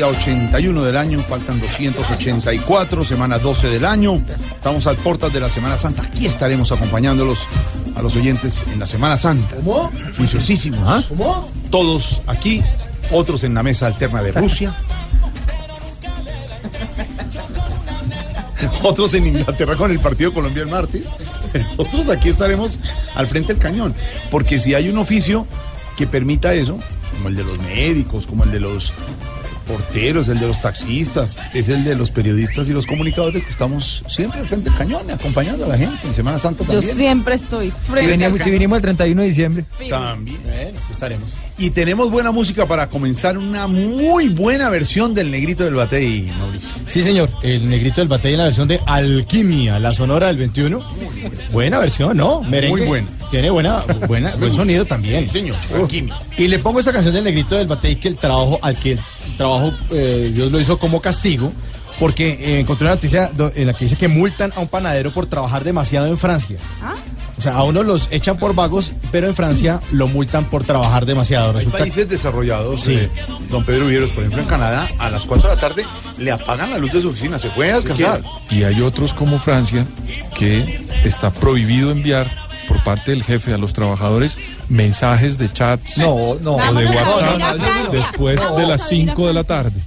Día 81 del año, faltan 284, semana 12 del año. Estamos al portas de la Semana Santa. Aquí estaremos acompañándolos a los oyentes en la Semana Santa. ¿Cómo? Juiciosísimos. ¿ah? ¿Cómo? Todos aquí, otros en la mesa alterna de Rusia. Otros en Inglaterra con el partido Colombia el martes. Otros aquí estaremos al frente del cañón. Porque si hay un oficio que permita eso, como el de los médicos, como el de los porteros, el de los taxistas, es el de los periodistas y los comunicadores que estamos siempre al frente del cañón, acompañando a la gente en Semana Santa Yo también. siempre estoy Si frente venimos, al si vinimos el 31 de diciembre. También. Bueno, estaremos. Y tenemos buena música para comenzar una muy buena versión del Negrito del Batey, Mauricio. Sí, señor. El negrito del batey en la versión de Alquimia, la sonora del 21. Buena versión, ¿no? Merengue. Muy buena. Tiene buena, buena, buen sonido también. Sí, señor. Alquimia. Y le pongo esta canción del negrito del batey que el trabajo, al que el trabajo eh, Dios lo hizo como castigo. Porque eh, encontré una noticia do- en la que dice que multan a un panadero por trabajar demasiado en Francia. O sea, a uno los echan por vagos, pero en Francia lo multan por trabajar demasiado. Hay Resulta países desarrollados, Sí. eh, don Pedro Vieros, por ejemplo en Canadá, a las 4 de la tarde le apagan la luz de su oficina, se fue a descansar. Y hay otros como Francia que está prohibido enviar por parte del jefe a los trabajadores mensajes de chats No, no. o de WhatsApp después de las vivir a 5 de la tarde.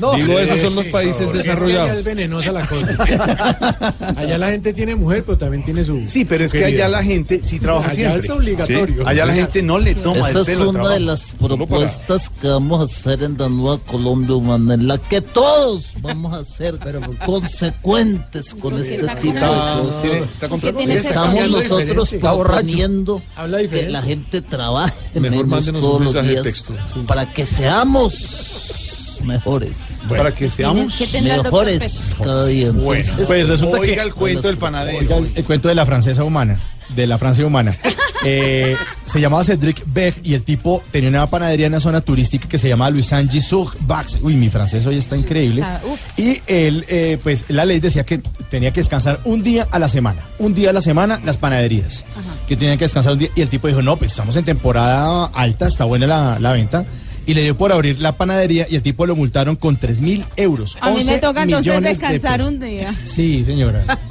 No, Digo, esos son los eso. países Es que allá desarrollados. es venenosa la cosa. allá la gente tiene mujer, pero también tiene su. Sí, pero es que querida. allá la gente sí trabaja Allá siempre. es obligatorio. Sí. Allá la gente no le toma Esa el es pelo una de las para- propuestas que vamos a hacer en la nueva Colombia humana, en la que todos vamos a ser consecuentes con este tipo de cosas. ¿Tiene- está contra- ¿Qué tiene ese Estamos nosotros proponiendo que la gente trabaje Mejor menos todos los días texto, sí. para que seamos mejores, Para que seamos ¿Qué tendrá el doctor mejores cada día. bueno. Pues resulta Oiga que el cuento del panadero. Oiga el, el cuento de la francesa humana, de la Francia humana. Eh, se llamaba Cedric Beck y el tipo tenía una panadería en una zona turística que se llamaba Louis Saint Gisous Bax. Uy, mi francés hoy está increíble. Ah. Y él, eh, pues la ley decía que tenía que descansar un día a la semana. Un día a la semana las panaderías. Que tenían que descansar un día. Y el tipo dijo, no, pues estamos en temporada alta, está buena la, la venta. Y le dio por abrir la panadería y el tipo lo multaron con 3 mil euros. A mí me 11 toca entonces de descansar pesos. un día. Sí, señora.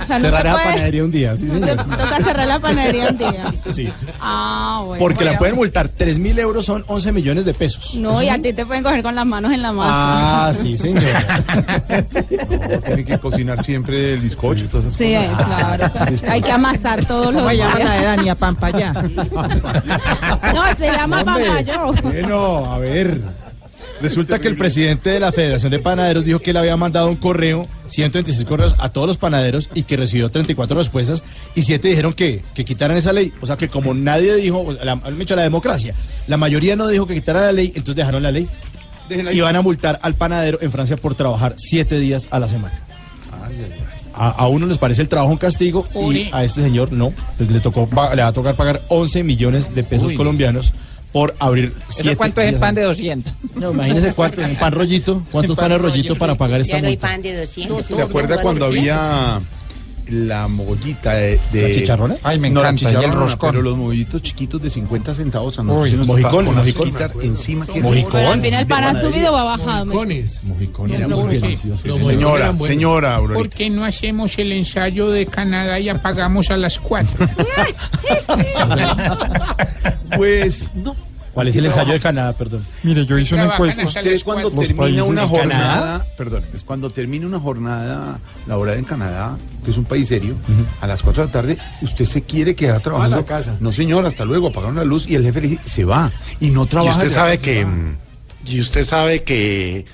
O sea, no Cerrar se la panadería un día, sí, no se- toca cerrar la panadería un día. Sí. Ah, bueno. Porque la pueden multar. 3 mil euros son 11 millones de pesos. No, y a ti te pueden coger con las manos en la masa. Ah, sí, señora. No, tiene que cocinar siempre el bizcocho y todas esas Sí, cosas. claro. Hay que amasar todos los ¿Cómo llaman días. la de Dania Pampaya? No, se llama Hombre, papayo. Bueno, a ver. Resulta que el presidente de la Federación de Panaderos dijo que le había mandado un correo, 126 correos a todos los panaderos y que recibió 34 respuestas y 7 dijeron que, que quitaran esa ley. O sea que como nadie dijo, la, han hecho la democracia, la mayoría no dijo que quitara la ley, entonces dejaron la ley. Y van a multar al panadero en Francia por trabajar 7 días a la semana. A, a uno les parece el trabajo un castigo y a este señor no. Pues le, tocó, le va a tocar pagar 11 millones de pesos colombianos por abrir 7 cuánto es el pan de 200? No, imagínese cuánto, en pan rollito, cuántos panes rollito para pagar esta Ya no hay multa. pan de 200. ¿Se acuerda cuando había la mogollita de... de- ¿La chicharrona? Ay, me No, la encanta, y el roscón. Pero los movillitos chiquitos de 50 centavos a nos mojicón, con mojicón. encima. qué Mojicón. rico. Al final ha subido o ha bajado. Mojicones. Mojicones Señora, señora ¿Por qué no hacemos el ensayo de Canadá y apagamos a las 4? Pues no. ¿Cuál es el ensayo de Canadá, perdón? Mire, yo hice una encuesta. Usted cuando termina una jornada, Canadá. perdón, es cuando termina una jornada laboral en Canadá, que es un país serio, a las 4 de la tarde, usted se quiere quedar trabajando. la casa. No, señor, hasta luego, apagaron la luz y el jefe le dice, se va y no Y trabaja. usted de sabe que mm, y usted sabe que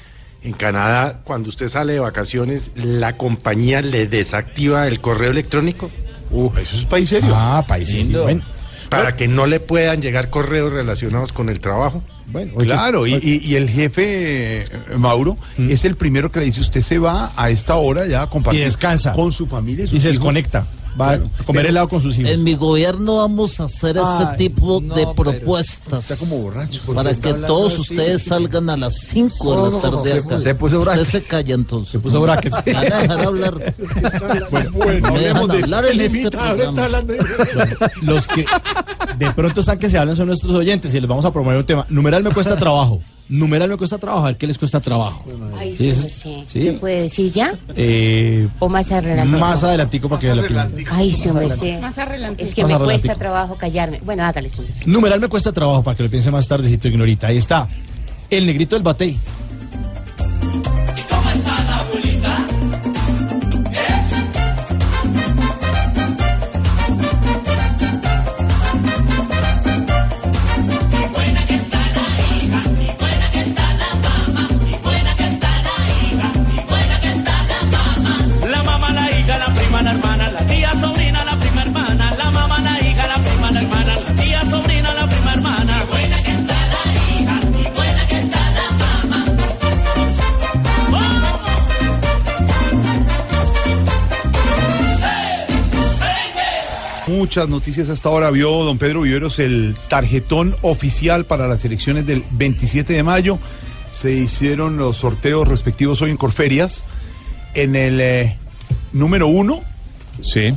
en Canadá cuando usted sale de vacaciones la compañía le desactiva el correo electrónico Uh, eso es país serio. Ah, paisino. Bueno, para que no le puedan llegar correos relacionados con el trabajo. bueno, Claro, y, y- y el jefe eh, Mauro es el primero que le dice, usted se va a esta hora ya a compartir Y descansa. con su familia y, sus y se hijos". desconecta. Va a comer Pero- helado con sus hijos. En mi gobierno vamos a hacer ese Ay, tipo no, de propuestas. Está como borracho. Para que todos ustedes salgan a las 5 de la tarde acá. se puso Usted brackets. se calla entonces. Se puso brackets. Van a dejar hablar. Bueno, Me dejan hablemos de hablar en este programa. hablando de- Los que de pronto están que se hablan son nuestros oyentes y les vamos a proponer un tema. Numeral me cuesta trabajo. Numeral me cuesta trabajo. A ver qué les cuesta trabajo. Ay, Sí, sí, sí. sí. ¿Me puede decir ya? Eh, ¿O más adelante? más adelantico para que la piensen. Ay, sí, hombre, sí. Más adelante. Es que Más me adelantico. cuesta trabajo callarme. Bueno, hágale su. Numeral me cuesta trabajo para que lo piense más tardecito, ignorita. Ahí está. El negrito del batey. Muchas noticias hasta ahora. Vio don Pedro Viveros el tarjetón oficial para las elecciones del 27 de mayo. Se hicieron los sorteos respectivos hoy en Corferias. En el eh, número uno, Sí.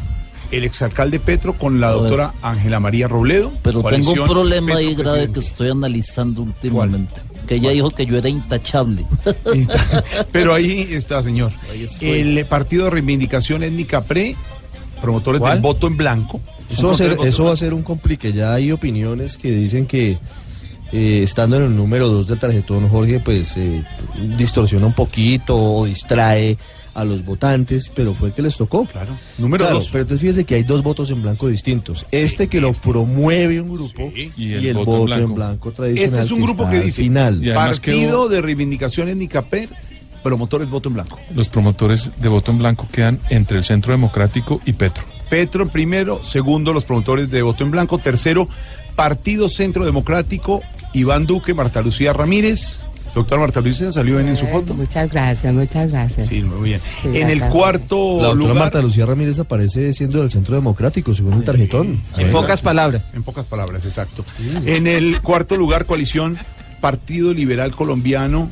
el exalcalde Petro con la doctora Ángela María Robledo. Pero tengo un problema ahí Petro grave que estoy analizando últimamente. Que ella dijo que yo era intachable. Pero ahí está, señor. Ahí. El partido de reivindicación étnica PRE, promotores ¿Cuál? del voto en blanco. Eso va, a ser, eso va a ser un complique. Ya hay opiniones que dicen que eh, estando en el número 2 del tarjetón, Jorge, pues eh, distorsiona un poquito o distrae a los votantes, pero fue el que les tocó. Claro. Número Claro, dos. pero entonces fíjese que hay dos votos en blanco distintos. Este que lo promueve un grupo Sí. y el, voto, en blanco, tradicional. Este es un grupo que dice final. Partido quedó- de reivindicación étnica PRE, promotores voto en blanco. Los promotores de voto en blanco quedan entre el Centro Democrático y Petro. Petro en primero, segundo los promotores de voto en blanco, tercero Partido Centro Democrático, Iván Duque, Marta Lucía Ramírez. Doctor Marta Lucía, ¿salió bien en su foto? Muchas gracias, muchas gracias. Sí, muy bien. Sí, En el gracias. cuarto La doctora lugar, Marta Lucía Ramírez aparece siendo del Centro Democrático, según el tarjetón. En pocas palabras. en pocas palabras, exacto. En el cuarto lugar, coalición Partido Liberal Colombiano,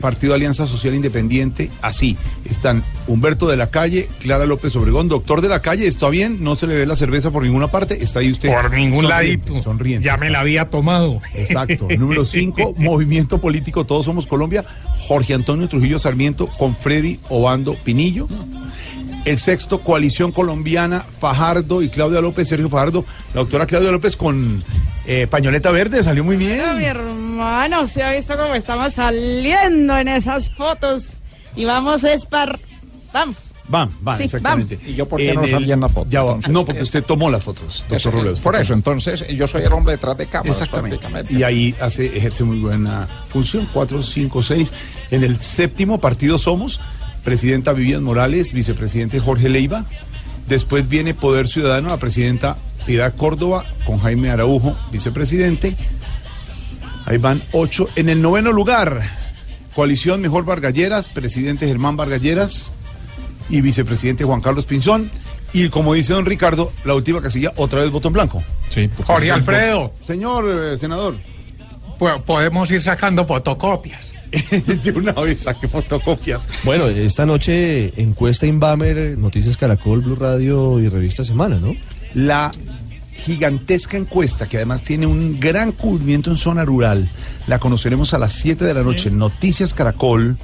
Partido Alianza Social Independiente, así. Están Humberto de la Calle, Clara López Obregón, doctor de la Calle, ¿está bien? No se le ve la cerveza por ninguna parte, está ahí usted. Por ningún sonriente, ladito. Sonriente. Ya me la había tomado. Exacto. Número 5, Movimiento Político Todos Somos Colombia, Jorge Antonio Trujillo Sarmiento con Freddy Obando Pinillo. El sexto, Coalición Colombiana, Fajardo y Claudia López, Sergio Fajardo. La doctora Claudia López con eh, pañoleta verde, salió muy Mi bien. hermano, se ha visto cómo estamos saliendo en esas fotos. Y vamos es par... Vamos. Van, van, Sí, exactamente. ¿Y yo por qué En no el- salí en la foto? Ya va. No, porque usted tomó las fotos, doctor Robledo. por eso, entonces yo soy el hombre detrás de cámaras. Exactamente. Y ahí hace, ejerce muy buena función. 4, 5, 6. En el séptimo partido somos presidenta Vivian Morales, vicepresidente Jorge Leiva. Después viene Poder Ciudadano, la presidenta Piedad Córdoba, con Jaime Araujo, vicepresidente. Ahí van ocho. En el noveno lugar, Coalición Mejor Vargalleras, presidente Germán Vargalleras y vicepresidente Juan Carlos Pinzón. Y como dice don Ricardo, la última casilla, otra vez voto en blanco. Sí, Jorge Alfredo, Señor eh, senador. po- podemos ir sacando fotocopias. de una vez saque fotocopias. Bueno, esta noche encuesta Inbamer, Noticias Caracol, Blue Radio y Revista Semana, ¿no? La gigantesca encuesta, que además tiene un gran cubrimiento en zona rural, la conoceremos a las 7 de la noche en Noticias Caracol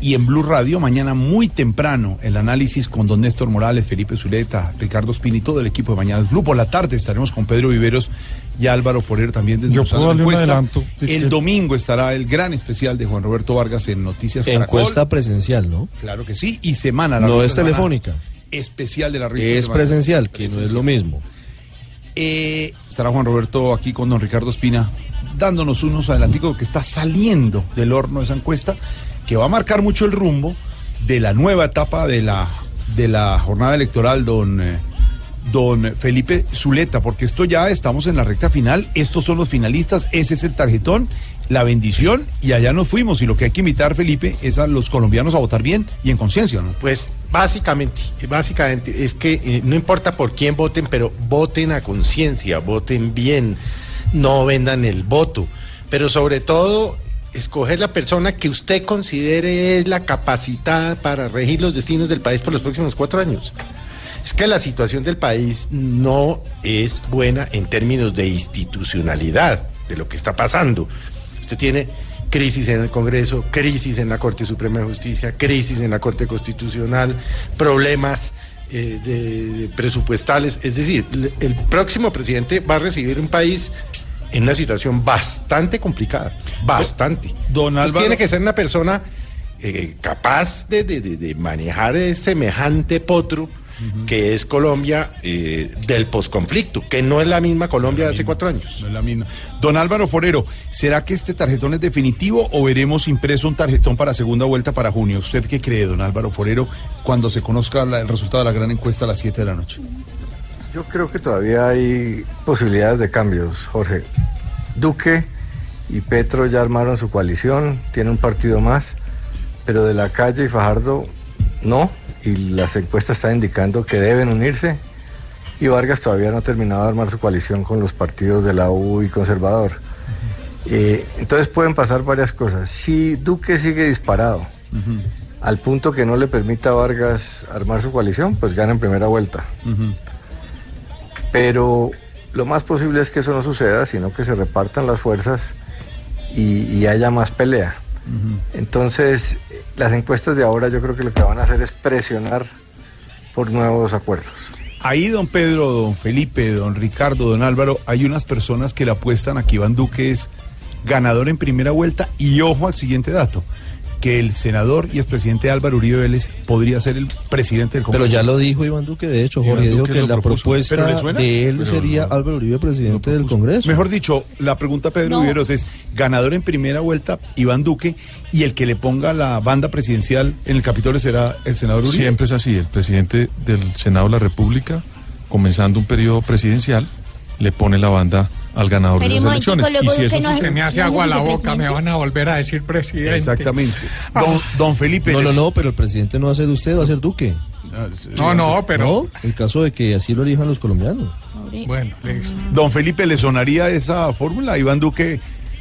y en Blue Radio mañana muy temprano el análisis con don Néstor Morales, Felipe Zuleta, Ricardo Spini, todo el equipo de Mañanas Blue. Por la tarde estaremos con Pedro Viveros y Álvaro Forero también Yo desglosando puedo la darle un encuesta. adelanto de El domingo estará el gran especial de Juan Roberto Vargas en Noticias Caracol. Encuesta presencial, ¿no? Claro que sí, y semana. la No es Semana telefónica. Especial de la revista Es presencial, que no es lo mismo. Eh, estará Juan Roberto aquí con don Ricardo Espina dándonos unos adelanticos que está saliendo del horno esa encuesta que va a marcar mucho el rumbo de la nueva etapa de la de la jornada electoral don eh, don Felipe Zuleta porque esto ya estamos en la recta final estos son los finalistas ese es el tarjetón la bendición y allá nos fuimos y lo que hay que invitar Felipe es a los colombianos a votar bien y en conciencia ¿no? Pues básicamente, básicamente es que eh, no importa por quién voten, pero voten a conciencia, voten bien, no vendan el voto, pero sobre todo escoger la persona que usted considere es la capacitada para regir los destinos del país por los próximos cuatro años. Es que la situación del país no es buena en términos de institucionalidad de lo que está pasando. Usted tiene crisis en el Congreso, crisis en la Corte Suprema de Justicia, crisis en la Corte Constitucional, problemas eh, de, de presupuestales. Es decir, el próximo presidente va a recibir un país en una situación bastante complicada, bastante. Don Entonces, Álvaro- tiene que ser una persona eh, capaz de- de- de manejar semejante potro que es Colombia eh, del posconflicto, que no es la misma Colombia de hace cuatro años. No es la misma. Don Álvaro Forero, ¿será que este tarjetón es definitivo o veremos impreso un tarjetón para segunda vuelta para junio? ¿Usted qué cree, don Álvaro Forero, cuando se conozca la- el resultado de la gran encuesta a las 7 de la noche? Yo creo que todavía hay posibilidades de cambios, Jorge. Duque y Petro ya armaron su coalición, tiene un partido más, pero de la calle y Fajardo no, y las encuestas están indicando que deben unirse. Y Vargas todavía no ha terminado de armar su coalición con los partidos de la U y conservador. Eh, entonces pueden pasar varias cosas. Si Duque sigue disparado, al punto que no le permita a Vargas armar su coalición, pues gana en primera vuelta. Pero lo más posible es que eso no suceda, sino que se repartan las fuerzas y, y haya más pelea. Entonces, las encuestas de ahora yo creo que lo que van a hacer es presionar por nuevos acuerdos. Ahí, don Pedro, don Felipe, don Ricardo, don Álvaro, hay unas personas que le apuestan a que Iván Duque es ganador en primera vuelta y ojo al siguiente dato, que el senador y expresidente Álvaro Uribe Vélez podría ser el presidente del Pero Congreso. ya lo dijo Iván Duque, de hecho, Iván Jorge dijo Duque que la propuso. propuesta ¿Pero de él Pero sería no. Álvaro Uribe, presidente del Congreso. Mejor dicho, la pregunta Pedro No. Viveros es, ganador en primera vuelta, Iván Duque, y el que le ponga la banda presidencial en el Capitolio será el senador Uribe. Siempre es así. El presidente del Senado de la República, comenzando un periodo presidencial, le pone la banda al ganador Pero de las elecciones. Y si eso no- sucede- Se me hace ¿No agua la boca, me van a volver a decir presidente. Exactamente. Don, don Felipe. No, no, no, pero el presidente no va a ser usted, va a ser Duque. No, no, pero- No, en caso de que así lo elijan los colombianos. Bueno, listo. Don Felipe, ¿le sonaría esa fórmula? Iván Duque,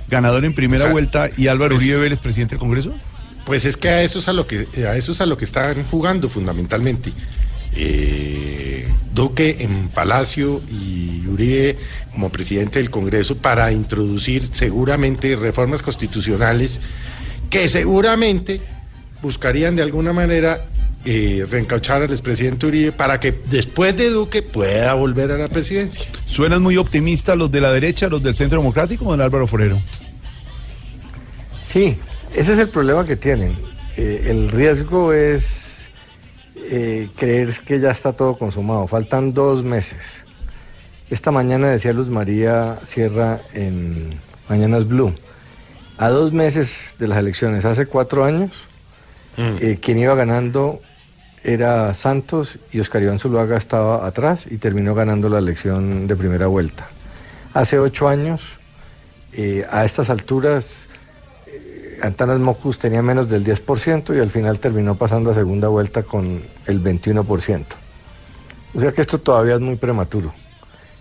ganador en primera O sea, vuelta, y Álvaro pues- Uribe Vélez, presidente del Congreso. Pues es que a eso es a lo que a eso es a lo que están jugando fundamentalmente. Eh, Duque en Palacio y Uribe como presidente del Congreso para introducir seguramente reformas constitucionales que seguramente buscarían de alguna manera eh, reencauchar al expresidente Uribe para que después de Duque pueda volver a la presidencia. ¿Suenan muy optimistas los de la derecha, los del Centro Democrático, don Álvaro Forero? Sí, ese es el problema que tienen. Eh, el riesgo es eh, creer que ya está todo consumado. Faltan dos meses. Esta mañana decía Luz María Sierra en Mañanas Blue. A dos meses de las elecciones, hace cuatro años, eh, quien iba ganando era Santos y Oscar Iván Zuluaga estaba atrás y terminó ganando la elección de primera vuelta. Hace ocho años, eh, a estas alturas, eh, Antanas Mocus tenía menos del 10% y al final terminó pasando a segunda vuelta con el 21%. O sea que esto todavía es muy prematuro.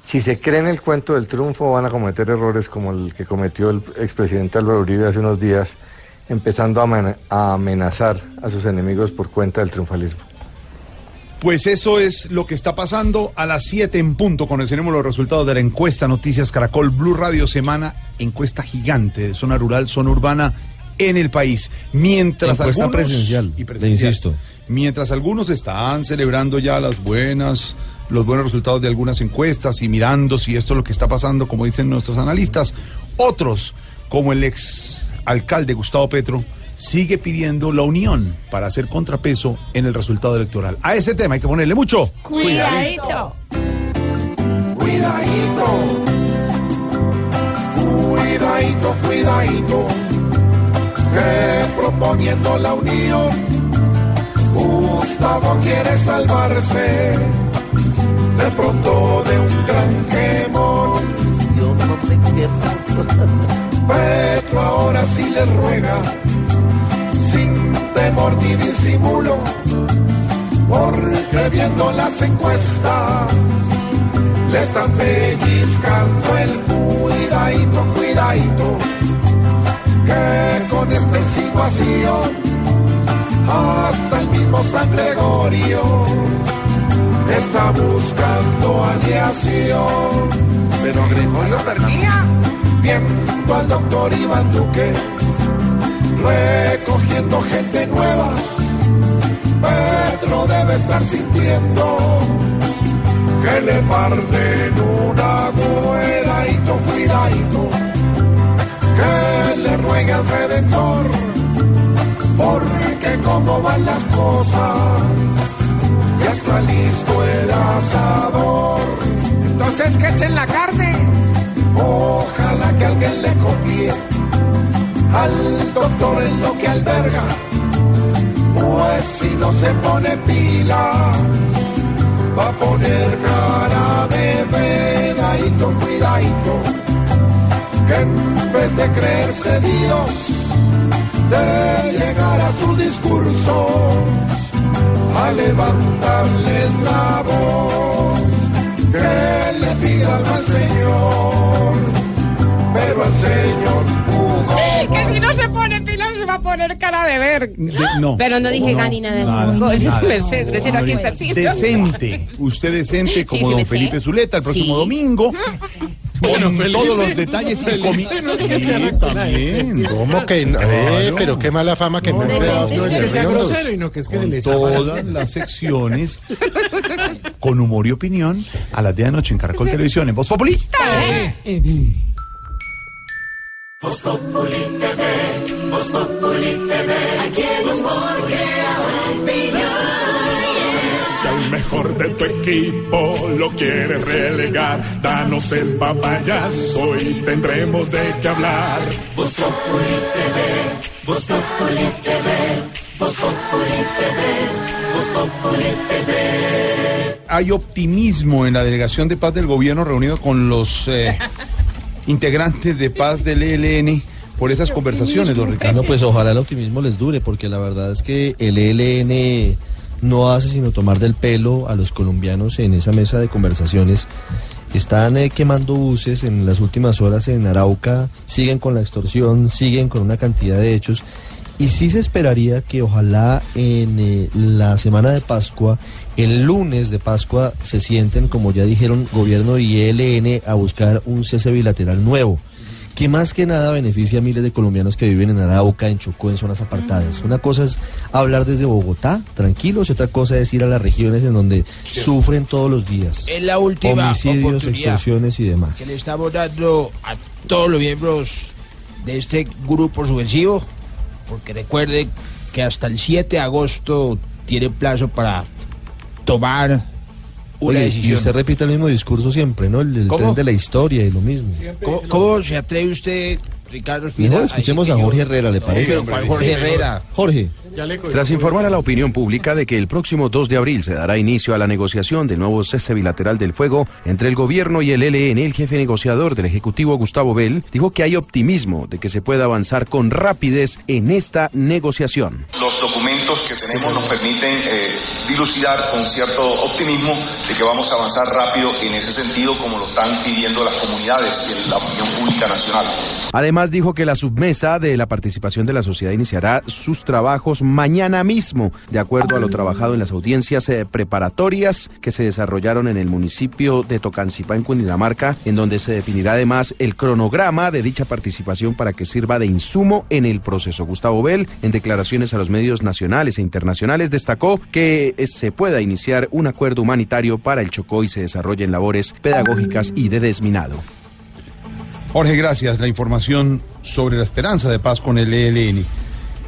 Si se creen el cuento del triunfo, van a cometer errores como el que cometió el expresidente Álvaro Uribe hace unos días, empezando a, amena- a amenazar a sus enemigos por cuenta del triunfalismo. Pues eso es lo que está pasando a las 7 en punto. Conoceremos los resultados de la encuesta Noticias Caracol Blue Radio Semana, encuesta gigante de zona rural, zona urbana en el país. Mientras Encuesta algunos presidencial, y le insisto. Mientras algunos están celebrando ya las buenas los buenos resultados de algunas encuestas y mirando si esto es lo que está pasando, como dicen nuestros analistas, otros, como el ex alcalde Gustavo Petro, sigue pidiendo la unión para hacer contrapeso en el resultado electoral. A ese tema hay que ponerle mucho Cuidadito. Cuidadito, cuidadito, cuidadito, que proponiendo la unión, Gustavo quiere salvarse de pronto de un gran quemón. Yo no me quiero. Petro ahora sí le ruega, sin temor ni disimulo, porque viendo las encuestas le están pellizcando el cuidadito, cuidadito, que con esta insinuación hasta el mismo San Gregorio está buscando aliación. Pero Gregorio perdía, viendo al doctor Iván Duque, recogiendo gente nueva, Petro debe estar sintiendo que le parten una cuidadito, cuidadito, que le ruegue al Redentor, porque como van las cosas, está listo el asador. Entonces que echen la carne. Ojalá que alguien le copie al doctor en lo que alberga, pues si no se pone pilas va a poner cara de vedadito, cuidadito, que en vez de creerse Dios, de llegar a sus discursos, a levantarles la voz, que le pidan al Señor, pero al Señor Hugo. Que si no se pone pilas se va a poner cara de ver. no. Pero no dije Gani nada de esas cosas. Mercedes, Mercedes, aquí está el sitio. Decente, usted decente como sí don me sé. Felipe Zuleta el próximo Sí. domingo. Bueno, con Felipe. todos los detalles y Felipe, no es que Sí, sea una también. ¿Cómo que no? Claro. Eh, pero qué mala fama que No, me no, me- no, no es que sea grosero y no que es que se con le zafa la- todas las secciones con humor y opinión a las 10 de la noche en Caracol Televisión en Voz Populi. Voz Populi TV, Voz Populi TV, aquí en Voz Si al mejor de tu equipo lo quieres relegar, danos el papayazo y tendremos de qué hablar. Voz Populi TV, Voz Populi TV, Voz Populi TV, Voz Populi TV. Hay optimismo en la delegación de paz del gobierno reunido con los eh, integrantes de paz del ELN por esas conversaciones, don Ricardo. No, pues ojalá el optimismo les dure, porque la verdad es que el ELN no hace sino tomar del pelo a los colombianos en esa mesa de conversaciones. Están eh, quemando buses en las últimas horas en Arauca, siguen con la extorsión, siguen con una cantidad de hechos. Y sí se esperaría que ojalá en eh, la semana de Pascua, el lunes de Pascua, se sienten, como ya dijeron, gobierno y ELN a buscar un cese bilateral nuevo que más que nada beneficia a miles de colombianos que viven en Arauca, en Chocó, en zonas apartadas. Una cosa es hablar desde Bogotá, tranquilos, y otra cosa es ir a las regiones en donde sufren todos los días. Es la última Homicidios, extorsiones y demás. que le estamos dando a todos los miembros de este grupo subversivo, porque recuerden que hasta el 7 de agosto tienen plazo para tomar una Oye, y usted repite el mismo discurso siempre, ¿no? El, el tren de la historia y lo mismo. ¿Cómo, cómo se atreve usted, Ricardo Espina? Mejor escuchemos a Jorge Herrera, ¿le parece? Sí, ¿cuál Jorge Herrera. Jorge. Tras informar a la opinión pública de que el próximo 2 de abril se dará inicio a la negociación del nuevo cese bilateral del fuego entre el gobierno y el ELN, el jefe negociador del Ejecutivo Gustavo Bell dijo que hay optimismo de que se pueda avanzar con rapidez en esta negociación. Los documentos que tenemos nos permiten eh, dilucidar con cierto optimismo de que vamos a avanzar rápido en ese sentido como lo están pidiendo las comunidades y la opinión pública nacional. Además dijo que la submesa de la participación de la sociedad iniciará sus trabajos mañana mismo, de acuerdo a lo trabajado en las audiencias eh, preparatorias que se desarrollaron en el municipio de Tocancipá, en Cundinamarca, en donde se definirá además el cronograma de dicha participación para que sirva de insumo en el proceso. Gustavo Bell, en declaraciones a los medios nacionales e internacionales, destacó que eh, se pueda iniciar un acuerdo humanitario para el Chocó y se desarrollen labores pedagógicas y de desminado. Jorge, gracias. La información sobre la esperanza de paz con el ELN.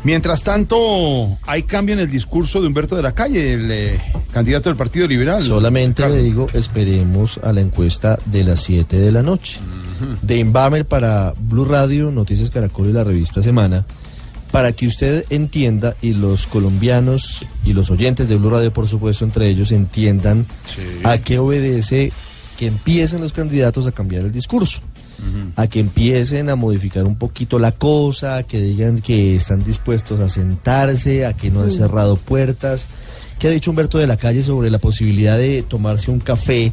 Mientras tanto, hay cambio en el discurso de Humberto de la Calle, el eh, candidato del Partido Liberal. Solamente Ricardo. le digo, esperemos a la encuesta de las 7 de la noche. De Inbamer para Blue Radio, Noticias Caracol y la revista Semana, para que usted entienda y los colombianos y los oyentes de Blue Radio, por supuesto, entre ellos, entiendan a qué obedece que empiecen los candidatos a cambiar el discurso. A que empiecen a modificar un poquito la cosa, a que digan que están dispuestos a sentarse, a que no han Mm. cerrado puertas. ¿Qué ha dicho Humberto de la Calle sobre la posibilidad de tomarse un café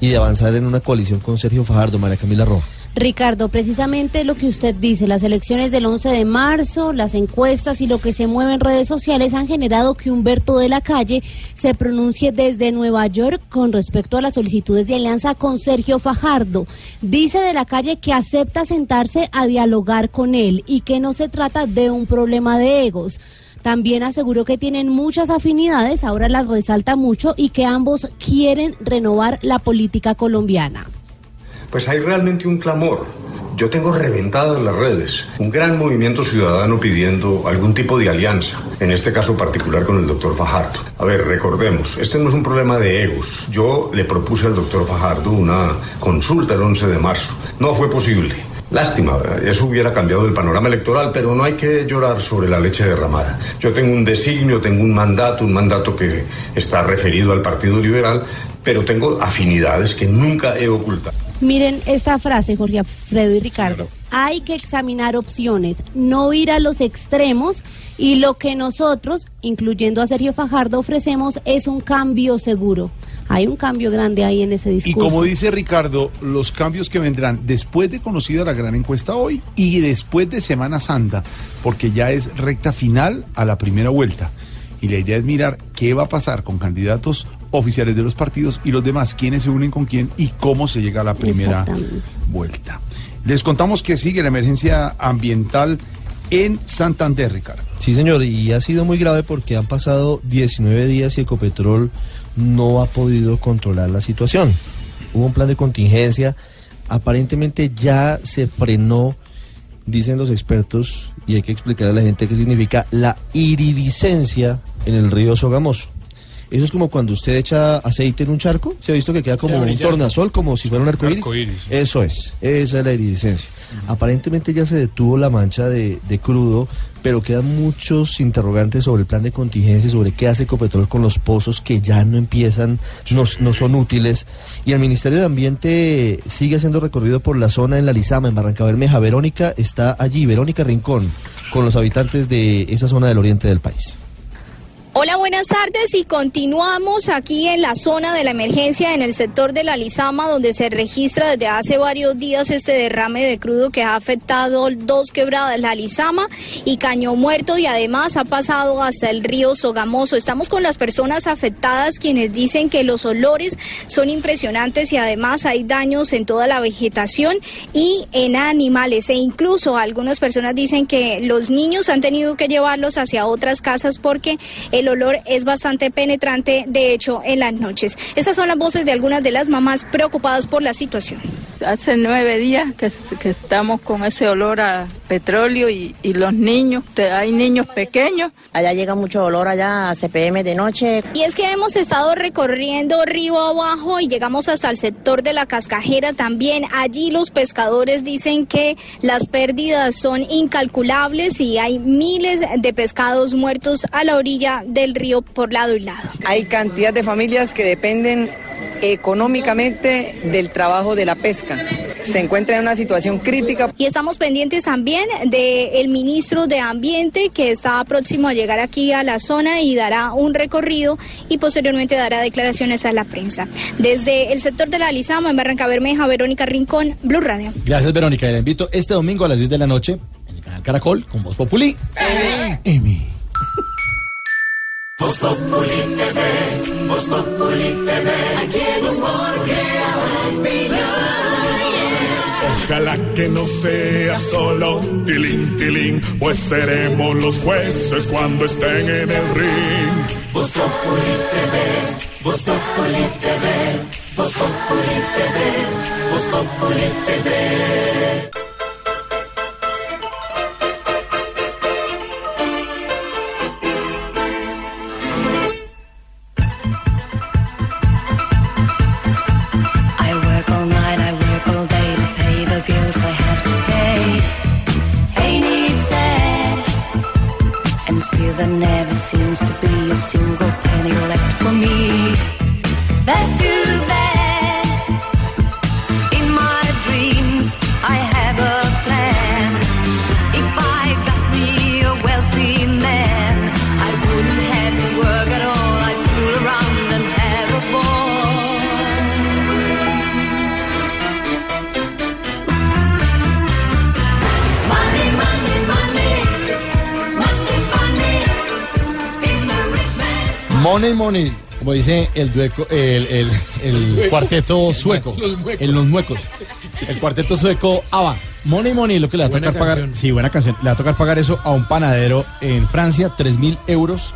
y de avanzar en una coalición con Sergio Fajardo, María Camila Roja? Ricardo, precisamente lo que usted dice, las elecciones del 11 de marzo, las encuestas y lo que se mueve en redes sociales han generado que Humberto de la Calle se pronuncie desde Nueva York con respecto a las solicitudes de alianza con Sergio Fajardo. Dice de la Calle que acepta sentarse a dialogar con él y que no se trata de un problema de egos. También aseguró que tienen muchas afinidades, ahora las resalta mucho, y que ambos quieren renovar la política colombiana. Pues hay realmente un clamor. Yo tengo reventado en las redes un gran movimiento ciudadano pidiendo algún tipo de alianza, en este caso particular con el doctor Fajardo. A ver, recordemos, este no es un problema de egos. Yo le propuse al doctor Fajardo una consulta el 11 de marzo. No fue posible. Lástima, eso hubiera cambiado el panorama electoral, pero no hay que llorar sobre la leche derramada. Yo tengo un designio, tengo un mandato, un mandato que está referido al Partido Liberal, pero tengo afinidades que nunca he ocultado. Miren esta frase, Jorge Alfredo y Ricardo. Hay que examinar opciones, no ir a los extremos y lo que nosotros, incluyendo a Sergio Fajardo, ofrecemos es un cambio seguro. Hay un cambio grande ahí en ese Y discurso. como dice Ricardo, los cambios que vendrán después de conocida la gran encuesta hoy y después de Semana Santa, porque ya es recta final a la primera vuelta. Y la idea es mirar qué va a pasar con candidatos oficiales de los partidos y los demás, quiénes se unen con quién y cómo se llega a la primera vuelta. Les contamos que sigue la emergencia ambiental en Santander, Ricardo. Sí, señor, y ha sido muy grave porque han pasado 19 días y Ecopetrol no ha podido controlar la situación. Hubo un plan de contingencia, aparentemente ya se frenó, dicen los expertos, y hay que explicar a la gente qué significa la iridiscencia en el río Sogamoso. Eso es como cuando usted echa aceite en un charco, se ha visto que queda como un tornasol, como si fuera un arcoíris. Arcoíris, sí. Eso es, esa es la iridiscencia. Aparentemente ya se detuvo la mancha de, de crudo, pero quedan muchos interrogantes sobre el plan de contingencia, sobre qué hace Ecopetrol con los pozos que ya no empiezan, no, no son útiles. Y el Ministerio de Ambiente sigue haciendo recorrido por la zona en la Lizama, en Barranca Bermeja. Verónica está allí, Verónica Rincón, con los habitantes de esa zona del oriente del país. Hola, buenas tardes y continuamos aquí en la zona de la emergencia en el sector de la Lizama donde se registra desde hace varios días este derrame de crudo que ha afectado dos quebradas, la Lizama y Caño Muerto y además ha pasado hasta el río Sogamoso. Estamos con las personas afectadas quienes dicen que los olores son impresionantes y además hay daños en toda la vegetación y en animales e incluso algunas personas dicen que los niños han tenido que llevarlos hacia otras casas porque el olor es bastante penetrante, de hecho, en las noches. Estas son las voces de algunas de las mamás preocupadas por la situación. Hace nueve días que, que estamos con ese olor a petróleo y, y los niños, te- hay niños pequeños. Allá llega mucho olor allá a CPM de noche. Y es que hemos estado recorriendo río abajo y llegamos hasta el sector de la cascajera también. Allí los pescadores dicen que las pérdidas son incalculables y hay miles de pescados muertos a la orilla del río por lado y lado. Hay cantidad de familias que dependen económicamente del trabajo de la pesca. Se encuentra en una situación crítica. Y estamos pendientes también del ministro de Ambiente que está próximo a llegar aquí a la zona y dará un recorrido y posteriormente dará declaraciones a la prensa. Desde el sector de la Lizama, en Barranca Bermeja, Verónica Rincón, Blue Radio. Gracias, Verónica. Y la invito este domingo a las 10 de la noche en el canal Caracol con Voz Populi. M. Voz Populi TV, Voz Populi TV, aquí en Ojalá que no sea solo tilín, tilín, pues seremos los jueces cuando estén en el ring. Voz Populi TV, Voz Populi TV, Voz Populi TV, Voz Populi TV. Money, money. Como dice el, dueco, el, el- el cuarteto sueco. En los muecos. El cuarteto sueco ABBA. Money, money, lo que le va a Buena tocar pagar. canción. Sí, buena canción. Le va a tocar pagar eso a un panadero en Francia, 3 mil euros.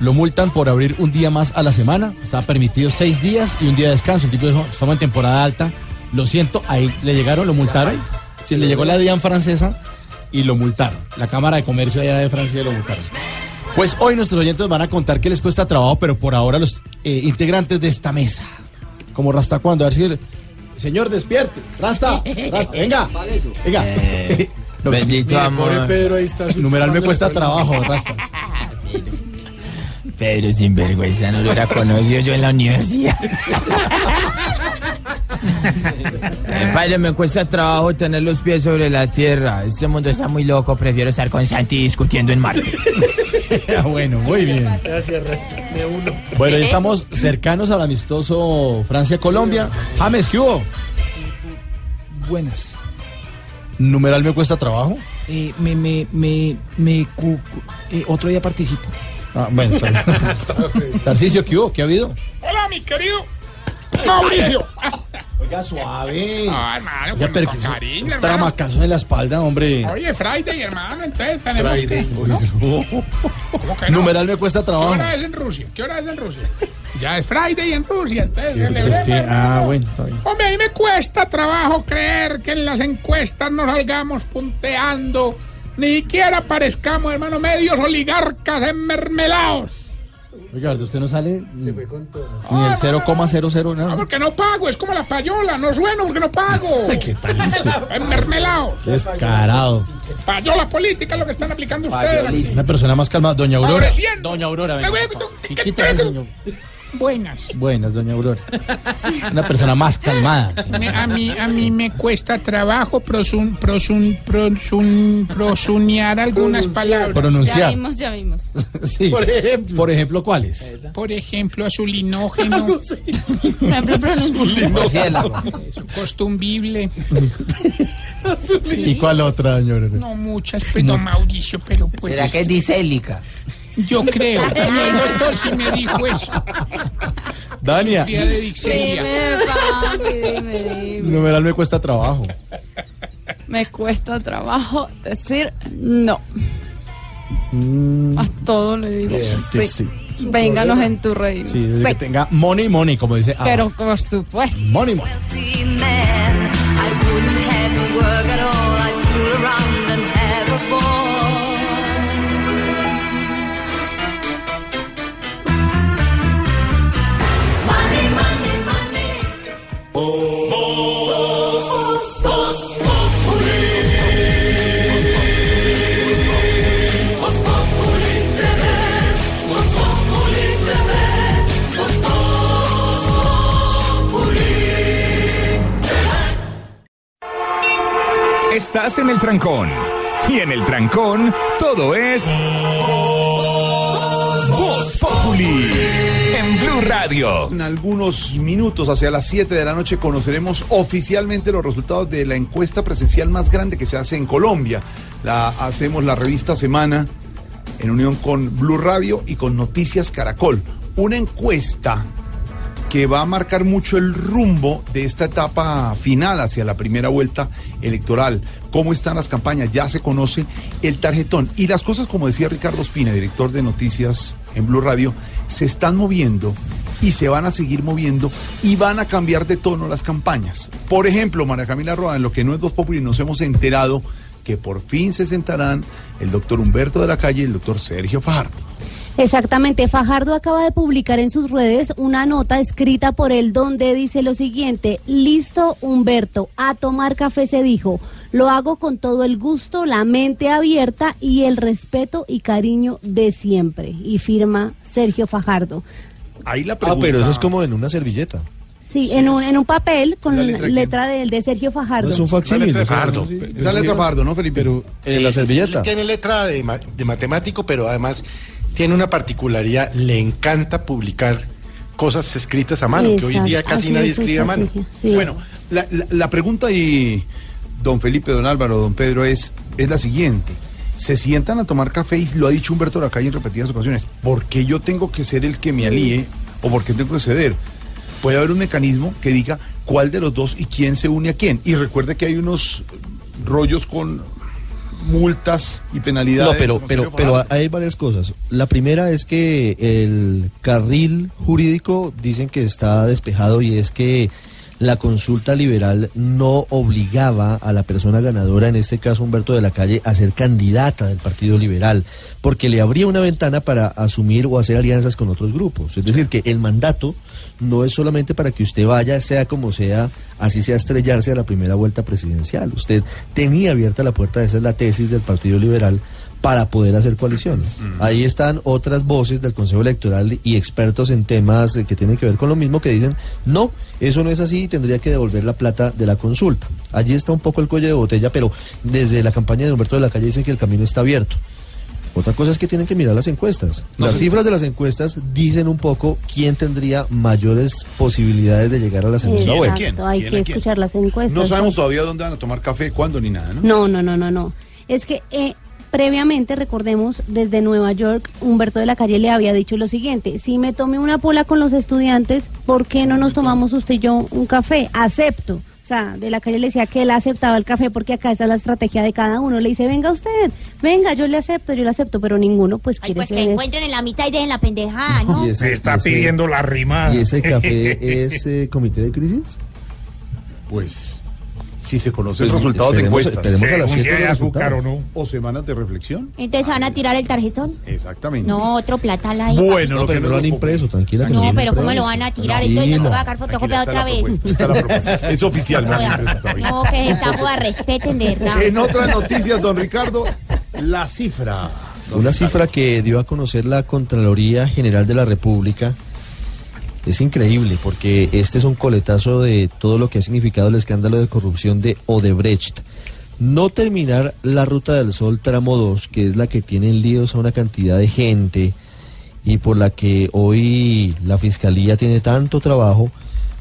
Lo multan por abrir un día más a la semana. Estaba permitido seis días y un día de descanso. El tipo dijo, estamos en temporada alta. Lo siento, ahí le llegaron, lo multaron. Sí, le llegó la DIAN francesa y lo multaron. La Cámara de Comercio allá de Francia lo multaron. Pues hoy nuestros oyentes van a contar qué les cuesta trabajo, pero por ahora los eh, integrantes de esta mesa. Como Rasta cuando, a ver si el- Señor, despierte. Rasta, Rasta, venga. Venga. Eh, No, bendito mire, amor. pobre Pedro ahí está. Numeral me cuesta trabajo, Rasta. Pedro sinvergüenza, no lo hubiera conocido yo en la universidad. Eh, Padre, me cuesta trabajo tener los pies sobre la tierra. Este mundo está muy loco, prefiero estar con Santi discutiendo en Marte. Ah, bueno, muy bien. Gracias, Rasta. Me uno. Bueno, ya estamos cercanos al amistoso Francia-Colombia. James, ¿qué hubo? Buenas. Numeral me cuesta trabajo. Eh, me, me, me, me cu- cu- eh, otro día participo. Ah, bueno. Tarcicio, ¿qué hubo? ¿Qué ha habido? Hola, mi querido Mauricio. Oiga, suave. Ah, hermano, Ya, con, pero con que cariño, es tramacazo en la espalda, hombre. Oye, Friday, hermano, entonces tenemos Friday. que... ¿no? ¿Cómo que no? Numeral me cuesta ¿Qué trabajo. hora es en Rusia? ¿Qué hora es en Rusia? Ya es Friday en Rusia, entonces... Es que- ah, bueno, está bien. Hombre, a mí me cuesta trabajo creer que en las encuestas nos salgamos punteando, ni siquiera parezcamos, hermano, medios oligarcas enmermelados. Oiga, usted no sale Se fue con todo. ni el 0,00 No, nada. porque no pago, es como la payola, no sueno porque no pago. ¿Qué tal este? Enmermelado. Descarado. Payola política es lo que están aplicando ustedes. Una persona más calmada. Doña Aurora. Doña Aurora, Me venga. Quítese, señor. Buenas. Buenas, doña Aurora. Una persona más calmada. Me- a, mí, a mí me cuesta trabajo prosun, prosun, prosun, prosunear algunas palabras. Pronunciar. Ya vimos, ya vimos. Sí. Por ejemplo. Por ejemplo, ¿cuáles? Por ejemplo, azulinógeno, Por ejemplo, pronunciar. Murciélago. costumbible. ¿Y cuál otra, doña Aurora? No muchas, pues, don Mauricio, pero pues. ¿Será que es disélica? Yo creo. Y el doctor sí me dijo eso. Dania. Dime, papi, dime, dime. Numeral me cuesta trabajo. Me cuesta trabajo decir no. Mm, A todo le digo que sí. sí. Vénganos en tu reino. Sí, que tenga money, money, como dice. Abba. Pero por supuesto. Money, money. Estás en el trancón. Y en el trancón, todo es. Voz Populi. En Blue Radio. En algunos minutos, hacia las 7 de la noche, conoceremos oficialmente los resultados de la encuesta presencial más grande que se hace en Colombia. La hacemos la revista Semana en unión con Blue Radio y con Noticias Caracol. Una encuesta que va a marcar mucho el rumbo de esta etapa final hacia la primera vuelta electoral. ¿Cómo están las campañas? Ya se conoce el tarjetón. Y las cosas, como decía Ricardo Espina, director de noticias en Blue Radio, se están moviendo y se van a seguir moviendo y van a cambiar de tono las campañas. Por ejemplo, María Camila Roa, en lo que no es Voz Populi, nos hemos enterado que por fin se sentarán el doctor Humberto de la Calle y el doctor Sergio Fajardo. Exactamente, Fajardo acaba de publicar en sus redes una nota escrita por él donde dice lo siguiente, listo Humberto, a tomar café se dijo, lo hago con todo el gusto, la mente abierta y el respeto y cariño de siempre. Y firma Sergio Fajardo. Ahí la Ah, pero eso es como en una servilleta. Sí, en, un, en un papel con ¿La la letra letra, del de Sergio Fajardo. No es un facsímil. de Fajardo. Esa letra Fajardo, ¿no, Felipe? Pero en la servilleta. Tiene letra de, ma- de matemático, pero además tiene una particularidad. Le encanta publicar cosas escritas a mano, que hoy en día casi así nadie es escribe a mano. sí. Bueno, la, la- la pregunta y don Felipe, don Álvaro, don Pedro es, es la siguiente. Se sientan a tomar café y lo ha dicho Humberto de la Calle en repetidas ocasiones. ¿Por qué yo tengo que ser el que me alíe o por qué tengo que ceder? Puede haber un mecanismo que diga cuál de los dos y quién se une a quién. Y recuerde que hay unos rollos con multas y penalidades. No, pero, pero, pero hay varias cosas. La primera es que el carril jurídico dicen que está despejado y es que la consulta liberal no obligaba a la persona ganadora, en este caso Humberto de la Calle, a ser candidata del Partido Liberal, porque le abría una ventana para asumir o hacer alianzas con otros grupos. Es decir, que el mandato no es solamente para que usted vaya, sea como sea, así sea estrellarse a la primera vuelta presidencial. Usted tenía abierta la puerta, esa es la tesis del Partido Liberal, para poder hacer coaliciones. Ahí están otras voces del Consejo Electoral y expertos en temas eh, que tienen que ver con lo mismo que dicen, no, eso no es así, tendría que devolver la plata de la consulta. Allí está un poco el cuello de botella, pero desde la campaña de Humberto de la Calle dicen que el camino está abierto. Otra cosa es que tienen que mirar las encuestas. No las cifras de las encuestas dicen un poco quién tendría mayores posibilidades de llegar a la segunda vuelta. Exacto, hay ¿Quién que quién? escuchar las encuestas. No sabemos todavía dónde van a tomar café, cuándo ni nada, ¿no? No, no, no, no, no. Es que eh, previamente, recordemos, desde Nueva York, Humberto de la Calle le había dicho lo siguiente, si me tomé una pola con los estudiantes, ¿por qué no nos tomamos usted y yo un café? Acepto. O sea, de la calle le decía que él aceptaba el café porque acá está la estrategia de cada uno. Le dice, venga usted, venga, yo le acepto, yo le acepto, pero ninguno pues Ay, quiere pues que encuentren en la mitad y dejen la pendejada, ¿no? Y ese- y ese- la rimada. ¿Y ese café es eh, comité de crisis? Pues si se conoce el Pues, resultado de encuestas. esperemos a los resultados. no. O semanas de reflexión. Entonces van a tirar el tarjetón. Exactamente. No, otro platal ahí. Bueno, no, lo que pero no lo han impreso, tranquila. que No, han pero ¿cómo lo van a tirar? Entonces Tranquila. nos toca sacar fotocopia otra vez. Es oficial. no. No, que esta joda respeten de verdad. En otras noticias, don Ricardo, la cifra. Una cifra que dio a conocer la Contraloría General de la República es increíble porque este es un coletazo de todo lo que ha significado el escándalo de corrupción de Odebrecht. No terminar la Ruta del Sol tramo 2, que es la que tiene en líos a una cantidad de gente y por la que hoy la Fiscalía tiene tanto trabajo,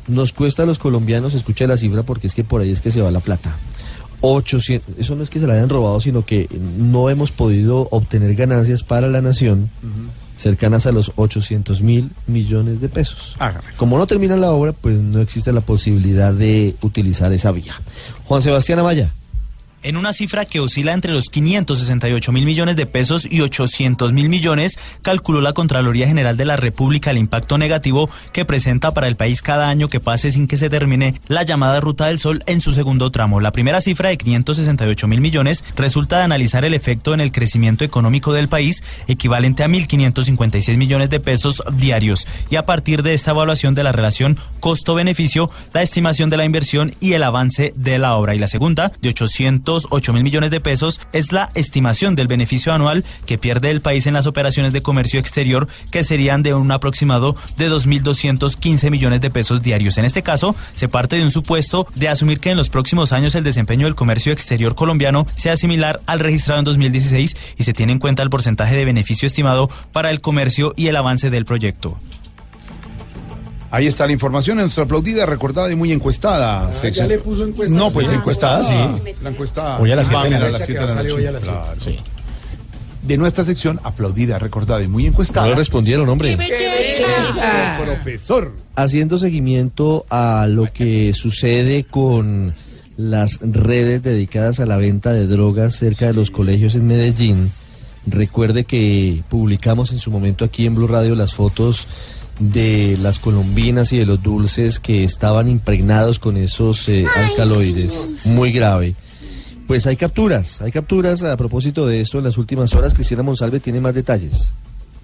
nos cuesta a los colombianos, escucha la cifra porque es que por ahí es que se va la plata. 800, eso no es que se la hayan robado, sino que no hemos podido obtener ganancias para la nación cercanas a los 800 mil millones de pesos. Como no termina la obra, pues no existe la posibilidad de utilizar esa vía. Juan Sebastián Amaya. En una cifra que oscila entre los 568 mil millones de pesos y 800 mil millones, calculó la Contraloría General de la República el impacto negativo que presenta para el país cada año que pase sin que se termine la llamada Ruta del Sol en su segundo tramo. La primera cifra de 568 mil millones resulta de analizar el efecto en el crecimiento económico del país, equivalente a 1.556 millones de pesos diarios. Y a partir de esta evaluación de la relación costo-beneficio, la estimación de la inversión y el avance de la obra. Y la segunda, de 800 208 mil millones de pesos es la estimación del beneficio anual que pierde el país en las operaciones de comercio exterior, que serían de un aproximado de 2.215 millones de pesos diarios. En este caso, se parte de un supuesto de asumir que en los próximos años el desempeño del comercio exterior colombiano sea similar al registrado en 2016 y se tiene en cuenta el porcentaje de beneficio estimado para el comercio y el avance del proyecto. Ahí está la información en nuestra aplaudida, recordada y muy encuestada. Ah, ya le puso encuesta. No, pues Ah, encuestada, sí. La encuesta. Hoy a las siete va de la a noche. de nuestra sección, aplaudida, recordada y muy encuestada. No le respondieron, hombre. Profesor. Haciendo seguimiento a lo que sucede con las redes dedicadas a la venta de drogas cerca de los colegios en Medellín, recuerde que publicamos en su momento aquí en Blue Radio las fotos de las colombinas y de los dulces que estaban impregnados con esos eh, alcaloides. Muy grave. Pues hay capturas, hay capturas a propósito de esto en las últimas horas. Cristina Monsalve tiene más detalles.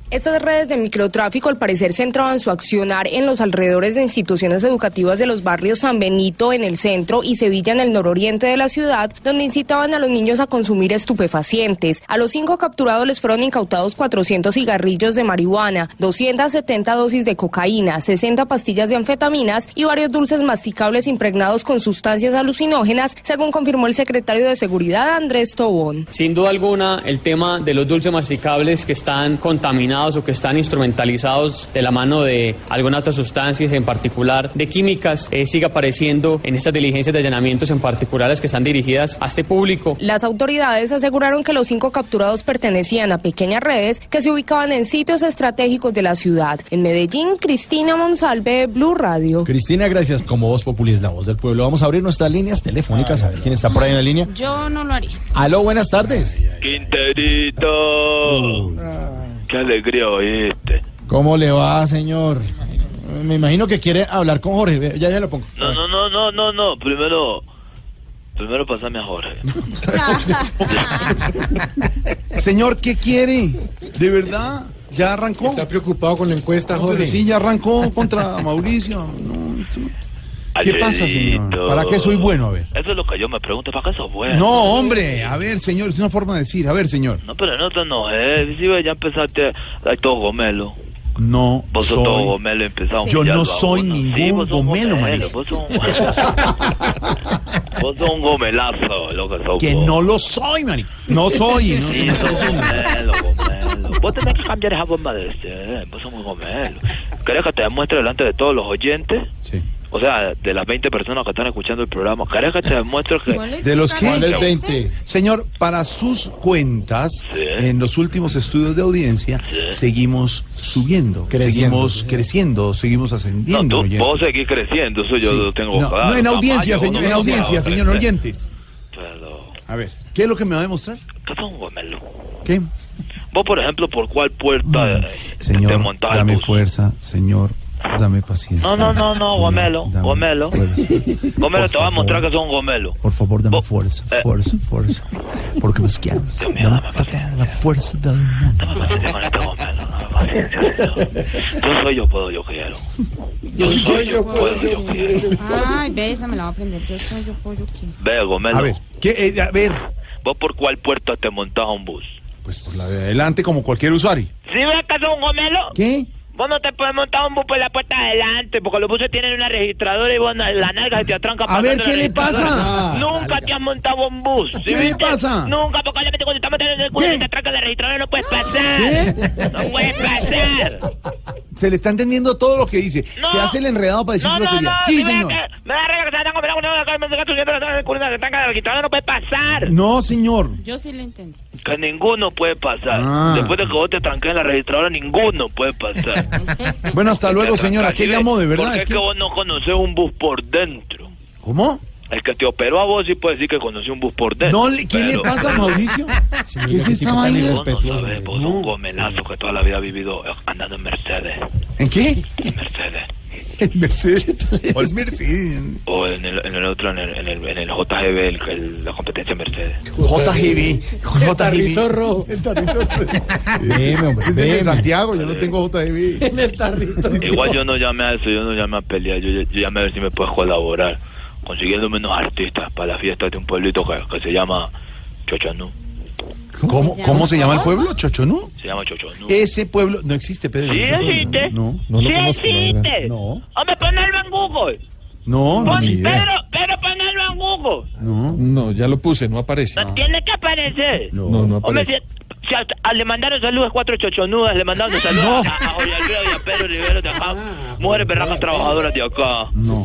Estas redes de microtráfico al parecer centraban su accionar en los alrededores de instituciones educativas de los barrios San Benito en el centro y Sevilla en el nororiente de la ciudad, donde incitaban a los niños a consumir estupefacientes. A los cinco capturados les fueron incautados 400 cigarrillos de marihuana, 270 dosis de cocaína, 60 pastillas de anfetaminas y varios dulces masticables impregnados con sustancias alucinógenas, según confirmó el secretario de Seguridad Andrés Tobón. Sin duda alguna, el tema de los dulces masticables que están contaminados o que están instrumentalizados de la mano de algunas otras sustancias, en particular de químicas, eh, sigue apareciendo en estas diligencias de allanamientos en particulares que están dirigidas a este público. Las autoridades aseguraron que los cinco capturados pertenecían a pequeñas redes que se ubicaban en sitios estratégicos de la ciudad. En Medellín, Cristina Monsalve, Blue Radio. Cristina, gracias. Como voz popular es la voz del pueblo. Vamos a abrir nuestras líneas telefónicas a ver quién está por ahí en la línea. Yo no lo haría. Aló, buenas tardes. Quinterito. Qué alegría oíste. ¿Cómo le va, señor? Me imagino que quiere hablar con Jorge. Ya, ya lo pongo. No, no, no, no, no, no. Primero, primero pasame a Jorge. Señor, ¿qué quiere? ¿De verdad? ¿Ya arrancó? Está preocupado con la encuesta, No, pero Jorge. sí, ya arrancó contra Mauricio. No, esto- ¿Qué pasa, señor? ¿Para qué soy bueno? A ver. Eso es lo que yo me pregunto. ¿Para qué sos bueno? No, hombre, a ver, señor, es una forma de decir. A ver, señor. No, pero no te enojes. Si ves, ya empezaste. Hay todo gomelo. No, Vos sos soy- todo gomelo empezás a Yo no soy uno. Sí, ningún vos sos un gomelo, gomelo, marica. Vos sos un, vos sos un gomelazo, lo que sos Que vos. no lo soy, man. No soy. No, Sí, sos soy. gomelo, gomelo. Vos tenés que cambiar esa forma de ser. Vos sos muy gomelo. ¿Querés que te demuestre delante de todos los oyentes? Sí. O sea, de las 20 personas que están escuchando el programa, ¿querés que te demuestre que... ¿De los que? ¿Cuál es 20? Señor, para sus cuentas, en los últimos estudios de audiencia, seguimos subiendo, Creciendo, seguimos creciendo, seguimos No, ascendiendo. tú, oyentes. vos seguís creciendo, eso yo Sí. lo tengo no, claro. no, en audiencia, Tamaño, señor, en no audiencia, señor, oyentes. Pero, A ver, ¿qué es lo que me va a demostrar? ¿Qué? ¿Qué? Vos, por ejemplo, ¿por cuál puerta eh, te Señor, el dame bus? fuerza, señor, dame paciencia. No, no, no, no, gomelo, gomelo. Gomelo, te voy a mostrar que sos un gomelo. Por favor, dame fuerza, eh. fuerza, fuerza. Porque me quieres. Dame toda la fuerza del mundo. Yo soy yo, puedo, yo quiero. Yo soy yo, puedo, yo quiero. Ay, ve, esa me la voy a aprender. Yo soy yo pollo quién. Ve, gomelo. A ver, ¿qué? Eh, a ver, ¿Vos por cuál puerta te montás a un bus? pues por la de adelante como cualquier usuario. ¿Sí que sos un gomelo? ¿Qué? Vos no te puedes montar un bus por la puerta de adelante, porque los buses tienen una registradora y vos na- la nalga se te atranca A ver, ¿qué le pasa? Nunca te has montado un bus. ¿sí ¿Qué le viste? pasa? Nunca, porque obviamente cuando estamos en el culo y te atranca la registradora no puedes pasar. No puedes pasar. Se le está entendiendo todo lo que dice. Se hace el enredado para decir No, no, grosería. no, sí, si señor. Me da regla que se están comiendo una cosa, me está subiendo la culo y te atranca la registradora no puede pasar. No, señor. Yo sí le entendí. Que ninguno puede pasar. Ah. Después de que vos te tranques en la registradora, ninguno puede pasar. Bueno, hasta luego, señora. ¿Qué ¿Sí llamó de verdad? Porque Es que... que- vos no conoces un bus por dentro. ¿Cómo? El que te operó a vos sí puede decir que conoció un bus por dentro. No, le- ¿Qué le pero- pasa, Mauricio? ¿Qué es esta Vos vaina? no sabés, vos sos un gomelazo que toda la vida ha vivido andando en Mercedes. ¿En qué? En Mercedes. El Mercedes. ¿Cuál Mercedes? O en el, en el otro, en el, en el, en el JGB, el, el- la competencia Mercedes. JGB. El tarrito rojo. El tarrito rojo. De deme. Santiago, yo no tengo JGB. En el tarrito. Igual yo no llamé a eso, yo no llamé a pelear, yo, yo llamé a ver si me puedes colaborar consiguiéndome unos artistas para la fiesta de un pueblito que, que se llama Chochonú. ¿Cómo, ¿Cómo se llama el pueblo? ¿Chochonú? Se llama Chochonú. Ese pueblo no existe, Pedro. Sí existe. No, sí existe. No, Hombre, ponelo en Google. no, no. Pon- ni idea. Pedro, Pedro, ponelo en Google. No. No, ya lo puse, no aparece. No tiene que aparecer. No, no Hombre, aparece. si, si a- a- le mandaron saludos a cuatro chochonudas, le mandaron saludos a, a Jorge Alfredo y a Pedro Rivero de acá, mujeres berracas trabajadoras de acá. No.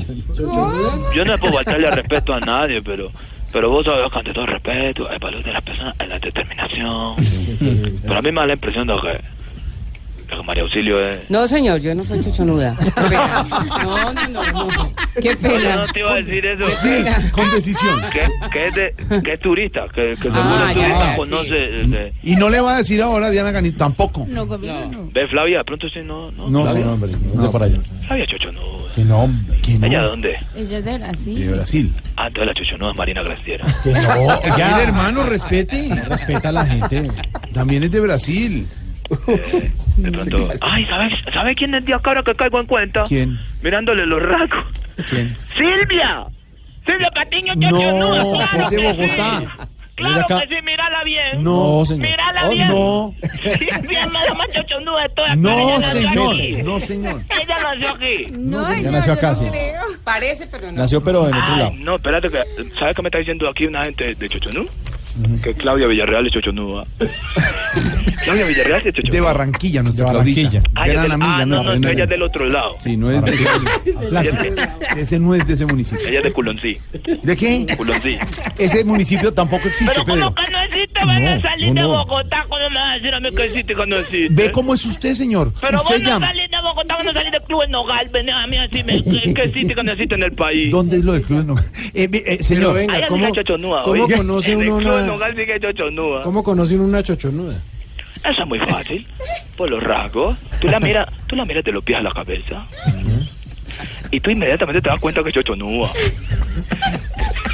Yo no puedo faltarle respeto a nadie, pero pero vos sabés que ante todo respeto, el valor de las personas es la determinación. Pero a mí me da la impresión de que, de María Auxilio es... No, señor, yo no soy chochonuda. Qué pena. No, no, no, no. Qué No, yo pena. no te iba a decir eso. Qué pena. Con decisión. Que, que es, de, que es turista, que, que seguro Ah, es ya, turista, ya, conoce... eh, Y no le va a decir ahora a Diana Ganito tampoco. No, gobierno. Ve Flavia, de pronto sí, no, no. No, Flavia. no, hombre, no, de para allá. Flavia Chochonuda. Que no, que no. ¿Ella de dónde? Ella es de Brasil. De Brasil. Ah, entonces la Chochonuda es Marina Graciera. Que no, ya, hermano, respete. Respeta a la gente. También es de Brasil. De pronto... Ay, ¿sabes, ¿sabes quién es de acá ahora que caigo en cuenta? ¿Quién? Mirándole los rasgos. ¿Quién? ¡Silvia! ¡Silvia Patiño No, Chochonuda! ¡Claro de que Bogotá. sí! ¡Claro acá. que sí! ¡Mírala bien! No, señor. ¡Mírala Oh, bien! no. Silvia es la más chochonuda de todas. No, ella señor. aquí. No, señor. Ella nació aquí. No, Ya nació acá, sí. Parece, pero no. Nació, pero en otro Ay, lado. no, espérate, que, ¿sabes qué me está diciendo aquí una gente de Chochonú? Que Claudia Villarreal es Chochonúa. Claudia Villarreal es Chochonúa. De Barranquilla, nuestra De Barranquilla. Ah, ella es Gran del- amiga. ah, no, no, no, ella es del otro lado. Sí, no es de Atlántico. Ese no es de ese municipio. Ella es de Culoncí. ¿De qué? Culoncí. Ese municipio tampoco existe, Pero Pedro. ¿cómo que no existe? Van a No, salir no, de no. Bogotá. ¿Cómo me vas a decir a mí que existe que no existe? Ve cómo es usted, señor. Pero usted vos no llama. salís de Bogotá, vos no salís del Club El Nogal. Venés a mí a decirme que, que existe que no existe en el país. ¿Dónde es lo del club? No. Eh, ve- eh, señor, venga, Allá ¿cómo- conoce uno Chochonúa. ¿Cómo conoce uno una chochonuda? Eso es muy fácil. Por los rasgos. Tú la miras, tú la miras de los pies a la cabeza. Y tú inmediatamente te das cuenta que es chochonúa.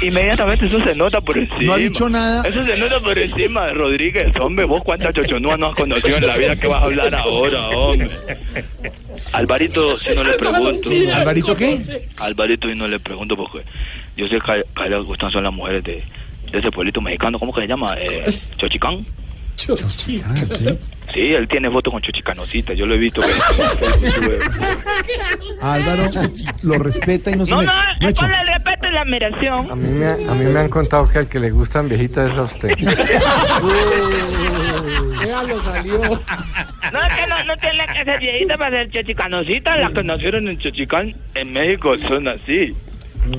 Inmediatamente eso se nota por encima. No ha dicho nada. Eso se nota por encima de Rodríguez. Hombre, vos cuántas chochonúas no has conocido en la vida que vas a hablar ahora, hombre. Alvarito, si no le pregunto. ¿Alvarito qué? Alvarito, y no le pregunto porque yo sé que a él le gustan son las mujeres de ese pueblito mexicano. ¿Cómo que se llama? Eh, Chochicán. Sí, él tiene fotos con Chochicanosita. Yo lo he visto. Álvaro lo respeta y no se No, me... no, no es con el respeto y la admiración. A mí, me, a mí me han contado que al que le gustan viejitas es a usted. Déjalo, salió. No, es que no, no tiene que ser viejita para ser chochicanosita. Las que nacieron en Chochicán, en México, son así.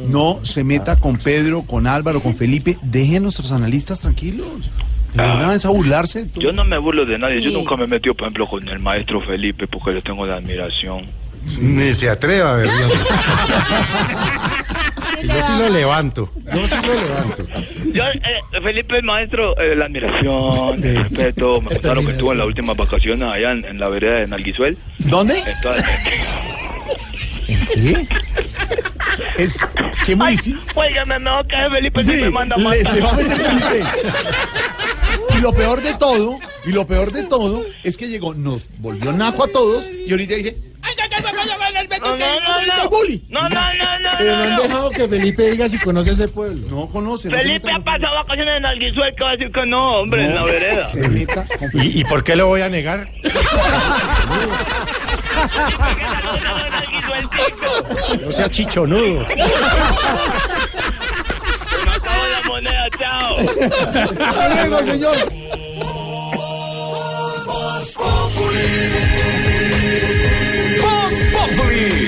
No se meta con Pedro, con Álvaro, con Felipe. Dejen a nuestros analistas tranquilos. De verdad, es a burlarse. Yo no me burlo de nadie. Yo nunca me he metido, por ejemplo, con el maestro Felipe porque le tengo la admiración. Ni se atreva, ¿verdad? Yo sí lo levanto. Yo sí lo levanto. Yo, eh, Felipe, el maestro, eh, la admiración, el respeto. Me contaron que estuvo en las últimas vacaciones allá en, en la vereda de Nalguizuel. ¿Dónde? ¿Qué? Es, ¿Qué municipio? Óigame, mejor que Felipe si Sí, me manda se va a meter Felipe. Y lo peor de todo, y lo peor de todo, es que llegó, nos volvió naco a todos, y ahorita dice, No, no, no, no. bully. No, no, no, no, Pero no han dejado que Felipe diga si conoce ese pueblo. no conoce. Felipe ha pasado vacaciones en Alguizuel, que va a decir que no, hombre, en la vereda. Felipe. ¿Y, y por qué lo voy a negar? No sea chichonudo. Me acabó la moneda, chao. Hasta luego, señor.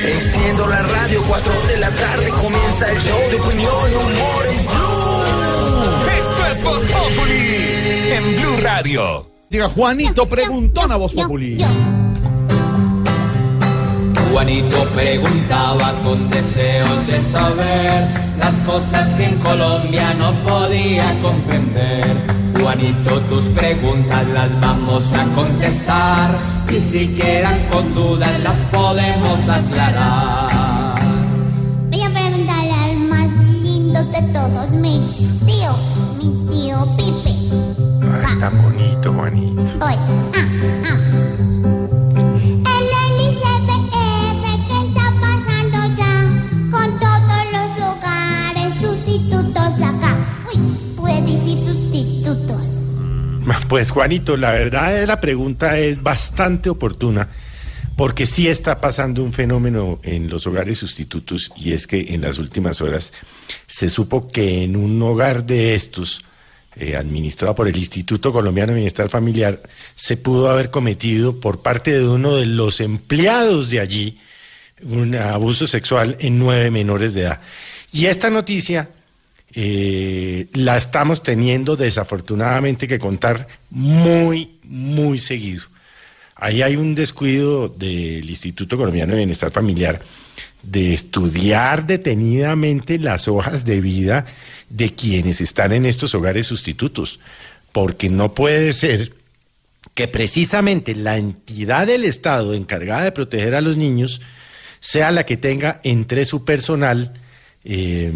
Enciendo la radio, 4 de la tarde comienza el show de opinión y humor en Blue. Esto es Voz Populi en Blue Radio. Diga, Juanito preguntón a Voz Populi. Juanito preguntaba con deseos de saber las cosas que en Colombia no podía comprender. Juanito, tus preguntas las vamos a contestar y si quedas con dudas las podemos aclarar. Voy a preguntarle al más lindo de todos, mi tío, mi tío Pipe. Ay, tan bonito, Juanito. Voy. Ah, ah. Pues Juanito, la verdad eh, la pregunta es bastante oportuna porque sí está pasando un fenómeno en los hogares sustitutos y es que en las últimas horas se supo que en un hogar de estos, eh, administrado por el Instituto Colombiano de Bienestar Familiar, se pudo haber cometido por parte de uno de los empleados de allí un abuso sexual en nueve menores de edad. Y esta noticia eh, la estamos teniendo desafortunadamente que contar muy, muy seguido. Ahí hay un descuido del Instituto Colombiano de Bienestar Familiar de estudiar detenidamente las hojas de vida de quienes están en estos hogares sustitutos, porque no puede ser que precisamente la entidad del Estado encargada de proteger a los niños sea la que tenga entre su personal eh,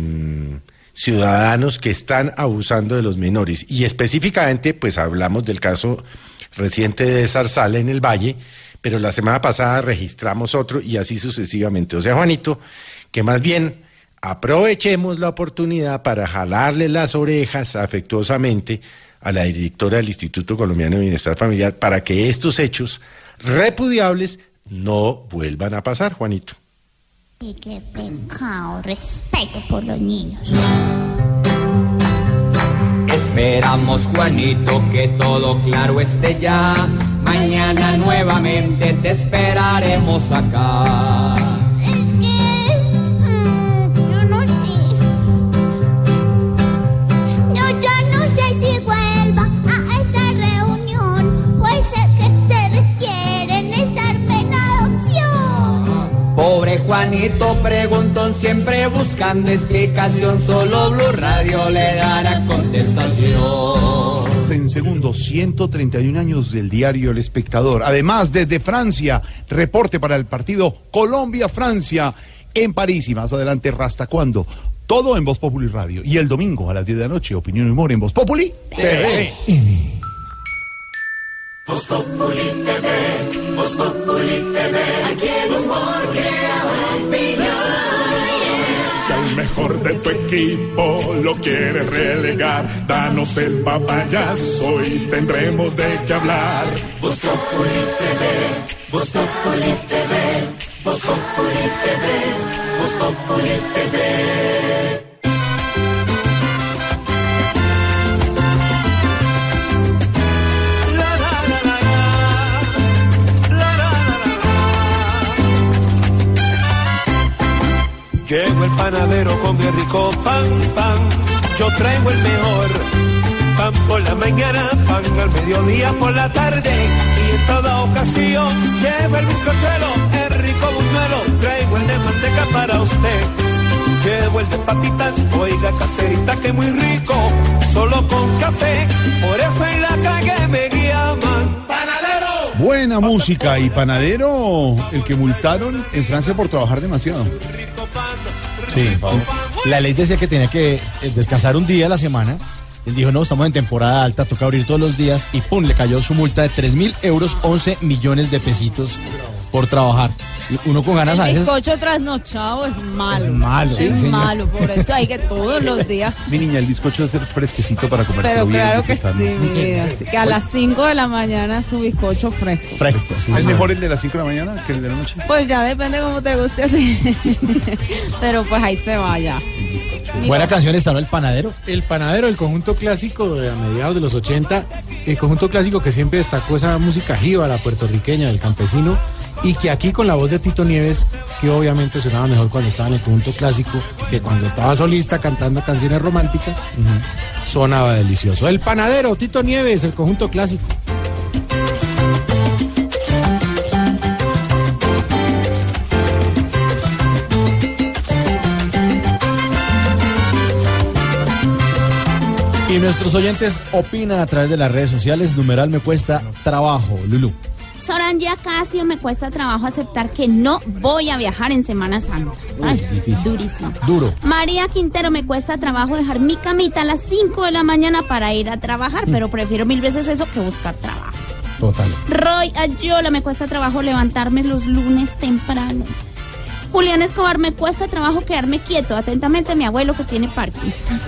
ciudadanos que están abusando de los menores. Y específicamente, pues hablamos del caso reciente de Zarzala en el Valle, pero la semana pasada registramos otro y así sucesivamente. O sea, Juanito, que más bien aprovechemos la oportunidad para jalarle las orejas afectuosamente a la directora del Instituto Colombiano de Bienestar Familiar para que estos hechos repudiables no vuelvan a pasar, Juanito. Y qué pecado, respeto por los niños. Esperamos, Juanito, que todo claro esté ya. Mañana nuevamente te esperaremos acá. Pobre Juanito preguntón siempre buscando explicación. Solo Blue Radio le dará contestación. En segundos, 131 años del diario El Espectador. Además, desde Francia, reporte para el partido Colombia-Francia en París. Y más adelante, ¿hasta cuándo? Todo en Voz Populi Radio. Y el domingo a las 10 de la noche, opinión y humor en Voz Populi TV. Voz Populi TV, Voz Populi TV, aquí el humor crea. Si al mejor de tu equipo lo quieres relegar, danos el papayazo y tendremos de qué hablar. Voz Populi TV, Voz Populi TV, Voz Populi TV, Voz Populi TV. El panadero con el rico pan, pan. Yo traigo el mejor. Pan por la mañana, pan al mediodía, por la tarde. Y en toda ocasión llevo el bizcochuelo, el rico buñuelo. Traigo el de manteca para usted. Llevo el de patitas, oiga caserita que muy rico. Solo con café, por eso en la calle me llaman. ¡Panadero! Buena música y panadero, el que multaron en Francia por trabajar demasiado. Sí, la ley decía que tenía que eh, descansar un día a la semana. Él dijo, no, estamos en temporada alta, toca abrir todos los días. Y pum, le cayó su multa de 3 mil euros, 11 millones de pesitos por trabajar. Uno con ganas a El veces... bizcocho trasnochado es malo. Es malo, sí, Es señor. malo, por eso hay que todos los días. Mi niña, el bizcocho debe ser fresquecito para comerse Pero bien. claro que sí, mi vida. Así que a las 5 de la mañana su bizcocho fresco. Fresco. ¿Es mejor el de las 5 de la mañana que el de la noche? Pues ya depende cómo te guste a ti. Pero pues ahí se vaya. Buena canción está, ¿no? El panadero. El panadero, el conjunto clásico de a mediados de los 80, el conjunto clásico que siempre destacó esa música jíbara puertorriqueña del campesino y que aquí con la voz de Tito Nieves, que obviamente sonaba mejor cuando estaba en el conjunto clásico que cuando estaba solista cantando canciones románticas, sonaba delicioso. El panadero, Tito Nieves, el conjunto clásico. Y nuestros oyentes opinan a través de las redes sociales. Numeral me cuesta trabajo, Lulu. Soranja Casio me cuesta trabajo aceptar que no voy a viajar en Semana Santa. Ay, difícil. durísimo. Duro. María Quintero me cuesta trabajo dejar mi camita a las 5 de la mañana para ir a trabajar, pero prefiero mil veces eso que buscar trabajo. Total. Roy Ayola me cuesta trabajo levantarme los lunes temprano. Julián Escobar, me cuesta trabajo quedarme quieto. Atentamente, mi abuelo que tiene Parkinson.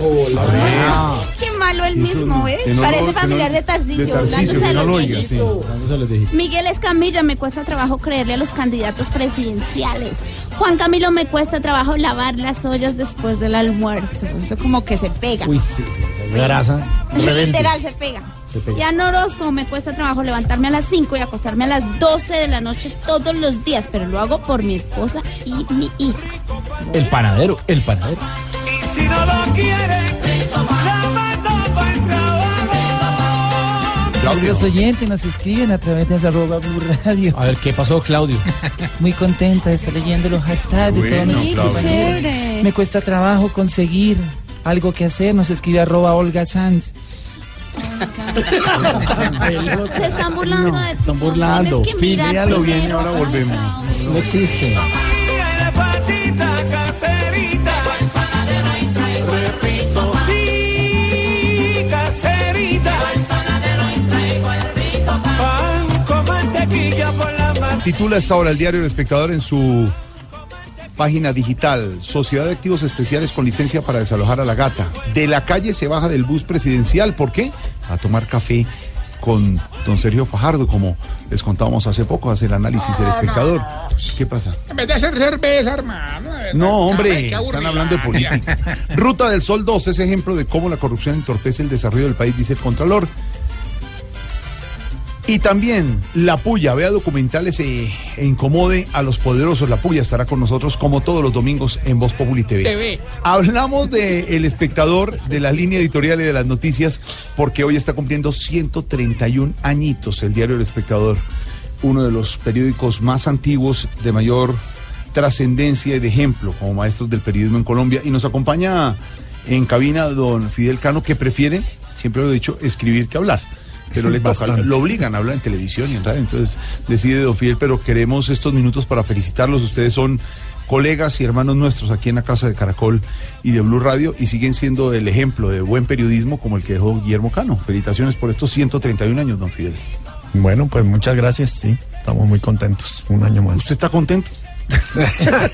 Qué malo el mismo, ¿eh? no Parece familiar no- de Tarcisio, de no los lo oiga, sí. viejitos. Miguel Escamilla, me cuesta trabajo creerle a los candidatos presidenciales. Juan Camilo, me cuesta trabajo lavar las ollas después del almuerzo. Eso como que se pega. Uy, sí, sí, sí. Grasa. Literal, se pega. Y a Norosco me cuesta trabajo levantarme a las 5 y acostarme a las 12 de la noche todos los días, pero lo hago por mi esposa y mi hija. El panadero, el panadero. Si no lo quieren, la mando para el trabajo. Nuestros oyentes nos escriben a través de arroba Blue Radio. A ver, ¿qué pasó, Claudio? Muy contenta de estar leyendo los hashtags de todos nuestros. Me cuesta trabajo conseguir algo que hacer. Nos escribe arroba Olga Sanz. Se están burlando de ti. Están burlando. Tienes que mirar Filéalo bien y ahora volvemos. No existe. Titula esta hora el diario El Espectador en su página digital. Sociedad de Activos Especiales con licencia para desalojar a la gata. De la calle se baja del bus presidencial. ¿Por qué? A tomar café con don Sergio Fajardo, como les contábamos hace poco, hace el análisis El Espectador. ¿Qué pasa? En vez de hacer cerveza, hermano. verdad, No, hombre, están hablando de política. Ruta del Sol 2 es ejemplo de cómo la corrupción entorpece el desarrollo del país, dice el Contralor. Y también La Puya, vea documentales e, e incomode a los poderosos. La Puya estará con nosotros como todos los domingos en Voz Populi TV. TV. Hablamos de El Espectador, de la línea editorial y de las noticias, porque hoy está cumpliendo 131 añitos el diario El Espectador, uno de los periódicos más antiguos, de mayor trascendencia y de ejemplo como maestros del periodismo en Colombia. Y nos acompaña en cabina don Fidel Cano, que prefiere, siempre lo he dicho, escribir que hablar. Pero le toca, lo obligan a hablar en televisión y en radio. Entonces decide don Fidel, pero queremos estos minutos para felicitarlos. Ustedes son colegas y hermanos nuestros aquí en la Casa de Caracol y de Blue Radio y siguen siendo el ejemplo de buen periodismo como el que dejó Guillermo Cano. Felicitaciones por estos 131 años, don Fidel. Bueno, pues muchas gracias, sí, estamos muy contentos, un año más. ¿Usted está contento?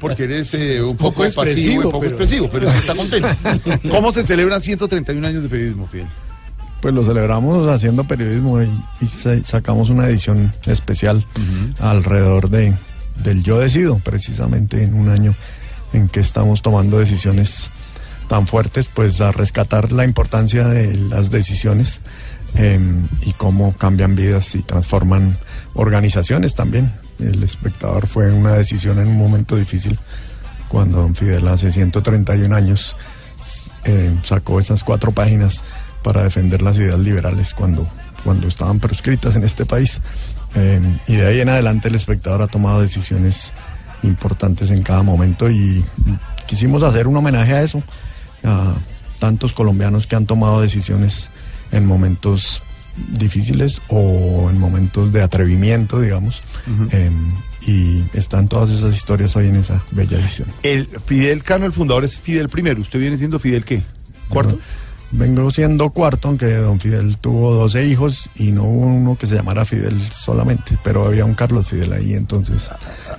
Porque eres eh, un poco, Poco pasivo y expresivo, poco pero- expresivo, pero usted está contento. ¿Cómo se celebran 131 años de periodismo, Fidel? Pues lo celebramos haciendo periodismo y, y sa- sacamos una edición especial alrededor de del Yo Decido, precisamente en un año en que estamos tomando decisiones tan fuertes, pues a rescatar la importancia de las decisiones eh, y cómo cambian vidas y transforman organizaciones también. El espectador fue una decisión en un momento difícil cuando don Fidel hace 131 años eh, sacó esas cuatro páginas para defender las ideas liberales cuando, cuando estaban proscritas en este país. Eh, y de ahí en adelante el espectador ha tomado decisiones importantes en cada momento y quisimos hacer un homenaje a eso, a tantos colombianos que han tomado decisiones en momentos difíciles o en momentos de atrevimiento, digamos. Eh, y están todas esas historias hoy en esa bella edición. El Fidel Cano, el fundador, es Fidel primero. ¿Usted viene siendo Fidel qué? ¿Cuarto? Vengo siendo cuarto, aunque don Fidel tuvo 12 hijos y no hubo uno que se llamara Fidel solamente, pero había un Carlos Fidel ahí, entonces,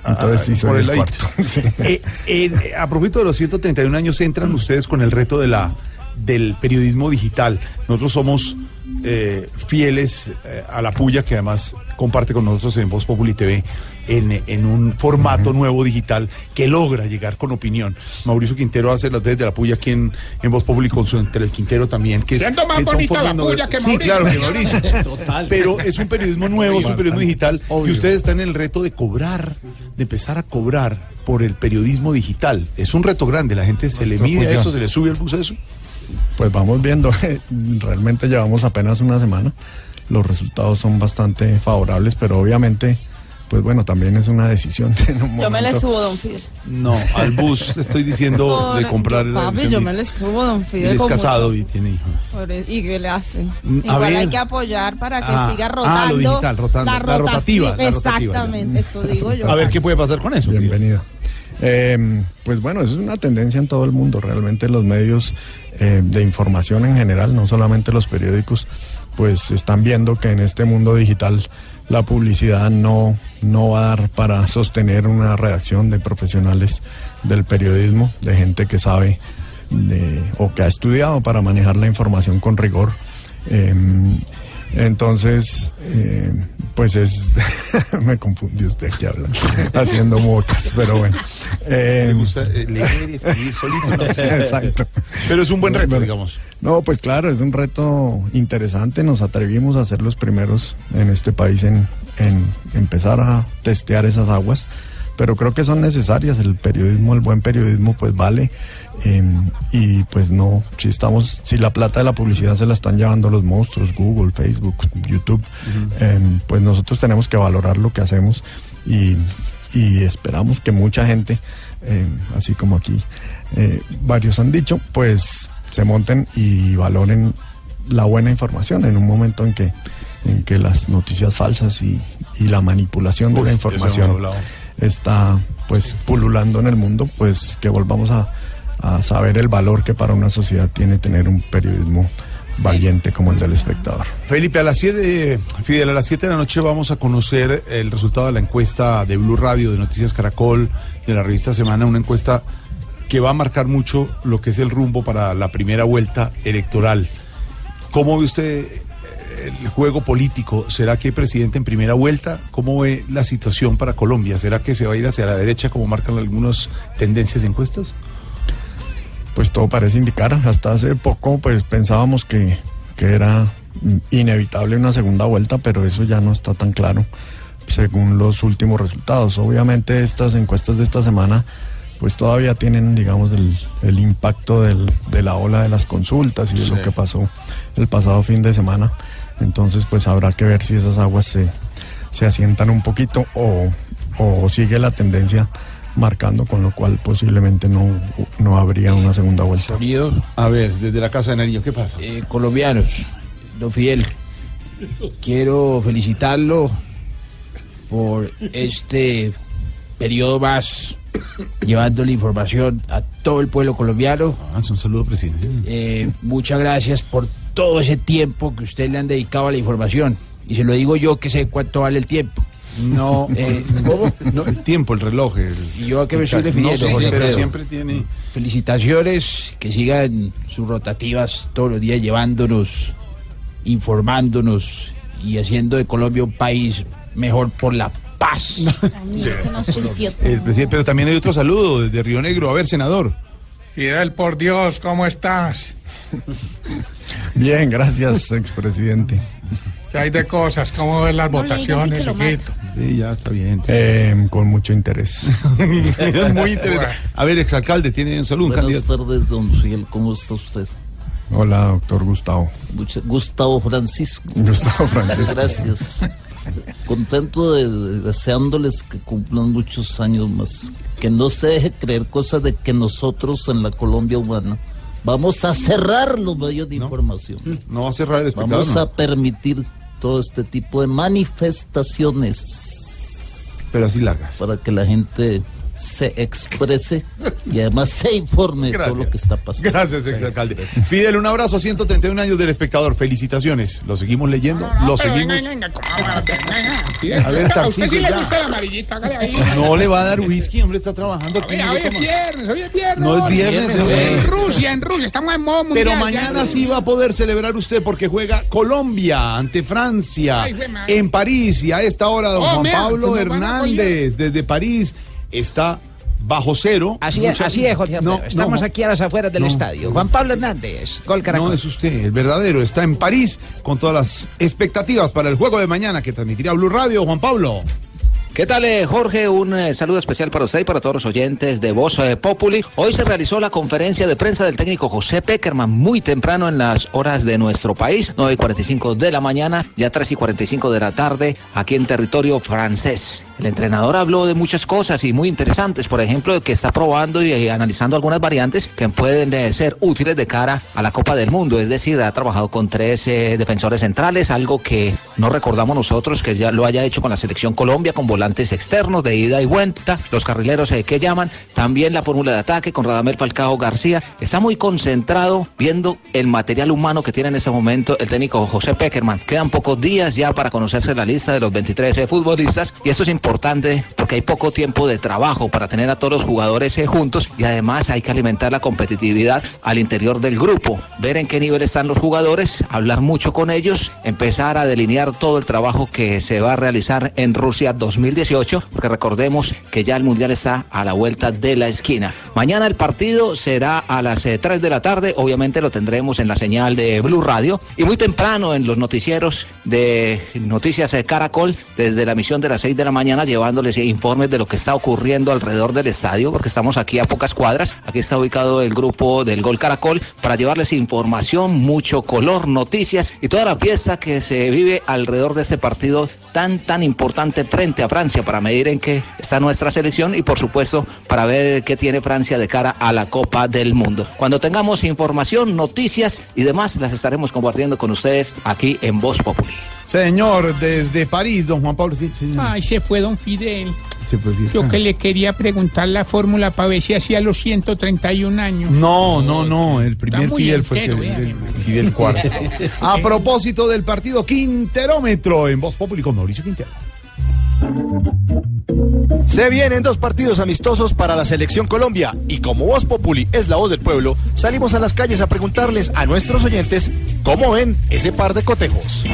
entonces sí soy por el, el cuarto. Sí. Eh, eh, a propósito de los 131 años, entran ustedes con el reto de la del periodismo digital. Nosotros somos eh, fieles a la puya que además comparte con nosotros en Voz Populi TV en, en un formato nuevo digital que logra llegar con opinión. Mauricio Quintero hace las veces de la puya aquí en, en Voz Populi con su entre el Quintero también. Que es- Siendo más que bonita la puya que Sí, Mauricio. claro que Mauricio. Total. Pero es un periodismo nuevo, es un periodismo digital y ustedes están en el reto de cobrar, de empezar a cobrar por el periodismo digital. Es un reto grande, la gente se le mide a eso, se le sube al bus a eso. Pues vamos viendo, realmente llevamos apenas una semana, los resultados son bastante favorables, pero obviamente, pues bueno, también es una decisión. En un Yo me le subo, don Fidel. No, al bus estoy diciendo de comprar la Papi, yo me le subo, don Fidel. Él es casado mucho- y tiene hijos. ¿Y qué le hace? Mm, a Igual hay que apoyar para que Ah, siga ah, lo rotando. digital, rotando, la rota- rotativa, sí, la rotativa, Exactamente, eso digo yo. A ver qué puede pasar con eso. Bienvenida. Eh, pues bueno, eso es una tendencia en todo el mundo. Realmente los medios eh, de información en general, no solamente los periódicos, pues están viendo que en este mundo digital la publicidad no, no va a dar para sostener una redacción de profesionales del periodismo, de gente que sabe o que ha estudiado para manejar la información con rigor. Em, entonces, eh, pues es. me confundí usted aquí hablando, haciendo mocas, pero bueno. Eh, leer y escribir solito. ¿no? Exacto. Pero es un buen reto, digamos. No, pues claro, es un reto interesante. Nos atrevimos a ser los primeros en este país en, en empezar a testear esas aguas, pero creo que son necesarias. El periodismo, el buen periodismo, pues vale. eh, y pues no, si estamos, si la plata de la publicidad se la están llevando los monstruos, Google, Facebook, YouTube, eh, pues nosotros tenemos que valorar lo que hacemos y, y esperamos que mucha gente, eh, así como aquí eh, varios han dicho, pues se monten y valoren la buena información en un momento en que en que las noticias falsas y, y la manipulación de Uy, la de información. Está pues pululando en el mundo, pues que volvamos a, a saber el valor que para una sociedad tiene tener un periodismo valiente como el del espectador. Felipe, a las 7, Fidel, a las 7 de la noche vamos a conocer el resultado de la encuesta de Blue Radio, de Noticias Caracol, de la revista Semana, una encuesta que va a marcar mucho lo que es el rumbo para la primera vuelta electoral. ¿Cómo ve usted el juego político? ¿Será que hay presidente en primera vuelta? ¿Cómo ve la situación para Colombia? ¿Será que se va a ir hacia la derecha como marcan algunas tendencias de encuestas? Pues todo parece indicar, hasta hace poco pues pensábamos que, que era inevitable una segunda vuelta, pero eso ya no está tan claro según los últimos resultados. Obviamente estas encuestas de esta semana pues todavía tienen digamos el, el impacto del- de la ola de las consultas y de Sí. lo que pasó el pasado fin de semana. Entonces pues habrá que ver si esas aguas se, se asientan un poquito o, o sigue la tendencia marcando, con lo cual posiblemente no, no habría una segunda vuelta. A ver, desde la Casa de Nariño, ¿qué pasa? Eh, colombianos, don Fidel, quiero felicitarlo por este periodo más llevándole información a todo el pueblo colombiano. Ah, un saludo, presidente. Eh, muchas gracias por todo ese tiempo que usted le han dedicado a la información. Y se lo digo yo que sé cuánto vale el tiempo. No, Eh, ¿cómo? No, el tiempo, el reloj. el- ¿Y yo a qué me estoy No, refiriendo? sí, pero Alfredo? siempre tiene... Felicitaciones, que sigan sus rotativas todos los días llevándonos, informándonos y haciendo de Colombia un país mejor por la paz. El presidente, pero también hay otro saludo desde Río Negro. A ver, senador. Fidel, por Dios, ¿cómo estás? Bien, gracias, expresidente. ¿Qué hay de cosas? ¿Cómo ves las No votaciones, que hijito? Sí, ya está bien. Eh, con mucho interés. Es muy interesante. A ver, exalcalde, tiene un saludo, un Buenas candidato. tardes, don Miguel. ¿Cómo está usted? Hola, doctor Gustavo. Gustavo Francisco. Gustavo Francisco. Gracias. Contento de, de- deseándoles que cumplan muchos años más. Que no se deje creer cosas de que nosotros en la Colombia humana vamos a cerrar los medios de información. No va a cerrar el espectador. Vamos no. a permitir todo este tipo de manifestaciones. Pero así largas. Para que la gente se exprese y además se informe de todo lo que está pasando. Gracias, exalcalde. Fidel, un abrazo, 131 años del espectador. Felicitaciones. ¿Lo seguimos leyendo? ¿Lo seguimos? venga, venga, ¿cómo va a- ver, sí. No le va a dar whisky, hombre, está trabajando no hoy es viernes, hoy es viernes. No es viernes. Rusia, en Rusia, estamos en modo mundial. Pero mañana sí va a poder celebrar usted porque juega Colombia ante Francia Ay, en París y a esta hora don Oh, Juan mira, Pablo Hernández desde París está bajo cero. Así es, Mucha- así es, Jorge Alfredo. No, Estamos no, aquí a las afueras del no. estadio. Juan Pablo Hernández, gol Caracol. No es usted, el verdadero está en París con todas las expectativas para el juego de mañana que transmitirá Blue Radio. Juan Pablo. ¿Qué tal, eh, Jorge? Un eh, saludo especial para usted y para todos los oyentes de Voz eh, Populi. Hoy se realizó la conferencia de prensa del técnico José Peckerman muy temprano en las horas de nuestro país, 9 y 45 de la mañana, ya 3 y 45 de la tarde, aquí en territorio francés. El entrenador habló de muchas cosas y muy interesantes, por ejemplo, que está probando y eh, analizando algunas variantes que pueden eh, ser útiles de cara a la Copa del Mundo. Es decir, ha trabajado con tres defensores centrales, algo que no recordamos nosotros que ya lo haya hecho con la selección Colombia, con volantes volantes externos de ida y vuelta, los carrileros eh, que llaman, también la fórmula de ataque con Radamel Falcao García. Está muy concentrado viendo el material humano que tiene en este momento el técnico José Peckerman. Quedan pocos días ya para conocerse la lista de los 23 eh, futbolistas y esto es importante porque hay poco tiempo de trabajo para tener a todos los jugadores eh, juntos y además hay que alimentar la competitividad al interior del grupo, ver en qué nivel están los jugadores, hablar mucho con ellos, empezar a delinear todo el trabajo que se va a realizar en Rusia 2018, porque recordemos que ya el Mundial está a la vuelta de la esquina. Mañana el partido será a las eh, 3 de la tarde, obviamente lo tendremos en la señal de Blue Radio y muy temprano en los noticieros de Noticias eh, Caracol, desde la misión de las 6 de la mañana, llevándoles eh, informes de lo que está ocurriendo alrededor del estadio, porque estamos aquí a pocas cuadras. Aquí está ubicado el grupo del Gol Caracol para llevarles información, mucho color, noticias y toda la fiesta que se vive alrededor de este partido tan tan importante frente a Francia para medir en qué está nuestra selección y por supuesto para ver qué tiene Francia de cara a la Copa del Mundo. Cuando tengamos información, noticias y demás las estaremos compartiendo con ustedes aquí en Voz Populi. Señor, desde París, don Juan Pablo. sí. Ay, se fue don Fidel. Se fue bien. Yo que le quería preguntar la fórmula para ver si hacía los 131 años. No, no, no, el primer Fidel fue que- el Fidel cuarto. A propósito del partido Quinterómetro en Voz Populi con Mauricio Quintero. Se vienen dos partidos amistosos para la selección Colombia y como Voz Populi es la voz del pueblo, salimos a las calles a preguntarles a nuestros oyentes cómo ven ese par de cotejos.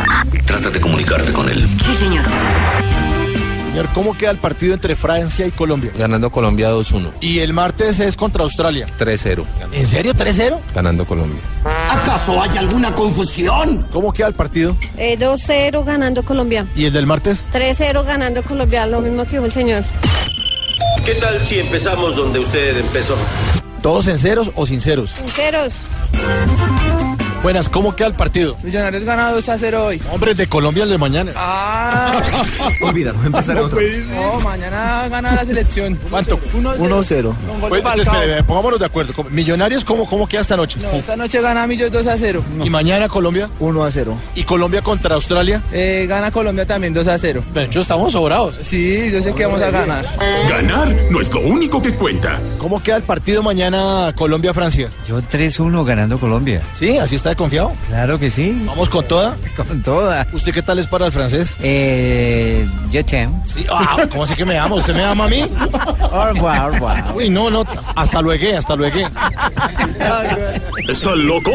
Trata de comunicarte con él. Sí, señor. Señor, ¿cómo queda el partido entre Francia y Colombia? Ganando Colombia 2-1. Y el martes es contra Australia. 3-0. ¿En serio 3-0? Ganando Colombia. ¿Acaso hay alguna confusión? ¿Cómo queda el partido? Eh, 2-0 ganando Colombia. ¿Y el del martes? 3-0 ganando Colombia, lo mismo que dijo el señor. ¿Qué tal si empezamos donde usted empezó? ¿Todos en ceros o sin ceros? Sinceros. Buenas, ¿cómo queda el partido? Millonarios gana 2 a 0 hoy. Hombre, de Colombia el de mañana. Ah. Olvídalo, empezará otra vez. No, mañana gana la selección. ¿Cuánto? 1-0. 1-0. Con gol Pues, pongámonos de acuerdo. ¿Cómo- Millonarios, ¿cómo, cómo queda esta noche? No, esta noche gana Millos 2 a 0. ¿Y mañana Colombia? 1 a 0. ¿Y Colombia contra Australia? Eh, gana Colombia también 2 a 0. De hecho, estamos sobrados. Sí, yo sé que vamos a ganar. Ganar no es lo único que cuenta. ¿Cómo queda el partido mañana Colombia-Francia? Yo 3-1 ganando Colombia. ¿Sí? ¿Así está de confiado? Claro que sí. ¿Vamos con toda? Con toda. ¿Usted qué tal es para el francés? Eh, yo te amo. Sí. Ah, ¿Cómo así que me ama? ¿Usted me ama a mí? Au revoir, au revoir. Uy, no, no. Hasta luego, hasta luego. ¿Está loco?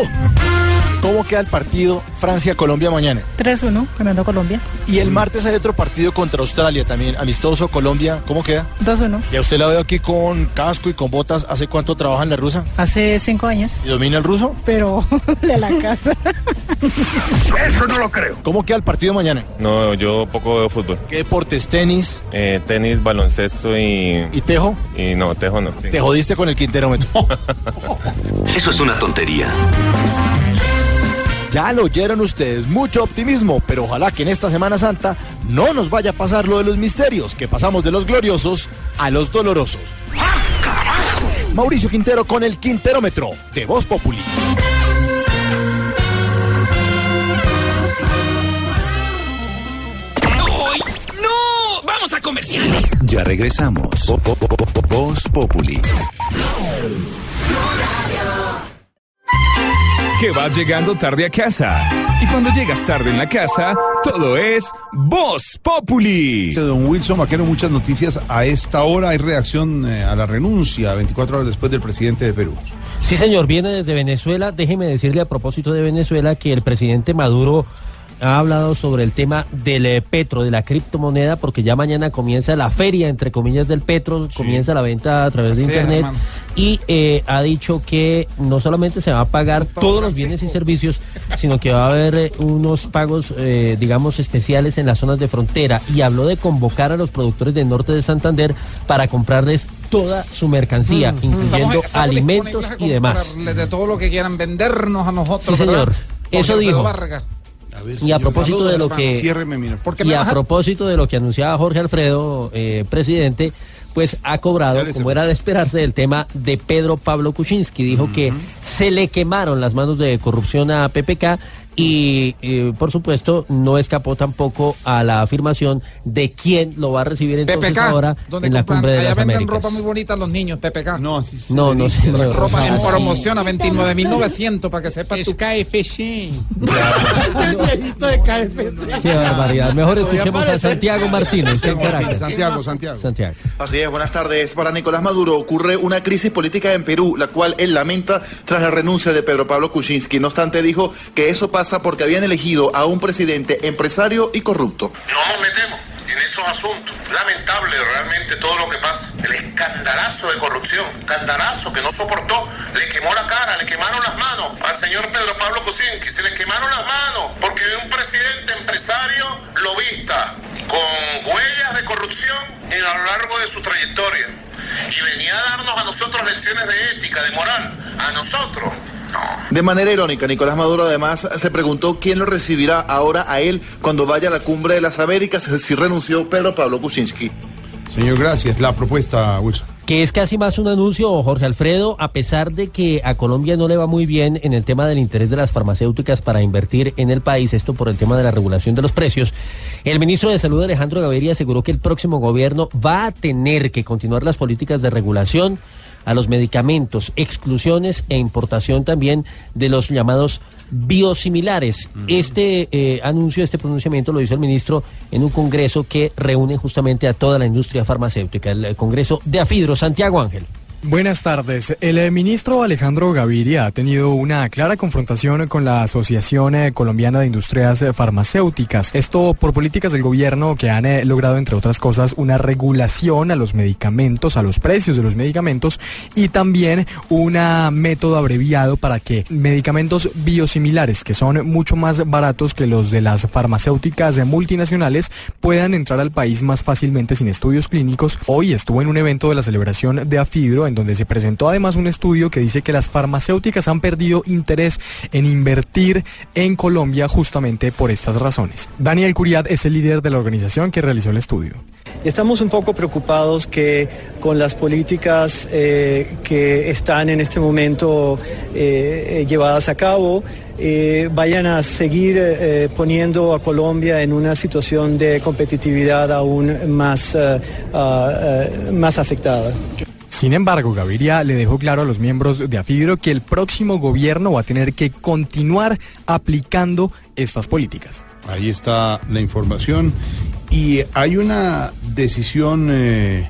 ¿Cómo queda el partido Francia-Colombia mañana? 3-1 ganando Colombia. Y el martes hay otro partido contra Australia también, amistoso Colombia. ¿Cómo queda? 2-1. Ya usted la veo aquí con casco y con botas. ¿Hace cuánto trabaja en la rusa? Hace cinco años. ¿Y domina el ruso? Pero de la casa. Eso no lo creo. ¿Cómo queda el partido mañana? No, yo poco veo fútbol. ¿Qué deportes? ¿Tenis? Eh, tenis, baloncesto y... ¿Y tejo? Y no, tejo no. Te jodiste con el quinterómetro. Eso es una tontería. Ya lo oyeron ustedes, mucho optimismo, pero ojalá que en esta Semana Santa no nos vaya a pasar lo de los misterios, que pasamos de los gloriosos a los dolorosos. Mauricio Quintero con el Quinterómetro de Voz Populi. ¡No! ¡Vamos a comerciales! Ya regresamos. Vo- vo- vo- vo- Voz Populi. Que vas llegando tarde a casa. Y cuando llegas tarde en la casa, todo es Voz Populi. Dice don Wilson Vaquero, muchas noticias. A esta hora hay reacción eh, a la renuncia, 24 horas después del presidente de Perú. Sí, señor, viene desde Venezuela. Déjeme decirle a propósito de Venezuela que el presidente Maduro ha hablado sobre el tema del eh, petro, de la criptomoneda, porque ya mañana comienza la feria, entre comillas, del petro, comienza la venta a través de Así Internet. y eh, ha dicho que no solamente se va a pagar todos los bienes y servicios, sino que va a haber eh, unos pagos, eh, digamos, especiales en las zonas de frontera. Y habló de convocar a los productores del norte de Santander para comprarles toda su mercancía, Mm, incluyendo estamos- estamos alimentos y demás. De todo lo que quieran vendernos a nosotros. Sí, señor. ¿verdad? Eso Jorge dijo. Y a propósito de lo que Ciérreme, mira. Porque y a- propósito de lo que anunciaba Jorge Alfredo, eh, presidente, pues ha cobrado, como era de esperarse, el tema de Pedro Pablo Kuczynski. Dijo que se le quemaron las manos de corrupción a PPK Y, eh, por supuesto, no escapó tampoco a la afirmación de quién lo va a recibir entonces PPK, ahora donde en la compran- cumbre de allá las venden Américas. ropa muy bonita los niños, PPK. No, así No, no sé. no, Ropa en no sé. promoción a 29.900 para que sepas Es tú. KFC. el viejito de KFC. Qué barbaridad. Mejor escuchemos a Santiago Martínez en Caracas. Santiago, Santiago. Santiago. Así es, buenas tardes. Para Nicolás Maduro ocurre una crisis política en Perú, la cual él lamenta tras la renuncia de Pedro Pablo Kuczynski. No obstante, dijo que eso pasa porque habían elegido a un presidente empresario y corrupto. No nos metemos en esos asuntos. Lamentable realmente todo lo que pasa. El escandalazo de corrupción, escandalazo que no soportó, le quemó la cara, le quemaron las manos al señor Pedro Pablo Kuczynski, se le quemaron las manos porque un presidente empresario lobista con huellas de corrupción en a lo largo de su trayectoria. Y venía a darnos a nosotros lecciones de ética, de moral, a nosotros. De manera irónica, Nicolás Maduro además se preguntó quién lo recibirá ahora a él cuando vaya a la cumbre de las Américas si renunció Pedro Pablo Kuczynski. Señor, gracias. La propuesta, Wilson. Que es casi más un anuncio, Jorge Alfredo, a pesar de que a Colombia no le va muy bien en el tema del interés de las farmacéuticas para invertir en el país, esto por el tema de la regulación de los precios, el ministro de Salud Alejandro Gaviria aseguró que el próximo gobierno va a tener que continuar las políticas de regulación a los medicamentos, exclusiones e importación también de los llamados biosimilares. Este eh, anuncio, este pronunciamiento lo hizo el ministro en un congreso que reúne justamente a toda la industria farmacéutica, el Congreso de Afidro. Santiago Ángel. Buenas tardes. El eh, ministro Alejandro Gaviria ha tenido una clara confrontación con la Asociación eh, Colombiana de Industrias eh, Farmacéuticas. Esto por políticas del gobierno que han logrado, entre otras cosas, una regulación a los medicamentos, a los precios de los medicamentos y también un método abreviado para que medicamentos biosimilares, que son mucho más baratos que los de las farmacéuticas multinacionales, puedan entrar al país más fácilmente sin estudios clínicos. Hoy estuvo en un evento de la celebración de Afidro donde se presentó además un estudio que dice que las farmacéuticas han perdido interés en invertir en Colombia justamente por estas razones. Daniel Curiat es el líder de la organización que realizó el estudio. Estamos un poco preocupados que con las políticas eh, que están en este momento eh, eh, llevadas a cabo, vayan a seguir poniendo a Colombia en una situación de competitividad aún más, ah, más afectada. Sin embargo, Gaviria le dejó claro a los miembros de Afidro que el próximo gobierno va a tener que continuar aplicando estas políticas. Ahí está la información. Y hay una decisión eh,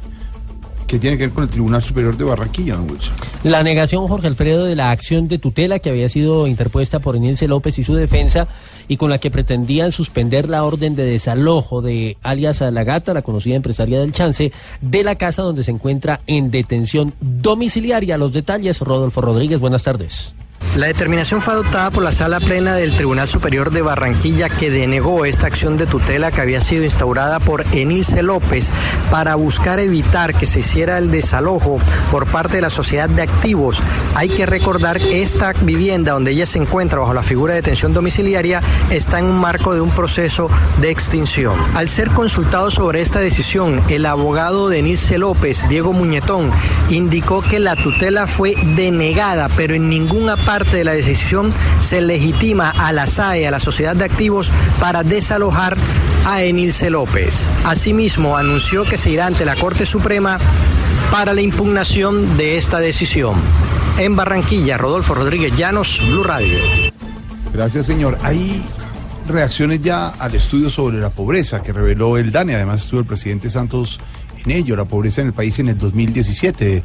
que tiene que ver con el Tribunal Superior de Barranquilla, don Wilson. La negación, Jorge Alfredo, de la acción de tutela que había sido interpuesta por Enilce López y su defensa y con la que pretendían suspender la orden de desalojo de alias La Gata, la conocida empresaria del Chance, de la casa donde se encuentra en detención domiciliaria. Los detalles, Rodolfo Rodríguez, buenas tardes. La determinación fue adoptada por la Sala Plena del Tribunal Superior de Barranquilla que denegó esta acción de tutela que había sido instaurada por Enilce López para buscar evitar que se hiciera el desalojo por parte de la sociedad de activos. Hay que recordar que esta vivienda donde ella se encuentra bajo la figura de detención domiciliaria está en un marco de un proceso de extinción. Al ser consultado sobre esta decisión, el abogado de Enilce López, Diego Muñetón, indicó que la tutela fue denegada, pero en ninguna parte de la decisión se legitima a la SAE, a la Sociedad de Activos, para desalojar a Enilce López. Asimismo, anunció que se irá ante la Corte Suprema para la impugnación de esta decisión. En Barranquilla, Rodolfo Rodríguez Llanos, Blue Radio. Gracias, señor. Hay reacciones ya al estudio sobre la pobreza que reveló el DANE. Además, estuvo el presidente Santos en ello, la pobreza en el país en el 2017.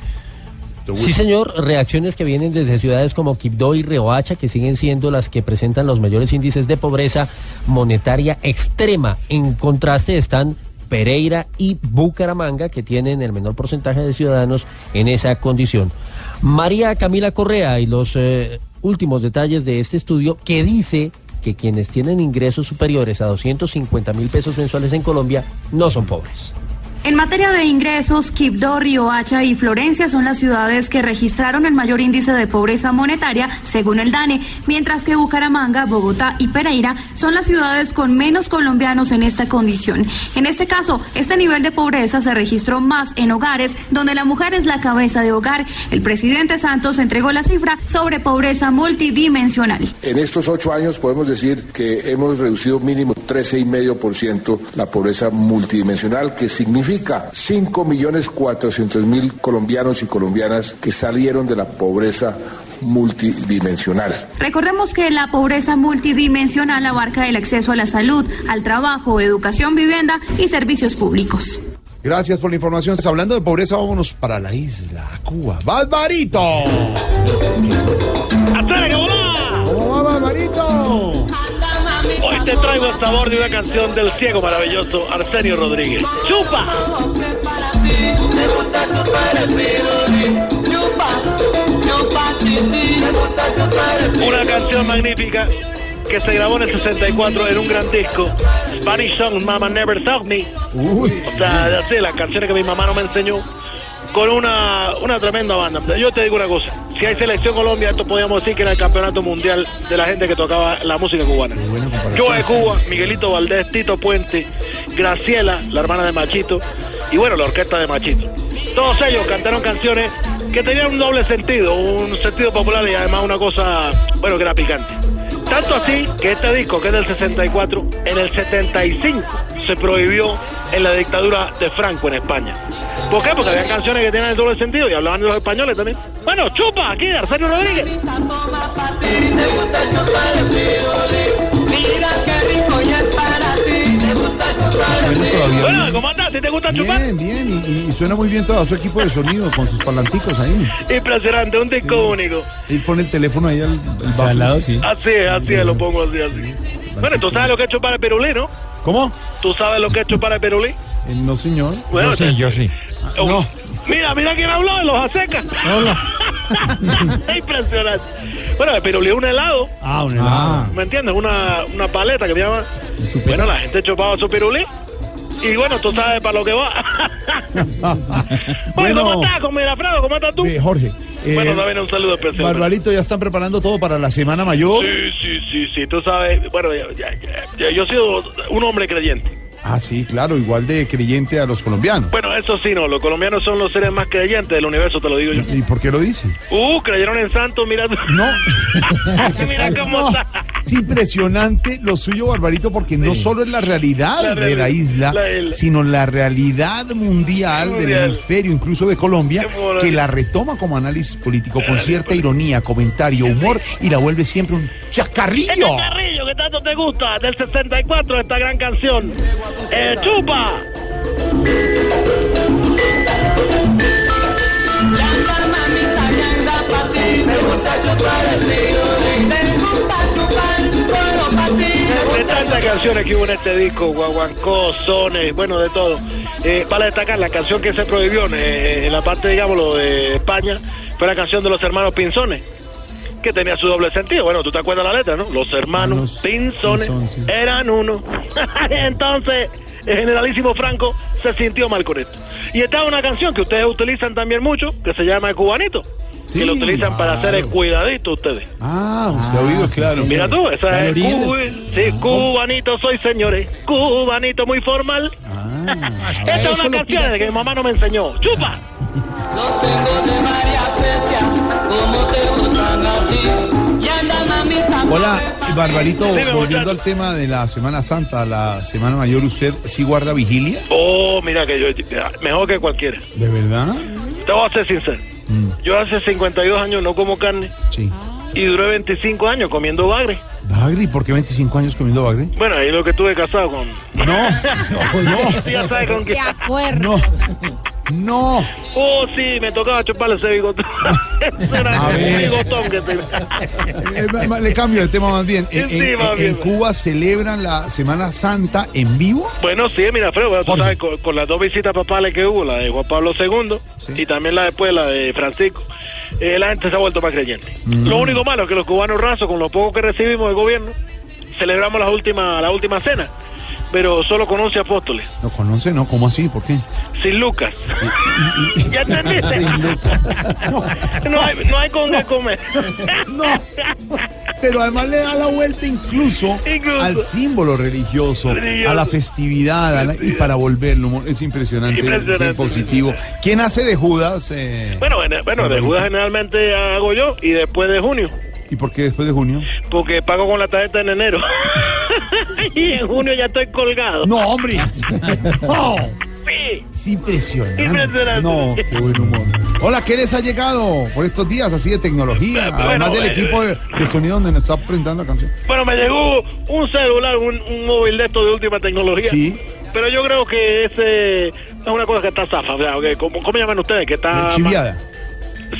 Sí, señor, reacciones que vienen desde ciudades como Quibdó y Riohacha, que siguen siendo las que presentan los mayores índices de pobreza monetaria extrema. En contraste están Pereira y Bucaramanga, que tienen el menor porcentaje de ciudadanos en esa condición. María Camila Correa y los eh, últimos detalles de este estudio que dice que quienes tienen ingresos superiores a 250 mil pesos mensuales en Colombia no son pobres. En materia de ingresos, Quibdó, Riohacha y Florencia son las ciudades que registraron el mayor índice de pobreza monetaria, según el DANE, mientras que Bucaramanga, Bogotá y Pereira son las ciudades con menos colombianos en esta condición. En este caso, este nivel de pobreza se registró más en hogares donde la mujer es la cabeza de hogar. El presidente Santos entregó la cifra sobre pobreza multidimensional. En estos ocho años podemos decir que hemos reducido mínimo 13,5% la pobreza multidimensional, que significa 5.400.000 colombianos y colombianas que salieron de la pobreza multidimensional. Recordemos que la pobreza multidimensional abarca el acceso a la salud, al trabajo, educación, vivienda y servicios públicos. Gracias por la información. Hablando de pobreza, vámonos para la isla, Cuba. ¡Barbarito! ¿Cómo va, Barbarito? Te traigo el sabor de una canción del ciego maravilloso Arsenio Rodríguez. ¡Chupa! Una canción magnífica que se grabó en el 64 en un gran disco. Spanish Song Mama Never Taught Me. O sea, ya sé, las canciones que mi mamá no me enseñó. Con una, una tremenda banda. Yo te digo una cosa. Si hay selección Colombia, esto podríamos decir que era el campeonato mundial de la gente que tocaba la música cubana. Yo de Cuba, Miguelito Valdés, Tito Puente, Graciela, la hermana de Machito, y bueno, la orquesta de Machito. Todos ellos cantaron canciones que tenían un doble sentido, un sentido popular y además una cosa, bueno, que era picante. Tanto así que este disco, que es del 64, en el 75 se prohibió en la dictadura de Franco en España. ¿Por qué? Porque había canciones que tenían el doble sentido y hablaban de los españoles también. Bueno, chupa, aquí, Arsenio Rodríguez. Bueno, ¿cómo andás? ¿Sí te gusta chupar? Bien, bien, y, y suena muy bien todo su equipo de sonido con sus parlanticos ahí. Impresionante, un disco único. Él pone el teléfono ahí al, al lado, sí. Así es, así es, lo pongo así, así. Bueno, ¿tú sabes lo que es chupar el perulí, no? ¿Cómo? ¿Tú sabes lo que es chupar el perulí? Eh, no, señor. Bueno, te- yo sí. Oh, Mira, mira quién habló de los acecas. Impresionante. Bueno, el pirulí es un helado. Ah, un helado. ¿Me entiendes? Una, una paleta que se llama. Bueno, la gente chupaba su pirulí. Y bueno, tú sabes para lo que va. Oye, ¿cómo estás, con Mirafredo? ¿Cómo estás tú? Eh, Jorge. eh, bueno, también un saludo especial. Barbarito, ya están preparando todo para la Semana Mayor. Sí, sí, sí, sí, tú sabes. Bueno, ya, ya, ya, ya, yo he sido un hombre creyente. Ah, sí, claro, igual de creyente a los colombianos. Bueno, eso sí, no, los colombianos son los seres más creyentes del universo, te lo digo yo. ¿Y por qué lo dicen? Uh, creyeron en santos, mira. tú. No. mira cómo No, está. Es impresionante lo suyo, Barbarito, porque no solo es la realidad La de la isla, la isla. sino la realidad mundial, del Mundial. hemisferio, incluso de Colombia, que la retoma como análisis político con cierta ironía, comentario, humor y la vuelve siempre un chacarrillo. Este carrillo que tanto te gusta, del 64, esta gran canción. Eh, ¡Chupa! De tantas canciones que hubo en este disco, guaguancó, sones, bueno, de todo. Eh, vale destacar la canción que se prohibió eh, en la parte, digámoslo, de España, fue la canción de los hermanos Pinzones, que tenía su doble sentido. Bueno, tú te acuerdas la letra, ¿no? Los hermanos Pinzones sí. eran uno. Entonces, el generalísimo Franco se sintió mal con esto. Y estaba una canción que ustedes utilizan también mucho, que se llama El Cubanito. Que Sí, lo utilizan para hacer el cuidadito ustedes. Ah, usted ha oído, sí, claro. Mira tú, esa es Cuba- sí, cubanito soy, señores. Cubanito muy formal. Esta es una lo canción que mi mamá no me enseñó. ¡Chupa! Hola, Barbarito, volviendo al tema de la Semana Santa, la Semana Mayor, ¿usted sí guarda vigilia? Oh, mira que yo, mejor que cualquiera. ¿De verdad? Te voy a ser sincero. Yo hace 52 años no como carne Sí. y duré 25 años comiendo bagre. Bagre, ¿y por qué 25 años comiendo bagre? Bueno, ahí lo que estuve casado con... No, no, no. Ya sabes con quién. No, no. Oh, sí, me tocaba chuparle ese bigotón. Que. Eh, Le cambio de tema más bien. En, Sí, en- más en bien. Cuba celebran la Semana Santa en vivo. Bueno, sí, mira, Fredo, bueno, tú sabes, con, con las dos visitas papales que hubo, la de Juan Pablo II y también la después, la de Francisco, eh, la gente se ha vuelto más creyente. Mm. Lo único malo es que los cubanos rasos, con lo poco que recibimos del gobierno, celebramos la última, la última cena. Pero solo con 11 apóstoles. ¿No conoce? No, ¿cómo así? ¿Por qué? Sin Lucas. ¿Ya entendiste? No hay, no hay con qué comer. No. Pero además le da la vuelta incluso, Incluso. al símbolo religioso, Religioso. a la festividad, a la- y para volverlo, es impresionante, Impresionante. es positivo. ¿Quién hace de Judas? eh, Bueno, en- bueno, de Judas generalmente hago yo y después de junio, ¿Y por qué después de junio? porque pago con la tarjeta en enero. y en junio ya estoy colgado. No, hombre. No. Sí. Es impresionante. Impresionante. No, qué buen humor. Hola, ¿qué les ha llegado por estos días así de tecnología? Bueno, Además del equipo de, de sonido donde nos está presentando la canción. Bueno, me llegó un celular, un, un móvil de estos de última tecnología. Sí. Pero yo creo que ese es una cosa que está zafa. O sea, ¿cómo, ¿Cómo llaman ustedes? Que está. Chiviada.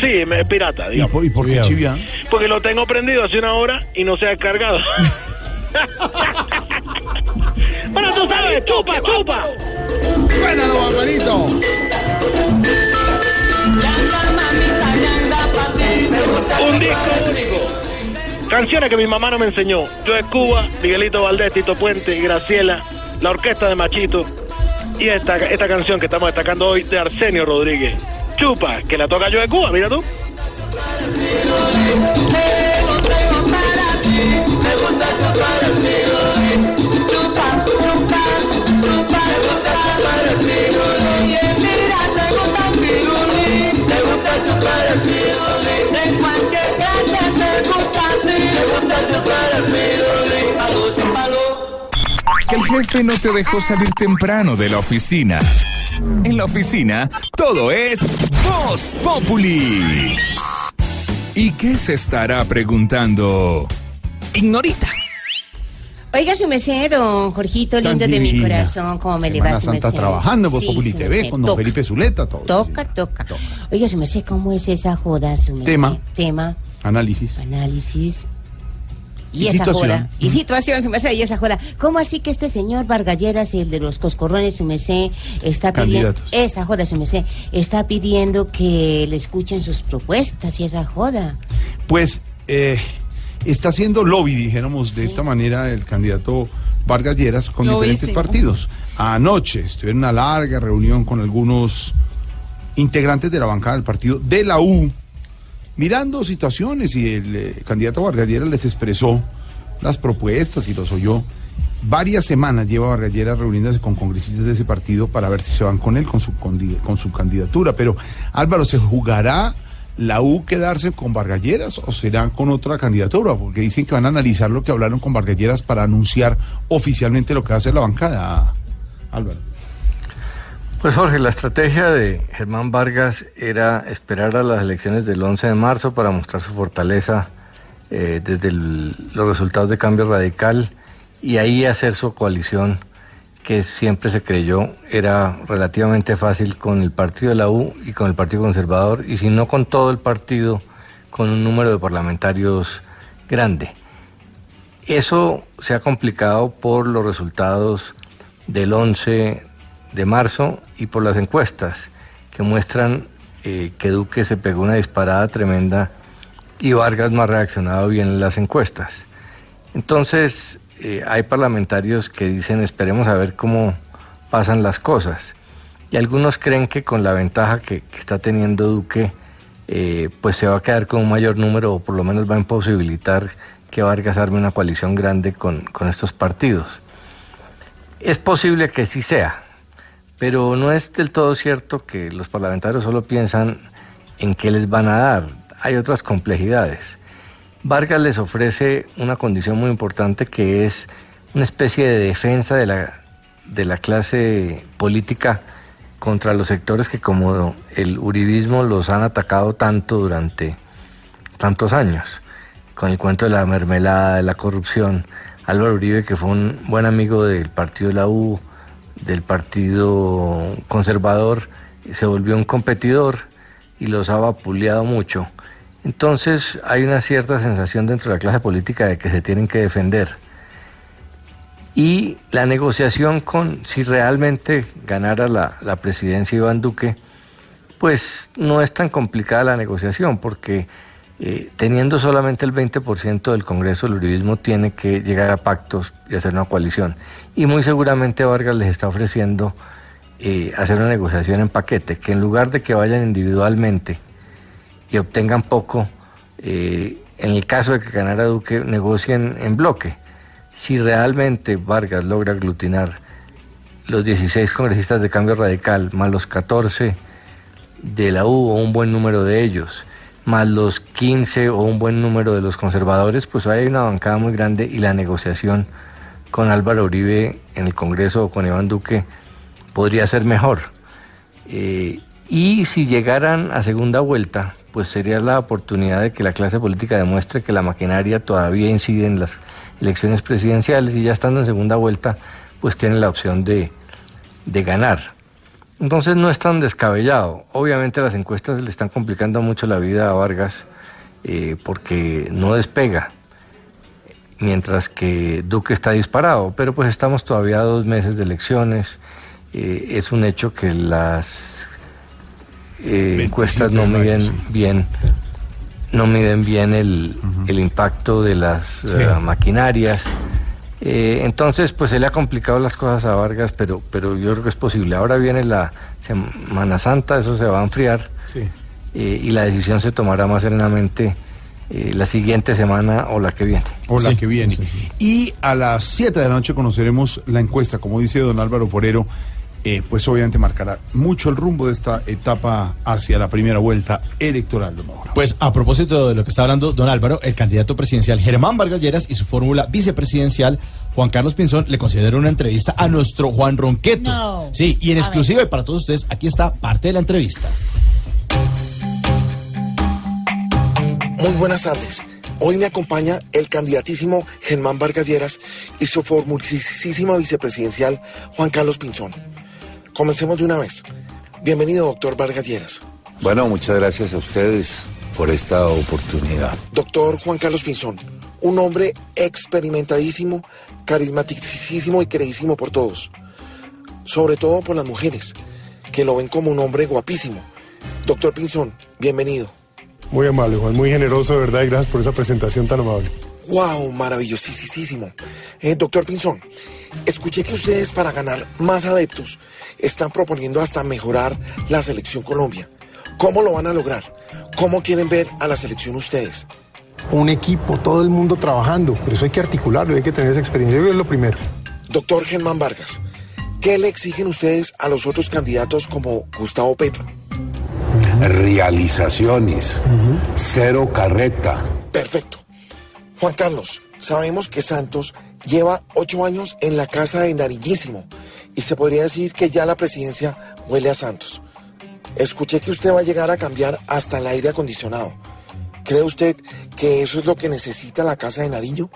Sí, me- es pirata, ¿Y por, y por qué? Porque lo tengo prendido hace una hora y no se ha cargado. bueno, tú sabes, chupa, chupa. Suénalo, Barbarito. Un disco único. Canciones que mi mamá no me enseñó. Yo de Cuba, Miguelito Valdés, Tito Puente y Graciela, la orquesta de Machito. Y esta, esta canción que estamos destacando hoy de Arsenio Rodríguez. Chupa, que la toca yo de Cuba, mira tú. Que el jefe no te dejó salir temprano de la oficina. En la oficina, todo es Voz Populi. ¿Y qué se estará preguntando? Ignorita. Oiga, su merced, don Jorgito, Tan lindo de mi divina. corazón, ¿cómo me le va Semana su Santa merced? trabajando Voz Sí, Populi su TV con don toca, Felipe Zuleta, todo. Toca, toca. Oiga, su merced, ¿cómo es esa joda, su merced? Tema. Tema, Análisis. análisis. Y, Y esa situación. joda. Y situación, su merced, y esa joda. ¿Cómo así que este señor Vargalleras, el de los coscorrones, su merced, está pidiendo... Candidatos. Esa joda, su merced, está pidiendo que le escuchen sus propuestas y esa joda. Pues eh, está haciendo lobby, dijéramos de esta manera, el candidato Vargas Lleras con diferentes partidos. Anoche estuve en una larga reunión con algunos integrantes de la bancada del partido de la U, mirando situaciones y el eh, candidato Vargas les expresó las propuestas y los oyó. Varias semanas lleva Vargas Lleras reuniéndose con congresistas de ese partido para ver si se van con él, con su, con su candidatura. Pero Álvaro, ¿se jugará la U quedarse con Vargas Lleras o será con otra candidatura? Porque dicen que van a analizar lo que hablaron con Vargas Lleras para anunciar oficialmente lo que va a hacer la bancada. Álvaro. Pues Jorge, la estrategia de Germán Vargas era esperar a las elecciones del 11 de marzo para mostrar su fortaleza eh, desde los resultados de cambio radical y ahí hacer su coalición que siempre se creyó era relativamente fácil con el partido de la U y con el Partido Conservador y si no con todo el partido, con un número de parlamentarios grande. Eso se ha complicado por los resultados del 11 de marzo y por las encuestas que muestran eh, que Duque se pegó una disparada tremenda y Vargas no ha reaccionado bien en las encuestas. Entonces, eh, hay parlamentarios que dicen esperemos a ver cómo pasan las cosas. Y algunos creen que con la ventaja que, está teniendo Duque, eh, pues se va a quedar con un mayor número o por lo menos va a imposibilitar que Vargas arme una coalición grande con, con estos partidos. Es posible que sí sea, pero no es del todo cierto que los parlamentarios solo piensan en qué les van a dar. Hay otras complejidades. Vargas les ofrece una condición muy importante que es una especie de defensa de la, de la clase política contra los sectores que como el uribismo los han atacado tanto durante tantos años, con el cuento de la mermelada, de la corrupción. Álvaro Uribe, que fue un buen amigo del partido de la U, del partido conservador, se volvió un competidor y los ha vapuleado mucho. Entonces hay una cierta sensación dentro de la clase política de que se tienen que defender. Y la negociación con si realmente ganara la, la presidencia Iván Duque, pues no es tan complicada la negociación, porque eh, teniendo solamente el 20% del Congreso, el uribismo tiene que llegar a pactos y hacer una coalición. Y muy seguramente Vargas les está ofreciendo eh, hacer una negociación en paquete, que en lugar de que vayan individualmente y obtengan poco, eh, en el caso de que ganara Duque, negocien en bloque. Si realmente Vargas logra aglutinar los 16 congresistas de cambio radical, más los 14 de la U o un buen número de ellos, más los 15 o un buen número de los conservadores, pues hay una bancada muy grande y la negociación con Álvaro Uribe en el Congreso o con Iván Duque podría ser mejor. Eh, y si llegaran a segunda vuelta, pues sería la oportunidad de que la clase política demuestre que la maquinaria todavía incide en las elecciones presidenciales y ya estando en segunda vuelta, pues tienen la opción de, de ganar. Entonces no es tan descabellado. Obviamente las encuestas le están complicando mucho la vida a Vargas eh, porque no despega, mientras que Duque está disparado. Pero pues estamos todavía a dos meses de elecciones. Eh, es un hecho que las eh, encuestas no miden bien no miden bien el, el impacto de las eh, maquinarias. Eh, entonces, pues se le ha complicado las cosas a Vargas, pero, pero yo creo que es posible. Ahora viene la Semana Santa, eso se va a enfriar eh, y la decisión se tomará más serenamente eh, la siguiente semana o la que viene. O la que viene. Y a las 7 de la noche conoceremos la encuesta, como dice don Álvaro Porero, eh, pues obviamente marcará mucho el rumbo de esta etapa hacia la primera vuelta electoral. don. Pues a propósito de lo que está hablando don Álvaro, el candidato presidencial Germán Vargas Lleras y su fórmula vicepresidencial Juan Carlos Pinzón le concedieron una entrevista a nuestro Juan Ronqueto. No. Sí, y en exclusiva y para todos ustedes, aquí está parte de la entrevista. Muy buenas tardes. Hoy me acompaña el candidatísimo Germán Vargas Lleras y su formulísima vicepresidencial Juan Carlos Pinzón. Comencemos de una vez. Bienvenido, doctor Vargas Lleras. Bueno, muchas gracias a ustedes por esta oportunidad. Doctor Juan Carlos Pinzón, un hombre experimentadísimo, carismaticísimo y queridísimo por todos. Sobre todo por las mujeres, que lo ven como un hombre guapísimo. Doctor Pinzón, bienvenido. Muy amable, Juan, muy generoso, de verdad, y gracias por esa presentación tan amable. ¡Wow! Maravillosísimo. Eh, doctor Pinzón, escuché que ustedes para ganar más adeptos están proponiendo hasta mejorar la selección Colombia. ¿Cómo lo van a lograr? ¿Cómo quieren ver a la selección ustedes? Un equipo, todo el mundo trabajando, por eso hay que articularlo, hay que tener esa experiencia, yo creo que es lo primero. Doctor Germán Vargas, ¿qué le exigen ustedes a los otros candidatos como Gustavo Petro? Realizaciones, cero carreta. Perfecto. Juan Carlos, sabemos que Santos lleva ocho años en la casa de Nariñísimo y se podría decir que ya la presidencia huele a Santos. Escuché que usted va a llegar a cambiar hasta el aire acondicionado. ¿Cree usted que eso es lo que necesita la casa de Nariño?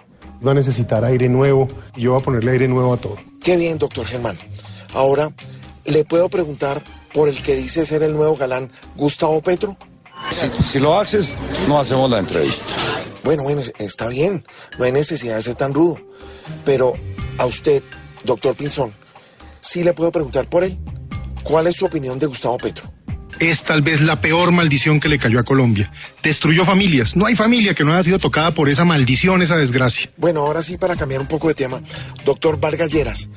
Va a necesitar aire nuevo y yo voy a ponerle aire nuevo a todo. Qué bien, doctor Germán. Ahora, ¿le puedo preguntar por el que dice ser el nuevo galán Gustavo Petro? Si, si lo haces, no hacemos la entrevista. Bueno, bueno, está bien. No hay necesidad de ser tan rudo. Pero a usted, doctor Pinzón, sí le puedo preguntar por él. ¿Cuál es su opinión de Gustavo Petro? Es tal vez la peor maldición que le cayó a Colombia. Destruyó familias. No hay familia que no haya sido tocada por esa maldición, esa desgracia. Bueno, ahora sí, para cambiar un poco de tema, doctor Vargas Lleras,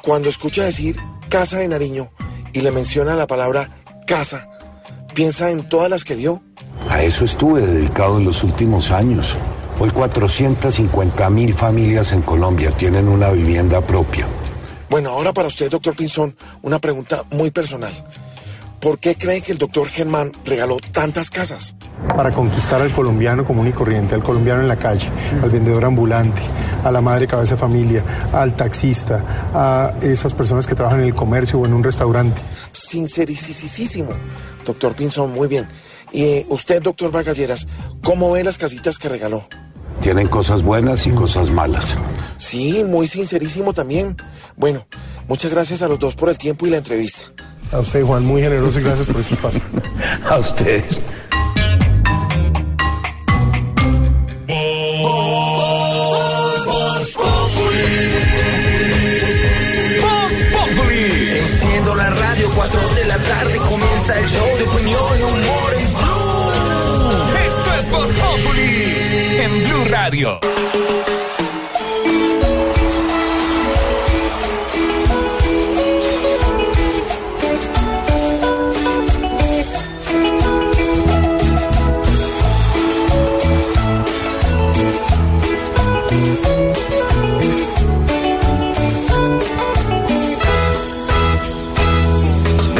cuando escucha decir Casa de Nariño y le menciona la palabra casa, ¿piensa en todas las que dio? A eso estuve dedicado en los últimos años. Hoy 450 mil familias en Colombia tienen una vivienda propia. Bueno, ahora para usted, doctor Pinzón, una pregunta muy personal. ¿Por qué cree que el doctor Germán regaló tantas casas? Para conquistar al colombiano común y corriente, al colombiano en la calle, al vendedor ambulante, a la madre cabeza de familia, al taxista, a esas personas que trabajan en el comercio o en un restaurante. Sincericísimo. Doctor Pinzón, muy bien. Y eh, usted, doctor Vargas Lleras, ¿cómo ve las casitas que regaló? Tienen cosas buenas y cosas malas. Sí, muy sincerísimo también. Bueno, muchas gracias a los dos por el tiempo y la entrevista. A usted, Juan, muy generoso y gracias por este espacio. A ustedes. Radio.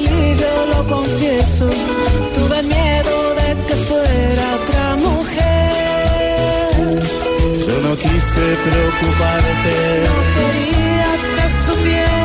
lo confieso. Tuve miedo de que fuera otra mujer. Yo no quise preocuparte. No querías que supiera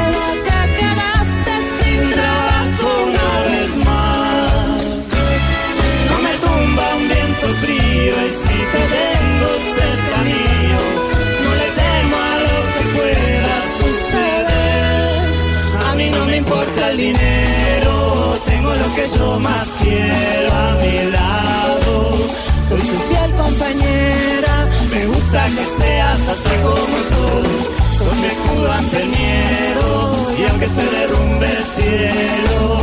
que yo más quiero a mi lado. Soy tu fiel compañera. me gusta que seas así como sos. Sos mi escudo ante el miedo y aunque se derrumbe el cielo.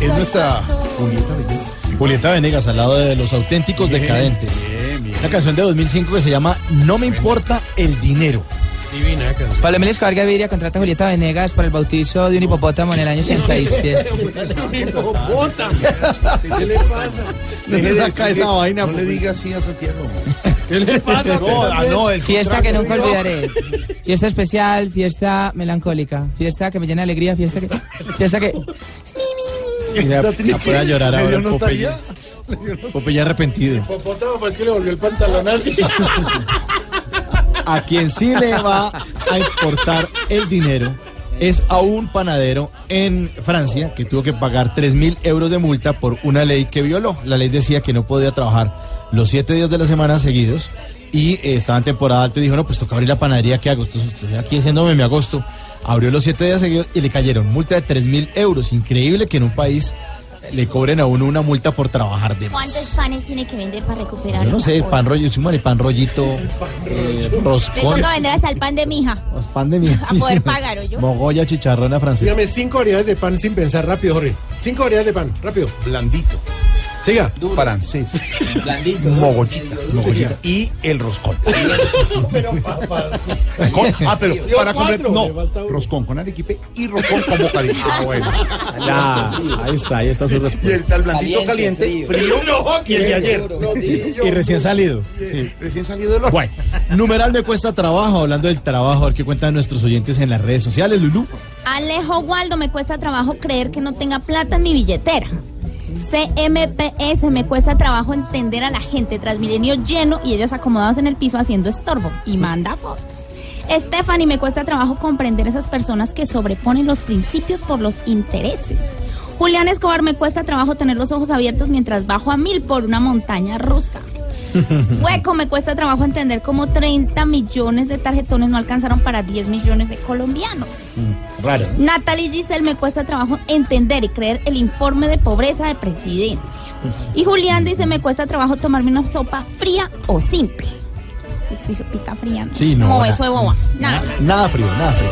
Es nuestra Julieta Julieta Venegas al lado de los auténticos Bien, decadentes. bien, bien. Una canción de 2005 que se llama No me importa el dinero. Divina eh, canción. Pablo Emilio Escobar Gaviria contrata a Julieta Venegas para el bautizo de un hipopótamo en el año 87. ¿Qué le pasa? Deje sacar esa vaina. No le diga así a Santiago. ¿Qué le pasa? No, ah, no, el Fiesta que nunca olvidaré. Fiesta especial, fiesta melancólica. Fiesta que me llena de alegría, fiesta que... Fiesta que... Ya, pueda llorar ¿Le ahora Popeye. Popeye arrepentido. Hipopótamo fue el que le volvió el pantalón así. A quien sí le va a importar el dinero es a un panadero en Francia que tuvo que pagar 3 mil euros de multa por una ley que violó. La ley decía que no podía trabajar los siete días de la semana seguidos y eh, estaba en temporada alta dijo, no, pues toca abrir la panadería, ¿qué hago? Entonces, estoy aquí haciéndome mi agosto. Abrió los siete días seguidos y le cayeron multa de 3 mil euros. Increíble que en un país le cobren a uno una multa por trabajar de más. ¿Cuántos panes tiene que vender para recuperar? Yo no el sé, pan rollo, sí, madre, pan rollito, eh, Le roscón, toca vender hasta el pan de mi hija. pues, pan de mía. A poder pagar, ¿o yo? Mogolla, chicharrona francesa. Dígame cinco variedades de pan sin pensar rápido, Jorge. Cinco variedades de pan, rápido. Blandito. Siga. Francés. Blandito. Mogollita. Mogollita. Y el roscón. Pero. Con- ah, pero para cuatro, completar. No, roscón con arequipe y roscón con bocadillo. Ah, bueno. Ya, ahí está, ahí está su Y respuesta. está el blandito caliente, Caliente, frío, No, y el de ayer. Sí, Y recién salido. Sí. Recién salido del horno. Bueno, numeral me cuesta trabajo, hablando del trabajo, a ver qué cuentan nuestros oyentes en las redes sociales, Lulú. Alejo Waldo, me cuesta trabajo creer que no tenga plata en mi billetera. CMPS, me cuesta trabajo entender a la gente. Transmilenio lleno y ellos acomodados en el piso haciendo estorbo. Y manda fotos. Stephanie, me cuesta trabajo comprender esas personas que sobreponen los principios por los intereses. Julián Escobar, me cuesta trabajo tener los ojos abiertos mientras bajo a mil por una montaña rusa. Hueco, me cuesta trabajo entender cómo 30 millones de tarjetones no alcanzaron para 10 millones de colombianos. Raro. Natalie Giselle, me cuesta trabajo entender y creer el informe de pobreza de presidencia. Y Julián dice, me cuesta trabajo tomarme una sopa fría o simple. Pues sí, sopita fría. ¿no? Sí, no, Como na- eso de boba. Nada. Nada frío, nada frío.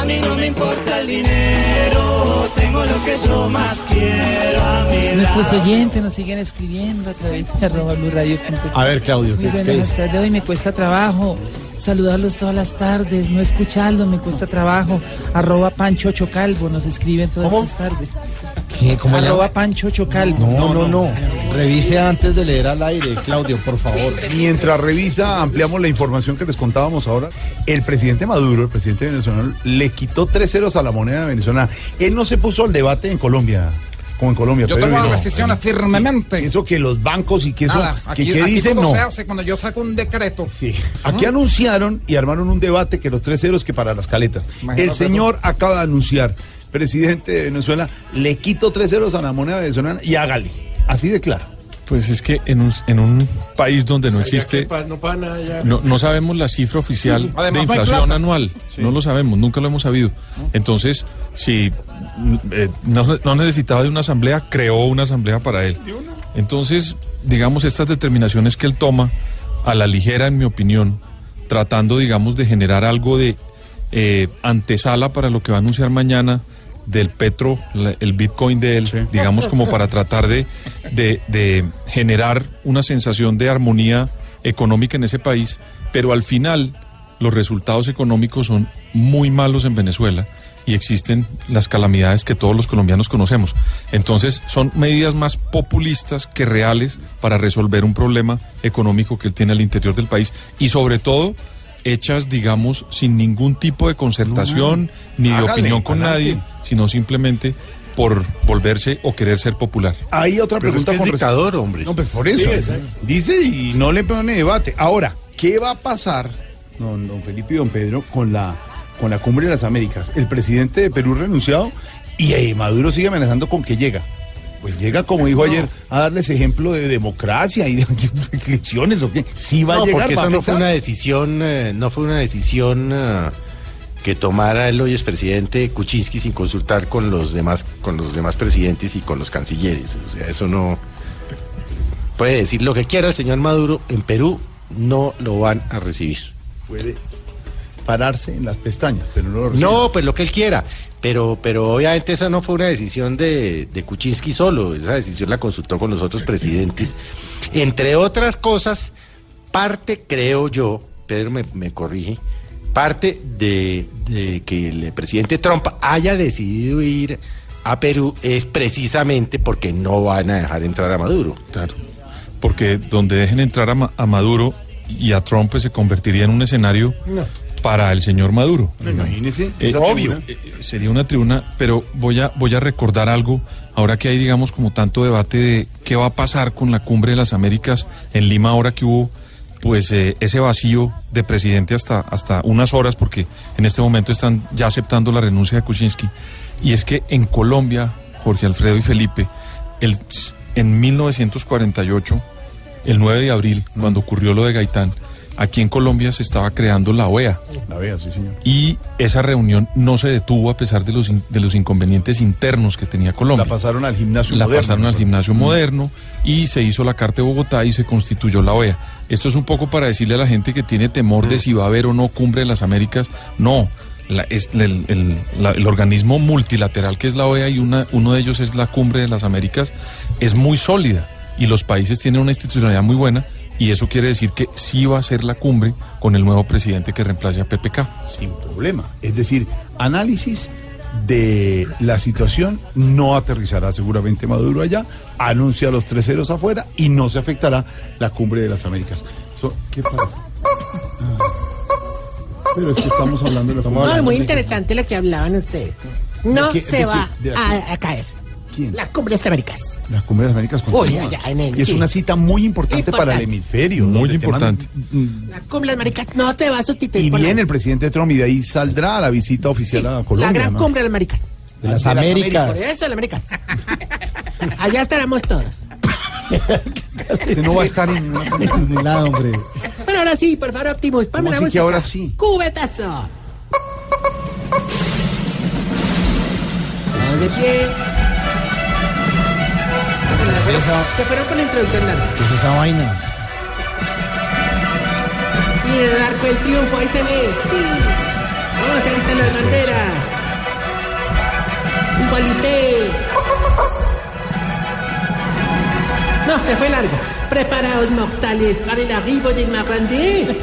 A mí no me importa el dinero, tengo lo que yo más quiero a mi Nuestros lado. oyentes nos siguen escribiendo a través de arroba Blue Radio. A ver, Claudio, Muy ¿qué- buenas tardes. Hoy me cuesta trabajo saludarlos todas las tardes, no escucharlos me cuesta trabajo. Arroba Pancho Calvo nos escriben todas estas tardes. ¿Qué? ¿Cómo Arroba? Pancho Calvo. No, no, no. Revise antes de leer al aire, Claudio, por favor. Mientras revisa, ampliamos la información que les contábamos ahora. El presidente Maduro, el presidente venezolano, le quitó tres ceros a la moneda venezolana. Él no se puso al debate en Colombia. Como en Colombia. Yo tomo no. las decisiones firmemente. Eso que los bancos y que eso. Nada, que, aquí, que aquí dicen todo no. se hace cuando yo saco un decreto. Sí. Aquí anunciaron y armaron un debate que los tres ceros que para las caletas. Imagínate El señor acaba de anunciar presidente de Venezuela, le quito tres ceros a la moneda venezolana y hágale. Así de claro. Pues es que en un, en un país donde no O sea, ya existe, no pasa nada ya. no, no sabemos la cifra oficial Sí. de Además, inflación anual, Sí. no lo sabemos, nunca lo hemos sabido. Entonces, si eh, no, no necesitaba de una asamblea, creó una asamblea para él. Entonces, digamos, estas determinaciones que él toma a la ligera, en mi opinión, tratando, digamos, de generar algo de eh, antesala para lo que va a anunciar mañana del Petro, la- el Bitcoin de él, digamos, como para tratar de, de, de generar una sensación de armonía económica en ese país, pero al final los resultados económicos son muy malos en Venezuela y existen las calamidades que todos los colombianos conocemos. Entonces son medidas más populistas que reales para resolver un problema económico que él tiene al interior del país y sobre todo hechas, digamos, sin ningún tipo de concertación ni de Hágale, opinión con nadie, sino simplemente por volverse o querer ser popular. Hay otra Pero pregunta es que es con respecto- dictador, hombre. No, pues por eso. Sí, dice y no le pone debate. Ahora, ¿qué va a pasar, don, don Felipe y don Pedro, con la, con la cumbre de las Américas? El presidente de Perú renunciado y eh, Maduro sigue amenazando con que llega. Pues llega, como dijo ayer, a darles ejemplo de democracia y de elecciones o qué. Sí va no, a llegar. porque eso no fue una decisión, eh, no fue una decisión eh, que tomara el hoy expresidente Kuczynski sin consultar con los demás, con los demás presidentes y con los cancilleres. O sea, eso no puede decir lo que quiera el señor Maduro. En Perú no lo van a recibir. Puede pararse en las pestañas, pero no lo recibe. No, pues lo que él quiera. Pero, pero obviamente esa no fue una decisión de, de Kuczynski solo, esa decisión la consultó con los otros presidentes. Entre otras cosas, parte, creo yo, Pedro me, me corrige, parte de, de que el presidente Trump haya decidido ir a Perú es precisamente porque no van a dejar entrar a Maduro. Claro. Porque donde dejen entrar a, Ma- a Maduro y a Trump, pues se convertiría en un escenario No. para el señor Maduro. Imagínese, Eh, esa obvio, tribuna. eh, sería una tribuna, pero voy a, voy a recordar algo, ahora que hay, digamos, como tanto debate de qué va a pasar con la cumbre de las Américas en Lima, ahora que hubo, pues, eh, ese vacío de presidente hasta, hasta unas horas, porque en este momento están ya aceptando la renuncia de Kuczynski. Y es que en Colombia, Jorge Alfredo y Felipe, el, en 1948, el 9 de abril, cuando ocurrió lo de Gaitán, aquí en Colombia se estaba creando la OEA. La vea, sí, señor. Y esa reunión no se detuvo a pesar de los, in- de los inconvenientes internos que tenía Colombia. La pasaron al gimnasio La moderno. pasaron al gimnasio moderno y se hizo la Carta de Bogotá y se constituyó la OEA. Esto es un poco para decirle a la gente que tiene temor de si va a haber o no cumbre de las Américas. No, la- es el, el- la- el organismo multilateral que es la OEA y una, uno de ellos es la Cumbre de las Américas, es muy sólida y los países tienen una institucionalidad muy buena y eso quiere decir que sí va a ser la cumbre con el nuevo presidente que reemplace a PPK. Sin problema. Es decir, análisis de la situación no aterrizará seguramente Maduro allá, anuncia los tres ceros afuera y no se afectará la cumbre de las Américas. So- ¿Qué pasa? Ah. Pero es que estamos hablando de las No, es muy interesante lo que hablaban ustedes. No ¿De qué- se va a, a caer. ¿Quién? La cumbre de las Américas. La cumbre de las Américas Uy, continúa. allá en el- Y es sí. una cita muy importante, para el hemisferio. Muy te importante. mandan- La cumbre de las Américas no se va a sustituir Y viene el presidente Trump y de ahí saldrá la visita oficial a Colombia. la gran ¿no? cumbre de las Américas. De las Américas. Por eso, las Américas. Allá estaremos todos. Usted no va a estar en lado, hombre. Bueno, ahora sí, por favor, Optimus, ponme la que música. ahora sí? ¡Cubetazo! Vamos de pie. Se fueron- Se fueron con la introducción larga. ¿Qué es esa vaina? Miren el arco del triunfo, ahí se ve. Sí. Vamos, ahí están las banderas. Igualité. No, se fue largo. Preparaos, mortales, para el arribo del Marrandé.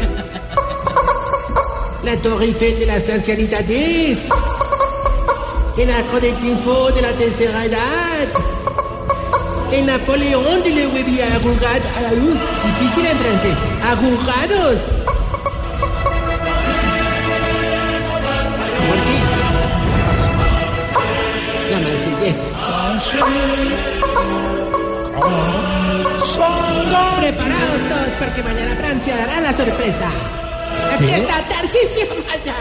La Torre Eiffel de las ancianidades. El arco del triunfo de la tercera edad. El Napoleón de la huevía arrugada. Uy, difícil en francés. Arrugados. Por fin. La Marsellesa. Preparados todos porque mañana Francia dará la sorpresa. Aquí ¿Qué? está Tarcisio Maya.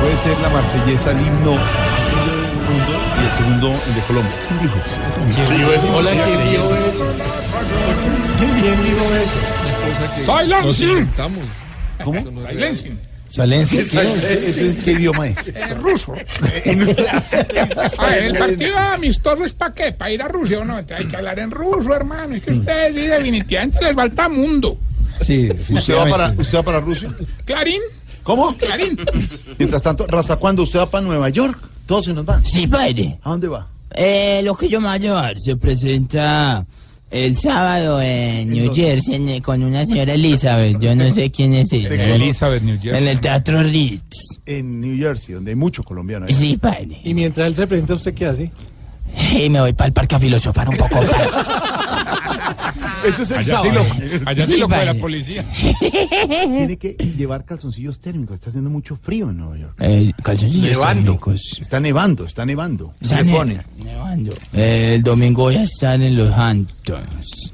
Puede ser la marsellesa el himno segundo y el segundo el de Colombia. ¿Quién dijo eso? ¿Quién dijo eso? Hola, ¿quién dijo eso? ¿Quién dijo eso? Silencio. ¿Cómo? Silencio. Salencia, ¿Ese ese es qué idioma es? Es ruso. A ver, el partido amistoso es para qué? ¿Para ir a Rusia o no? Hay que hablar en ruso, hermano. Es que ustedes definitivamente les falta mundo. Sí, ¿Usted va, para, ¿Usted va para Rusia? Clarín, ¿Cómo? Clarín. Mientras tanto, ¿hasta cuándo usted va para Nueva York? Todos se nos van. Sí, padre. ¿A dónde va? Eh, lo que yo me voy a llevar se presenta el sábado en New Jersey en- con una señora Elizabeth. Yo no sé quién es ella. Elizabeth, New Jersey. En el Teatro Ritz. En New Jersey, donde hay mucho colombiano. ahí. Sí, padre. Y mientras él se presenta, ¿usted qué hace? Y me voy para el parque a filosofar un poco. Eso es el Allá sí sábado. lo, allá sí Sí, lo coge la policía. Tiene que llevar calzoncillos térmicos. Está haciendo mucho frío en Nueva York. Eh, calzoncillos Nevando. térmicos. Está nevando, está nevando. Está Se ne- pone. nevando. Eh, el domingo voy a estar en los Hamptons.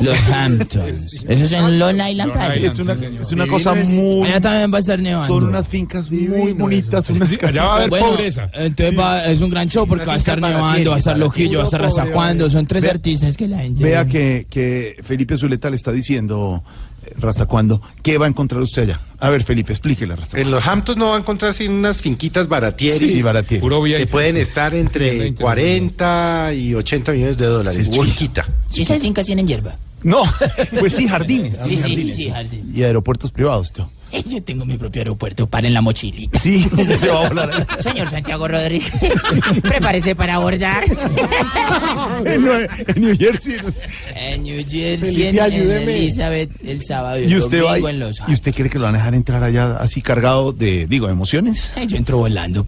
Los Hamptons. Eso es en Long Island. Es una, es una cosa muy... Allá también va a estar nevando. Son unas fincas muy bonitas, unas allá va a haber Bueno, pobreza. Entonces va- es un gran show porque va a estar nevando, va a estar Loquillo, va a estar Razacuando. Son tres artistas que la gente. Vea que, que Felipe Zuleta le está diciendo, eh, Rastacuando, ¿qué va a encontrar usted allá? A ver, Felipe, explíquele a Rastacuando. En los Hamptons no va a encontrar sino unas finquitas baratieres. Sí, baratieri. Puro Que pueden estar entre 40 y 80 millones de dólares. Sí, es Chiquita. ¿Y esas fincas tienen hierba? No, pues sí, jardines. Sí, sí, jardines, sí, jardín. Y aeropuertos privados, tío. Yo tengo mi propio aeropuerto, para en la mochilita. Sí, se va a volar. Señor Santiago Rodríguez, prepárese para abordar. en, New Jersey. En New Jersey, Felipe, en. Elizabeth, el sábado y Y usted va domingo en los ¿Y usted cree que lo van a dejar entrar allá así cargado de, digo, emociones? Ay, Yo entro volando.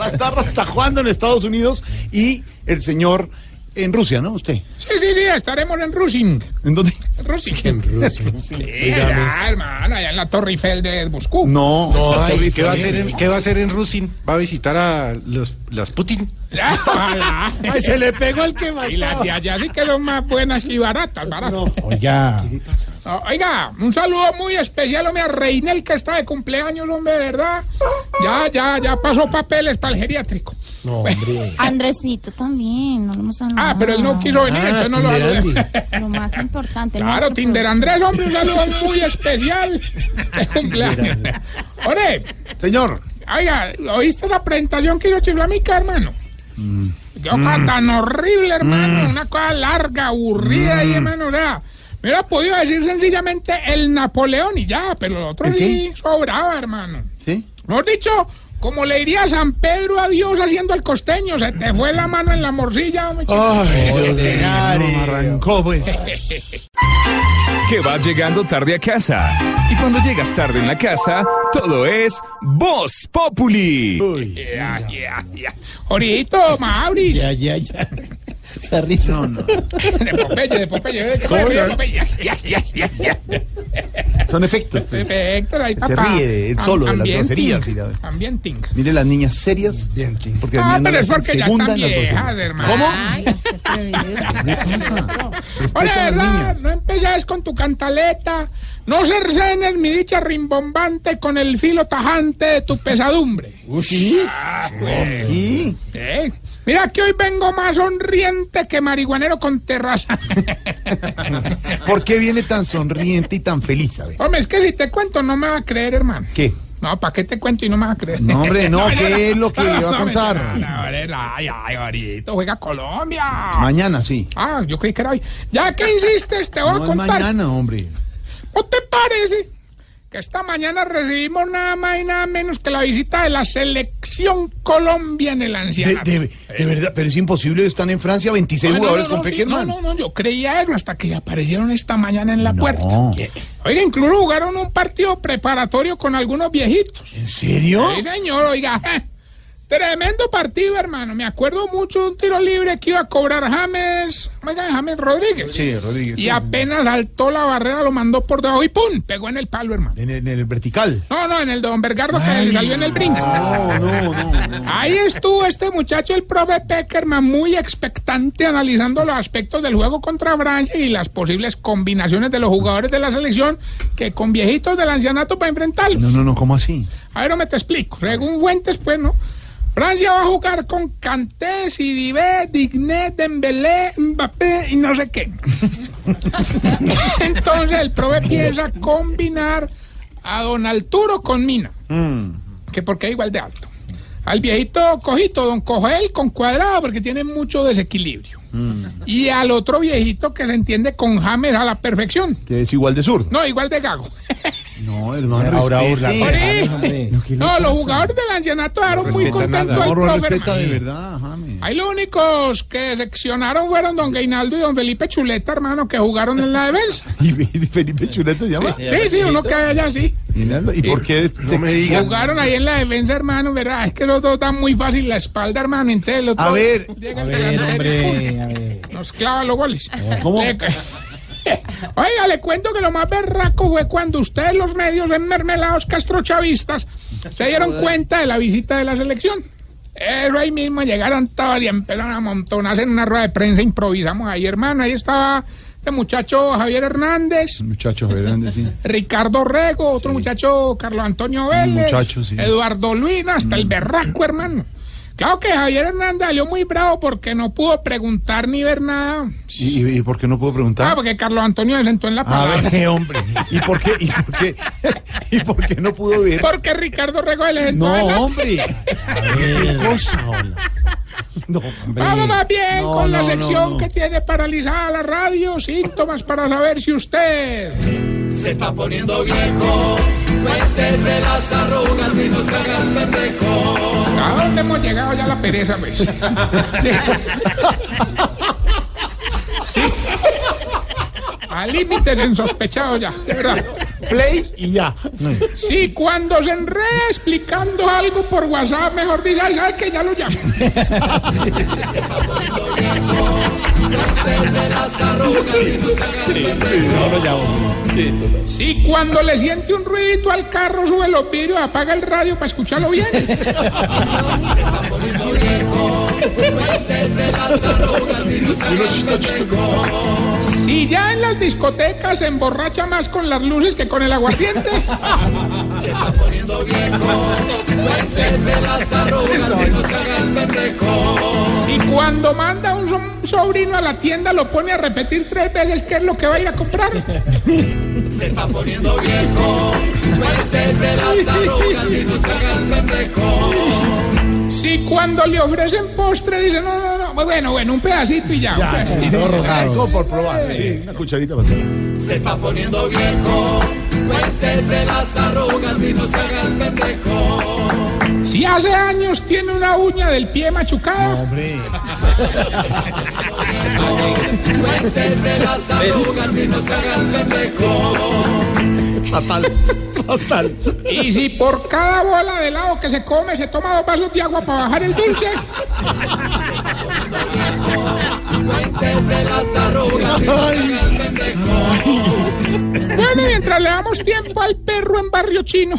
Va a estar hasta cuándo en Estados Unidos y el señor en Rusia, ¿no? Usted. Sí, sí, sí, estaremos en Rusin. ¿En dónde? En Rusin. En Rusia. Sí, allá, hermano, allá en la Torre Eiffel de Moscú. No. No, ay, ¿Qué va a hacer en, qué va a hacer en Rusin? ¿Va a visitar a los, las Putin? Ay, se le pegó el que Y las de allá sí que son más buenas y baratas, baratas. Oiga, No, oiga, un saludo muy especial, hombre, a Reinel, que está de cumpleaños, hombre, verdad. Ya, ya, ya pasó papeles para el geriátrico. No, hombre. Andresito también, no lo hemos hablado. Ah, pero él no quiso venir, Ah, entonces no lo. Lo más importante. Claro, Tinder Andrés, hombre, un saludo muy especial de cumpleaños. Ore, Señor. oiga, ¿oíste la presentación que hizo Chiflamica, hermano? Mm. Qué cosa tan horrible, hermano. Una cosa larga, aburrida Mm. ahí, hermano. O sea, me hubiera podido decir sencillamente el Napoleón y ya, pero lo otro ¿El sí sobraba, hermano. ¿Sí? Mejor dicho, como le diría San Pedro a Dios haciendo el costeño, se te fue la mano en la morcilla, hombre. Ay, Dios mío, no arrancó, pues. Que vas llegando tarde a casa. Y cuando llegas tarde en la casa, todo es Voz Populi. Ya, ya, ya. Orito, Mauris. ya, ya, ya. Esa risa. No, no. De Popeye, de Popeye. ¿de ¿Cómo Popeye, se- de Popeye? Ya, ya, ya, ya. Son efectos. pues. Perfecto, ahí Se papá. ríe solo de las Ambienting, groserías y la- Ambienting. Mire las niñas serias. Porque las Ah, pero es porque ya están viejas, hermano. ¿Cómo? Ay, qué atrevido. Oye, Respeta a las ¿verdad? No empezás con tu cantaleta. No cercenes mi dicha rimbombante con el filo tajante de tu pesadumbre. ¿Sí? Ah, pues. ¿Sí? Eh, Mira que hoy vengo más sonriente que marihuanero con terraza. ¿Por qué viene tan sonriente y tan feliz, a ver? Hombre, es que si te cuento no me va a creer, hermano. ¿Qué? No, ¿para qué te cuento y no me vas a creer? No, hombre, no, ¿qué no, es lo que no, va a contar? Ay, ay, ahorita juega Colombia. Mañana, sí. Ah, yo creí que era hoy. Ya que hiciste, te voy a es contar. mañana, hombre. ¿No te parece que esta mañana recibimos nada más y nada menos que la visita de la selección Colombia en el De, ancianato? de- de verdad, pero es imposible, están en Francia 26 No, no, jugadores no, con sí, no, no, no, yo creía eso hasta que aparecieron esta mañana en la puerta. Oiga, incluso jugaron un partido preparatorio con algunos viejitos. ¿En serio? Sí, señor, oiga. Tremendo partido, hermano. Me acuerdo mucho de un tiro libre que iba a cobrar James, James Rodríguez. Sí, Rodríguez. Y sí. apenas saltó la barrera, lo mandó por debajo y ¡pum! Pegó en el palo, hermano. En el, en el vertical. No, no, en el de Don Bergardo que le salió en el brinco. No, no, no. Ahí estuvo este muchacho, el profe Peckerman, muy expectante analizando los aspectos del juego contra Francia y las posibles combinaciones de los jugadores de la selección que con viejitos del ancianato para enfrentarlos. No, no, no, ¿cómo así? A ver, no me te explico. Según fuentes, pues, ¿no? Francia va a jugar con Kanté, Sidibé, Digné, Dembélé, Mbappé y no sé qué. Entonces el profe piensa combinar a Don Arturo con Mina, que porque es igual de alto. Al viejito cojito, Don Cogel con cuadrado, porque tiene mucho desequilibrio. Y al otro viejito que le entiende con Hammer a la perfección. Que es igual de zurdo. No, igual de gago. No, hermano. Ahora respete. burla. Ori. No, los jugadores del ancianato dejaron muy respeta contentos nada. al No, no profe. respeta de verdad, James. Ahí los únicos que seleccionaron fueron don Gainaldo y don Felipe Chuleta, hermano, que jugaron en la defensa. ¿Y Felipe Chuleta se llama? Sí, sí, uno que hay allá, sí. ¿Y por qué? te- me diga. Jugaron ahí en la defensa, hermano, ¿verdad? Es que los dos dan muy fácil la espalda, hermano. Entonces el otro A ver, llega A el ver, hombre, a ver. nos clava los goles. ¿Cómo? Le- Oiga, le cuento que lo más berraco fue cuando ustedes, los medios enmermelados castrochavistas, se dieron cuenta de la visita de la selección. Eso ahí mismo llegaron todos y empezaron a amontonarse en una rueda de prensa. Improvisamos ahí, hermano. Ahí estaba este muchacho Javier Hernández, Muchachos grandes, sí. Ricardo Rego, otro muchacho Carlos Antonio Vélez, muchacho, sí. Eduardo Luina, hasta el berraco, hermano. Claro que Javier Hernández salió muy bravo porque no pudo preguntar ni ver nada. ¿Y, y- y por qué no puedo Ah, preguntar? porque Carlos Antonio se sentó en la A palabra. ver, hombre. ¿Y por qué? ¿Y por qué? ¿Y por qué no pudo ver? Porque Ricardo Rego se le sentó No, adelante. hombre. ¿Qué cosa, hola? No, hombre. Vamos más bien No, con la no, sección no. que tiene paralizada la radio, síntomas para saber si usted... Se está poniendo viejo. Cuéntese las arrugas y no se haga el pendejo. ¿A dónde hemos llegado ya la pereza, pues? Sí. Sí. A límites insospechados ya, de verdad. Play y ya. Sí, cuando se enreda explicando algo por WhatsApp, mejor diga, "Ay, ¿sabe que Ya lo llamo. Cuéntese las arrugas y no se haga el pendejo. Sí, cuando le siente un ruidito al carro, sube los vidrios, apaga el radio para escucharlo bien. Si ya en las discotecas se emborracha más con las luces que con el aguardiente. Se está poniendo viejo. Cuéntese las arrugas y no se haga el pendejo. Si cuando manda un so- sobrino a la tienda lo pone a repetir tres veces qué es lo que va a ir a comprar. Se está poniendo viejo. Cuéntese las arrugas y no se haga el pendejo. Si cuando le ofrecen postre dice, no, no, no, bueno, bueno, un pedacito y ya. un pedacito. Ay, como por probar. Sí, una cucharita para. Se está poniendo viejo. Cuéntese las arrugas y no se haga el pendejo. Si hace años tiene una uña del pie machucada. Hombre. Cuéntese las arrugas y no se haga el pendejo. Fatal. Fatal. Y si por cada bola de helado que se come se toma dos vasos de agua para bajar el dulce. Las arrugas. Bueno, mientras le damos tiempo al perro en barrio chino.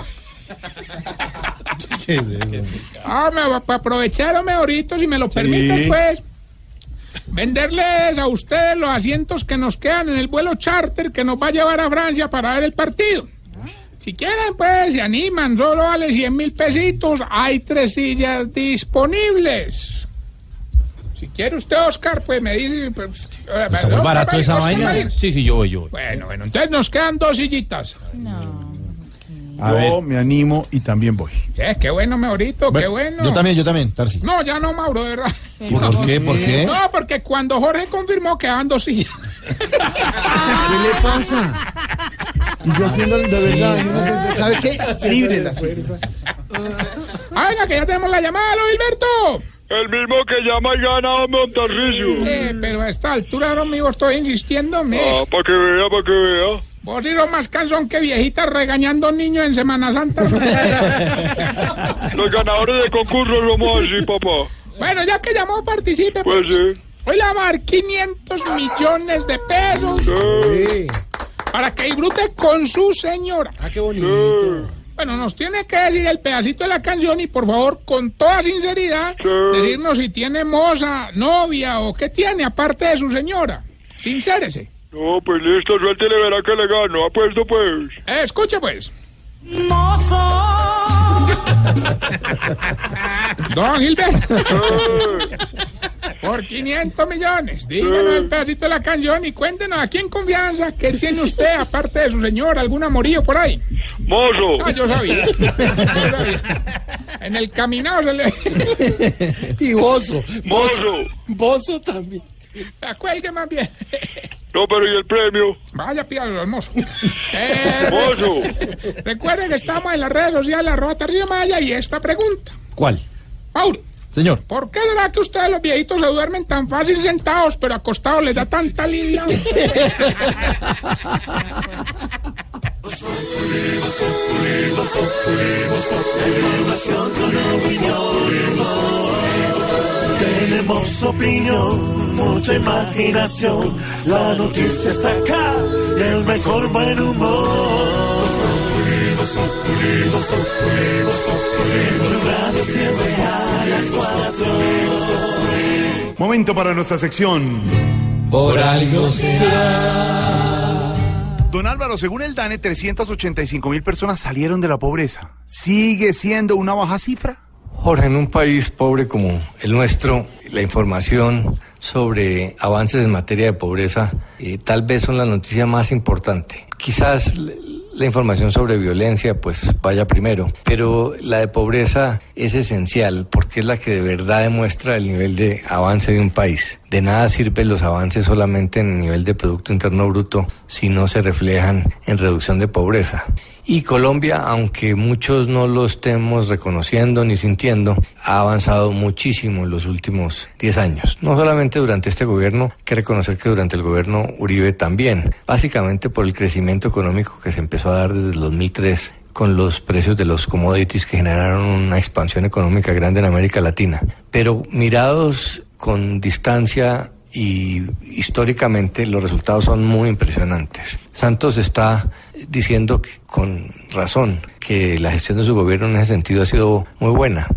¿Qué es eso? Ah, me va para aprovechar o mejorito, si me lo permiten, pues. Venderles a ustedes los asientos que nos quedan en el vuelo charter que nos va a llevar a Francia para ver el partido. Si quieren, pues, se animan, solo vale 100 mil pesitos. Hay tres sillas disponibles. Si quiere usted, Oscar, pues me dice. Pues, muy barato esa vaina. Sí, sí, yo voy, yo voy. Bueno, bueno, entonces nos quedan dos sillitas. A Yo ver. me animo y también voy. Sí, qué bueno, mejorito, qué bueno. Yo también, yo también, Tarsi. No, ya no, Mauro, de verdad. ¿Y por qué? ¿Por qué? No, porque cuando Jorge confirmó que dos sillas. ¿Qué le pasa? Y yo haciendo de verdad. se- ¿Sabe qué? Libre la Ah, venga, que ya tenemos la llamada, ¿lo Gilberto? El mismo que llama y gana a Montarrillo. Eh, pero a esta altura, ahora mismo estoy insistiendo. Me... Ah, para que vea, para que vea. Vos sos más cansón que viejitas regañando niños en Semana Santa. Los ganadores de concurso somos así, papá. bueno, ya que llamó, participe. Pues Pues. sí. Hoy le a dar 500 millones de pesos Sí. para que disfrute con su señora. Ah, qué bonito. Bueno, nos tiene que decir el pedacito de la canción y por favor, con toda sinceridad, decirnos si tiene moza, novia o qué tiene aparte de su señora. Sincérese. No, pues listo, suéltele, verá que le gano. Apuesto, pues. Eh, escuche pues. Mozo, Don Gilberto. Por 500 millones, díganos el pedacito de la canción y cuéntenos aquí en confianza qué tiene usted, aparte de su señor, algún amorío por ahí. Mozo. Ah, yo sabía. Yo sabía. En el caminado se le... Y Bozo. Mozo. Bozo también. Cuelgue más bien. No, pero ¿y el premio? Vaya, pídalo, hermoso. Eh, Mozo. recuerden que estamos en las redes sociales, arroba Tarcillo Maya, y esta pregunta. ¿Cuál? Mauro, Señor. ¿por qué será que ustedes los viejitos se duermen tan fácil sentados, pero acostados les da tanta lidia? Tenemos opinión, mucha imaginación. La noticia está acá y el mejor buen humor. Radio siempre a las cuatro. Momento para nuestra sección. Por algo Don Álvaro, según el DANE, 385 mil personas salieron de la pobreza. ¿Sigue siendo una baja cifra? Jorge, en un país pobre como el nuestro, la información sobre avances en materia de pobreza eh, tal vez son la noticia más importante. Quizás la información sobre violencia pues vaya primero, pero la de pobreza es esencial porque es la que de verdad demuestra el nivel de avance de un país. De nada sirven los avances solamente en el nivel de Producto Interno Bruto si no se reflejan en reducción de pobreza. Y Colombia, aunque muchos no lo estemos reconociendo ni sintiendo, ha avanzado muchísimo en los últimos 10 años. No solamente durante este gobierno, hay que reconocer que durante el gobierno Uribe también, básicamente por el crecimiento económico que se empezó a dar desde el 2003 con los precios de los commodities que generaron una expansión económica grande en América Latina. Pero mirados con distancia y históricamente los resultados son muy impresionantes. Santos está diciendo que, con razón que la gestión de su gobierno en ese sentido ha sido muy buena,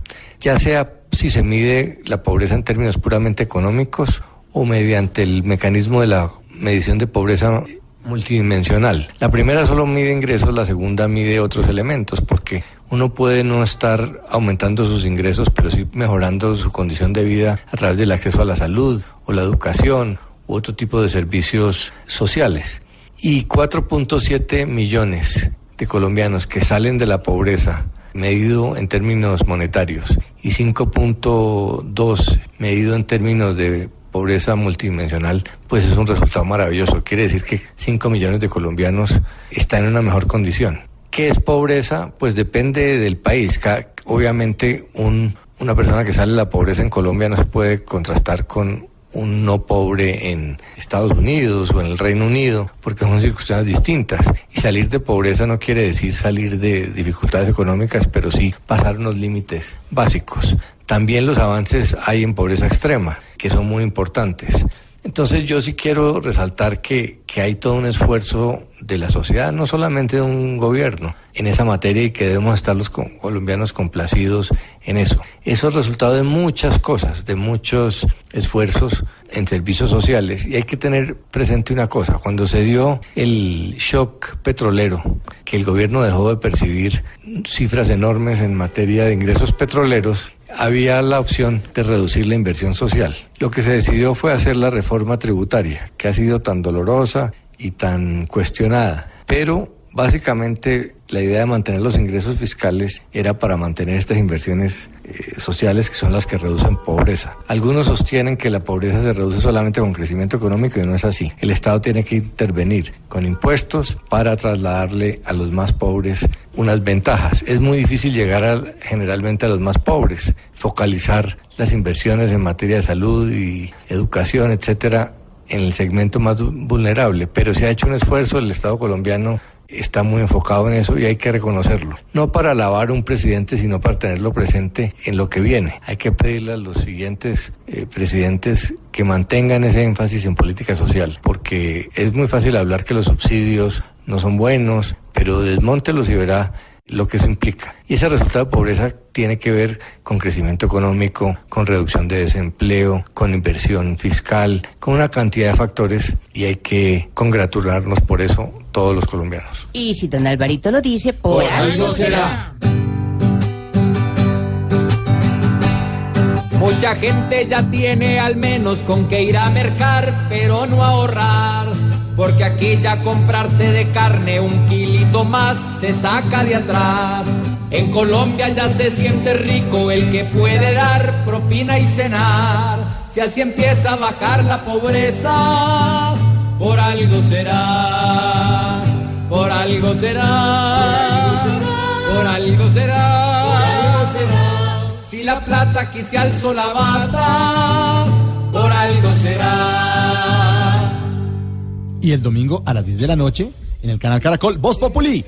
ya sea si se mide la pobreza en términos puramente económicos o mediante el mecanismo de la medición de pobreza multidimensional. La primera solo mide ingresos, la segunda mide otros elementos, porque uno puede no estar aumentando sus ingresos, pero sí mejorando su condición de vida a través del acceso a la salud o la educación u otro tipo de servicios sociales. Y 4.7 millones de colombianos que salen de la pobreza medido en términos monetarios y 5.2 medido en términos de pobreza multidimensional, pues es un resultado maravilloso. Quiere decir que 5 millones de colombianos están en una mejor condición. ¿Qué es pobreza? Pues depende del país. Obviamente un, una persona que sale de la pobreza en Colombia no se puede contrastar con un no pobre en Estados Unidos o en el Reino Unido, porque son circunstancias distintas. Y salir de pobreza no quiere decir salir de dificultades económicas, pero sí pasar unos límites básicos. También los avances hay en pobreza extrema, que son muy importantes. Entonces yo sí quiero resaltar que, que hay todo un esfuerzo de la sociedad, no solamente de un gobierno, en esa materia y que debemos estar los co- colombianos complacidos en eso. Eso es resultado de muchas cosas, de muchos esfuerzos en servicios sociales. Y hay que tener presente una cosa, cuando se dio el shock petrolero, que el gobierno dejó de percibir cifras enormes en materia de ingresos petroleros, había la opción de reducir la inversión social. Lo que se decidió fue hacer la reforma tributaria, que ha sido tan dolorosa y tan cuestionada. Pero básicamente la idea de mantener los ingresos fiscales era para mantener estas inversiones eh, sociales que son las que reducen pobreza. Algunos sostienen que la pobreza se reduce solamente con crecimiento económico y no es así. El Estado tiene que intervenir con impuestos para trasladarle a los más pobres unas ventajas. Es muy difícil llegar a- generalmente a los más pobres, focalizar las inversiones en materia de salud y educación, etcétera, en el segmento más vulnerable, pero se ha hecho un esfuerzo, el Estado colombiano está muy enfocado en eso y hay que reconocerlo. No para alabar un presidente, sino para tenerlo presente en lo que viene. Hay que pedirle a los siguientes eh, presidentes que mantengan ese énfasis en política social, porque es muy fácil hablar que los subsidios no son buenos, pero desmóntelos y verá lo que eso implica. Y ese resultado de pobreza tiene que ver con crecimiento económico, con reducción de desempleo, con inversión fiscal, con una cantidad de factores y hay que congratularnos por eso todos los colombianos. Y si don Alvarito lo dice, por, por algo será. Mucha gente ya tiene al menos con que ir a mercar, pero no ahorrar. Porque aquí ya comprarse de carne un kilito más te saca de atrás. En Colombia ya se siente rico el que puede dar propina y cenar. Si así empieza a bajar la pobreza, por algo será, por algo será, por algo será. Si la plata aquí se alzó la bata, por algo será. Y el domingo a las 10 de la noche, en el canal Caracol, Voz Populi.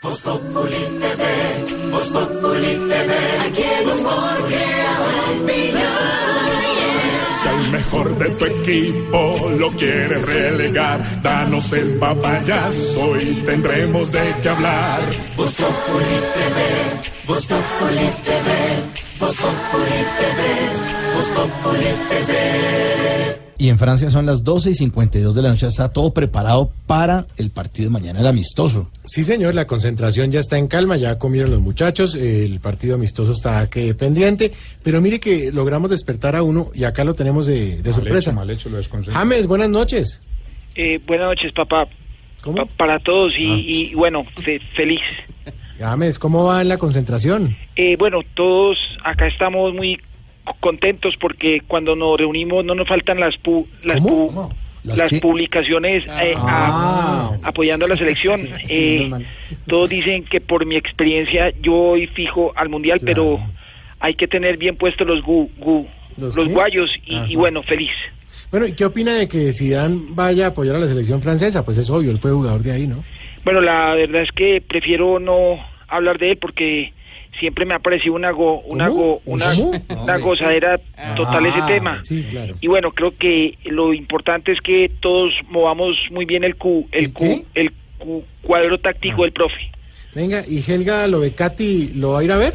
Voz Populi TV, Voz Populi TV, aquí. Si al mejor de tu equipo lo quieres relegar, danos el papayazo y tendremos de qué hablar. Voz Populi TV, Voz Populi TV, Y en Francia son las 12 y 52 de la noche. Está todo preparado para el partido de mañana, el amistoso. Sí, señor, la concentración ya está en calma, ya comieron los muchachos, el partido amistoso está que pendiente, pero mire que logramos despertar a uno y acá lo tenemos de, de sorpresa. Mal hecho, lo. James, buenas noches. Eh, buenas noches, papá. Pa- para todos y, y, bueno, fe- feliz. James, ¿cómo va en la concentración? Eh, bueno, todos acá estamos muy contentos porque cuando nos reunimos no nos faltan las pu- las, pu- ¿Las publicaciones eh, Ah. a- apoyando a la selección. Eh, todos dicen que por mi experiencia yo voy fijo al mundial, pero hay que tener bien puestos los gu, gu- ¿Los guayos y, y bueno, feliz. Bueno, ¿y qué opina de que Zidane vaya a apoyar a la selección francesa? Pues es obvio, él fue jugador de ahí, ¿no? Bueno, la verdad es que prefiero no hablar de él porque siempre me ha parecido una go, una go, una, una gozadera total ese Ah, tema. Sí, claro. Y bueno, creo que lo importante es que todos movamos muy bien el cu, el, cu, el cu- cuadro táctico del profe. Venga, ¿y Helga Lovecati lo va a ir a ver?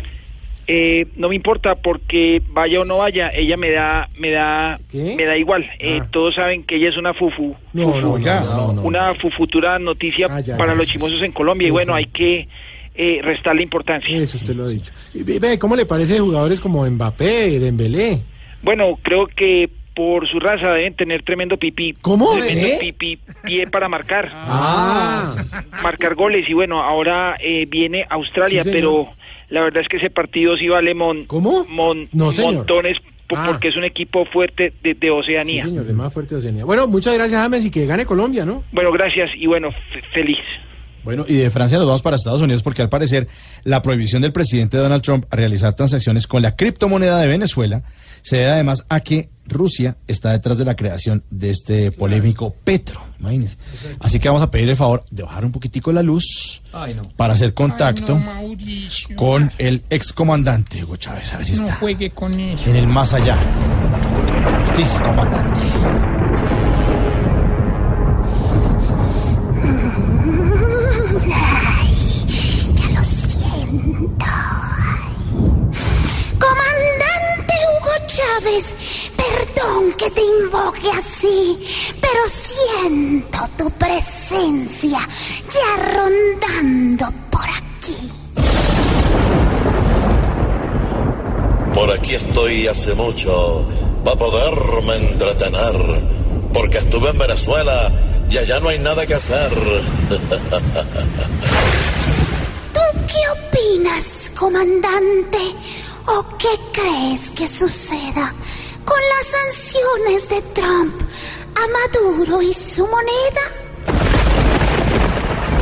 Eh, no me importa porque vaya o no vaya, ella me da, me da, me da igual. Eh, Todos saben que ella es una fufu, Ah. No, no, fufu- no, no. una fu- futura noticia ya, para ya. los chimosos en Colombia y bueno, sí. hay que eh, restarle importancia. Eso usted lo ha dicho. Y ve, ve, ¿cómo le parece jugadores como Mbappé, Dembélé? Bueno, creo que por su raza deben tener tremendo pipí. ¿Cómo? Tremendo ¿Eh? pipí, pie para marcar. Ah. Marcar goles. Y bueno, ahora eh, viene Australia, Sí, pero la verdad es que ese partido sí vale mon, mon- No, señor. montones po- Ah. porque es un equipo fuerte de, de Sí, Oceanía. señor, el más fuerte de Oceanía. Bueno, muchas gracias, James, y que gane Colombia, ¿no? Bueno, gracias y bueno, fe- feliz. Bueno, y de Francia nos vamos para Estados Unidos porque al parecer la prohibición del presidente Donald Trump a realizar transacciones con la criptomoneda de Venezuela se debe además a que Rusia está detrás de la creación de este polémico Petro. Imagínense. Así que vamos a pedir el favor de bajar un poquitico la luz Ay, no. para hacer contacto Ay, no, Mauricio. con el excomandante Hugo Chávez. A ver si No está juegue con eso. en el más allá. Justicia, comandante. Perdón que te invoque así, pero siento tu presencia ya rondando por aquí. Por aquí estoy hace mucho para poderme entretener. Porque estuve en Venezuela y allá no hay nada que hacer. ¿Tú qué opinas, comandante? ¿O qué crees que suceda con las sanciones de Trump a Maduro y su moneda?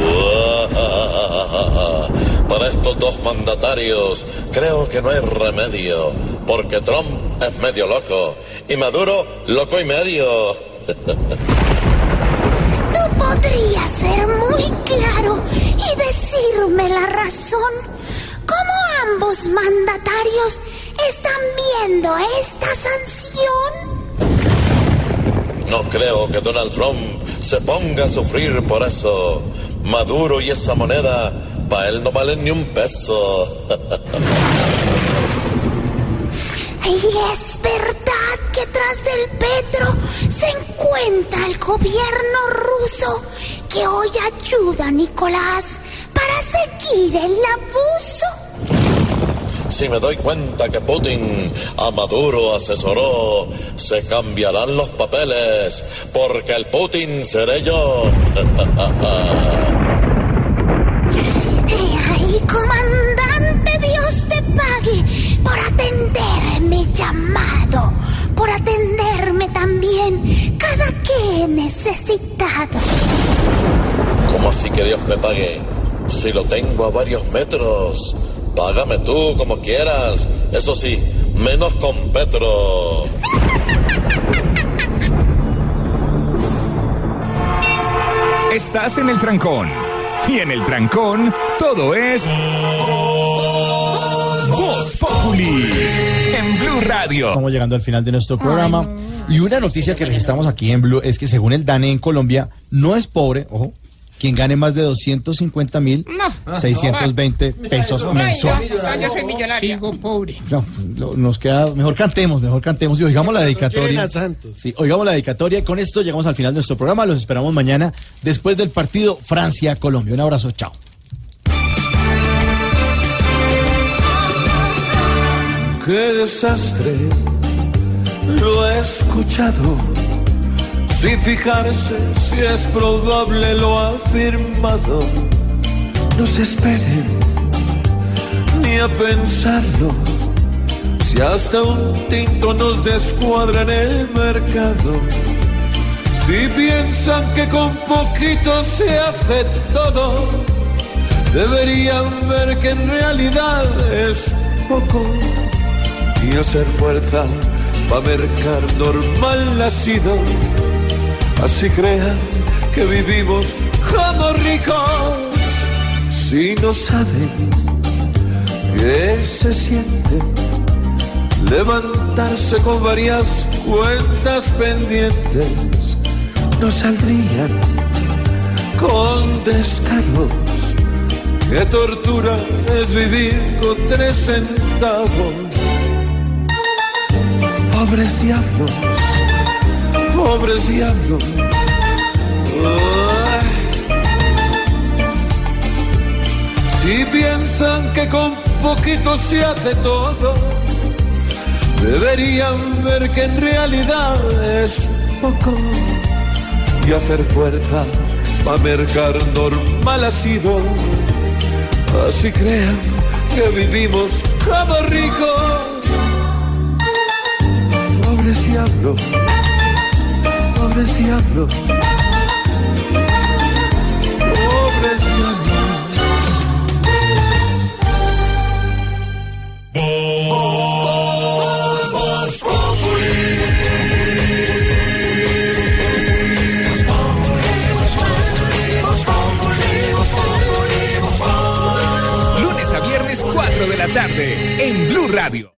Para estos dos mandatarios creo que no hay remedio. Porque Trump es medio loco y Maduro loco y medio. Tú podrías ser muy claro y decirme la razón. ¿Cómo ambos mandatarios están viendo esta sanción? No creo que Donald Trump se ponga a sufrir por eso. Maduro y esa moneda, para él no valen ni un peso. Y es verdad que tras del Petro se encuentra el gobierno ruso que hoy ayuda a Nicolás seguir el abuso. Si me doy cuenta que Putin a Maduro asesoró, se cambiarán los papeles, porque el Putin seré yo. Ay, comandante, Dios te pague por atender mi llamado, por atenderme también cada que he necesitado. ¿Cómo así que Dios me pague? Si lo tengo a varios metros, págame tú como quieras. Eso sí, menos con Petro. Estás en el trancón. Y en el trancón, todo es. Voz Populi. En Blue Radio. Estamos llegando al final de nuestro programa. Y una noticia que registramos aquí en Blue es que según el DANE en Colombia, no es pobre, ojo, quien gane más de 250 mil No. 620 pesos mensuales. yo soy millonario. Sigo pobre. No, lo- nos queda, mejor cantemos, mejor cantemos y oigamos la dedicatoria. Santos. Sí, oigamos la dedicatoria y con esto llegamos al final de nuestro programa. Los esperamos mañana después del partido Francia-Colombia. Un abrazo, chao. Qué desastre, lo he escuchado. Sin fijarse si es probable lo afirmado. No se esperen ni a pensarlo. Si hasta un tinto nos descuadra en el mercado. Si piensan que con poquito se hace todo, deberían ver que en realidad es poco y hacer fuerza para mercar normal ha sido. Así crean que vivimos como ricos si no saben que se siente levantarse con varias cuentas pendientes. No saldrían con descaros. Qué tortura es vivir con tres centavos. Pobres diablos, pobres diablos. Si piensan que con poquito se hace todo, deberían ver que en realidad es poco y hacer fuerza para mercar normal ha sido. Así crean que vivimos como ricos. Pobres diablos, pobres diablos, pobres diablos. Lunes a viernes, 4 de la tarde. En Blue Radio.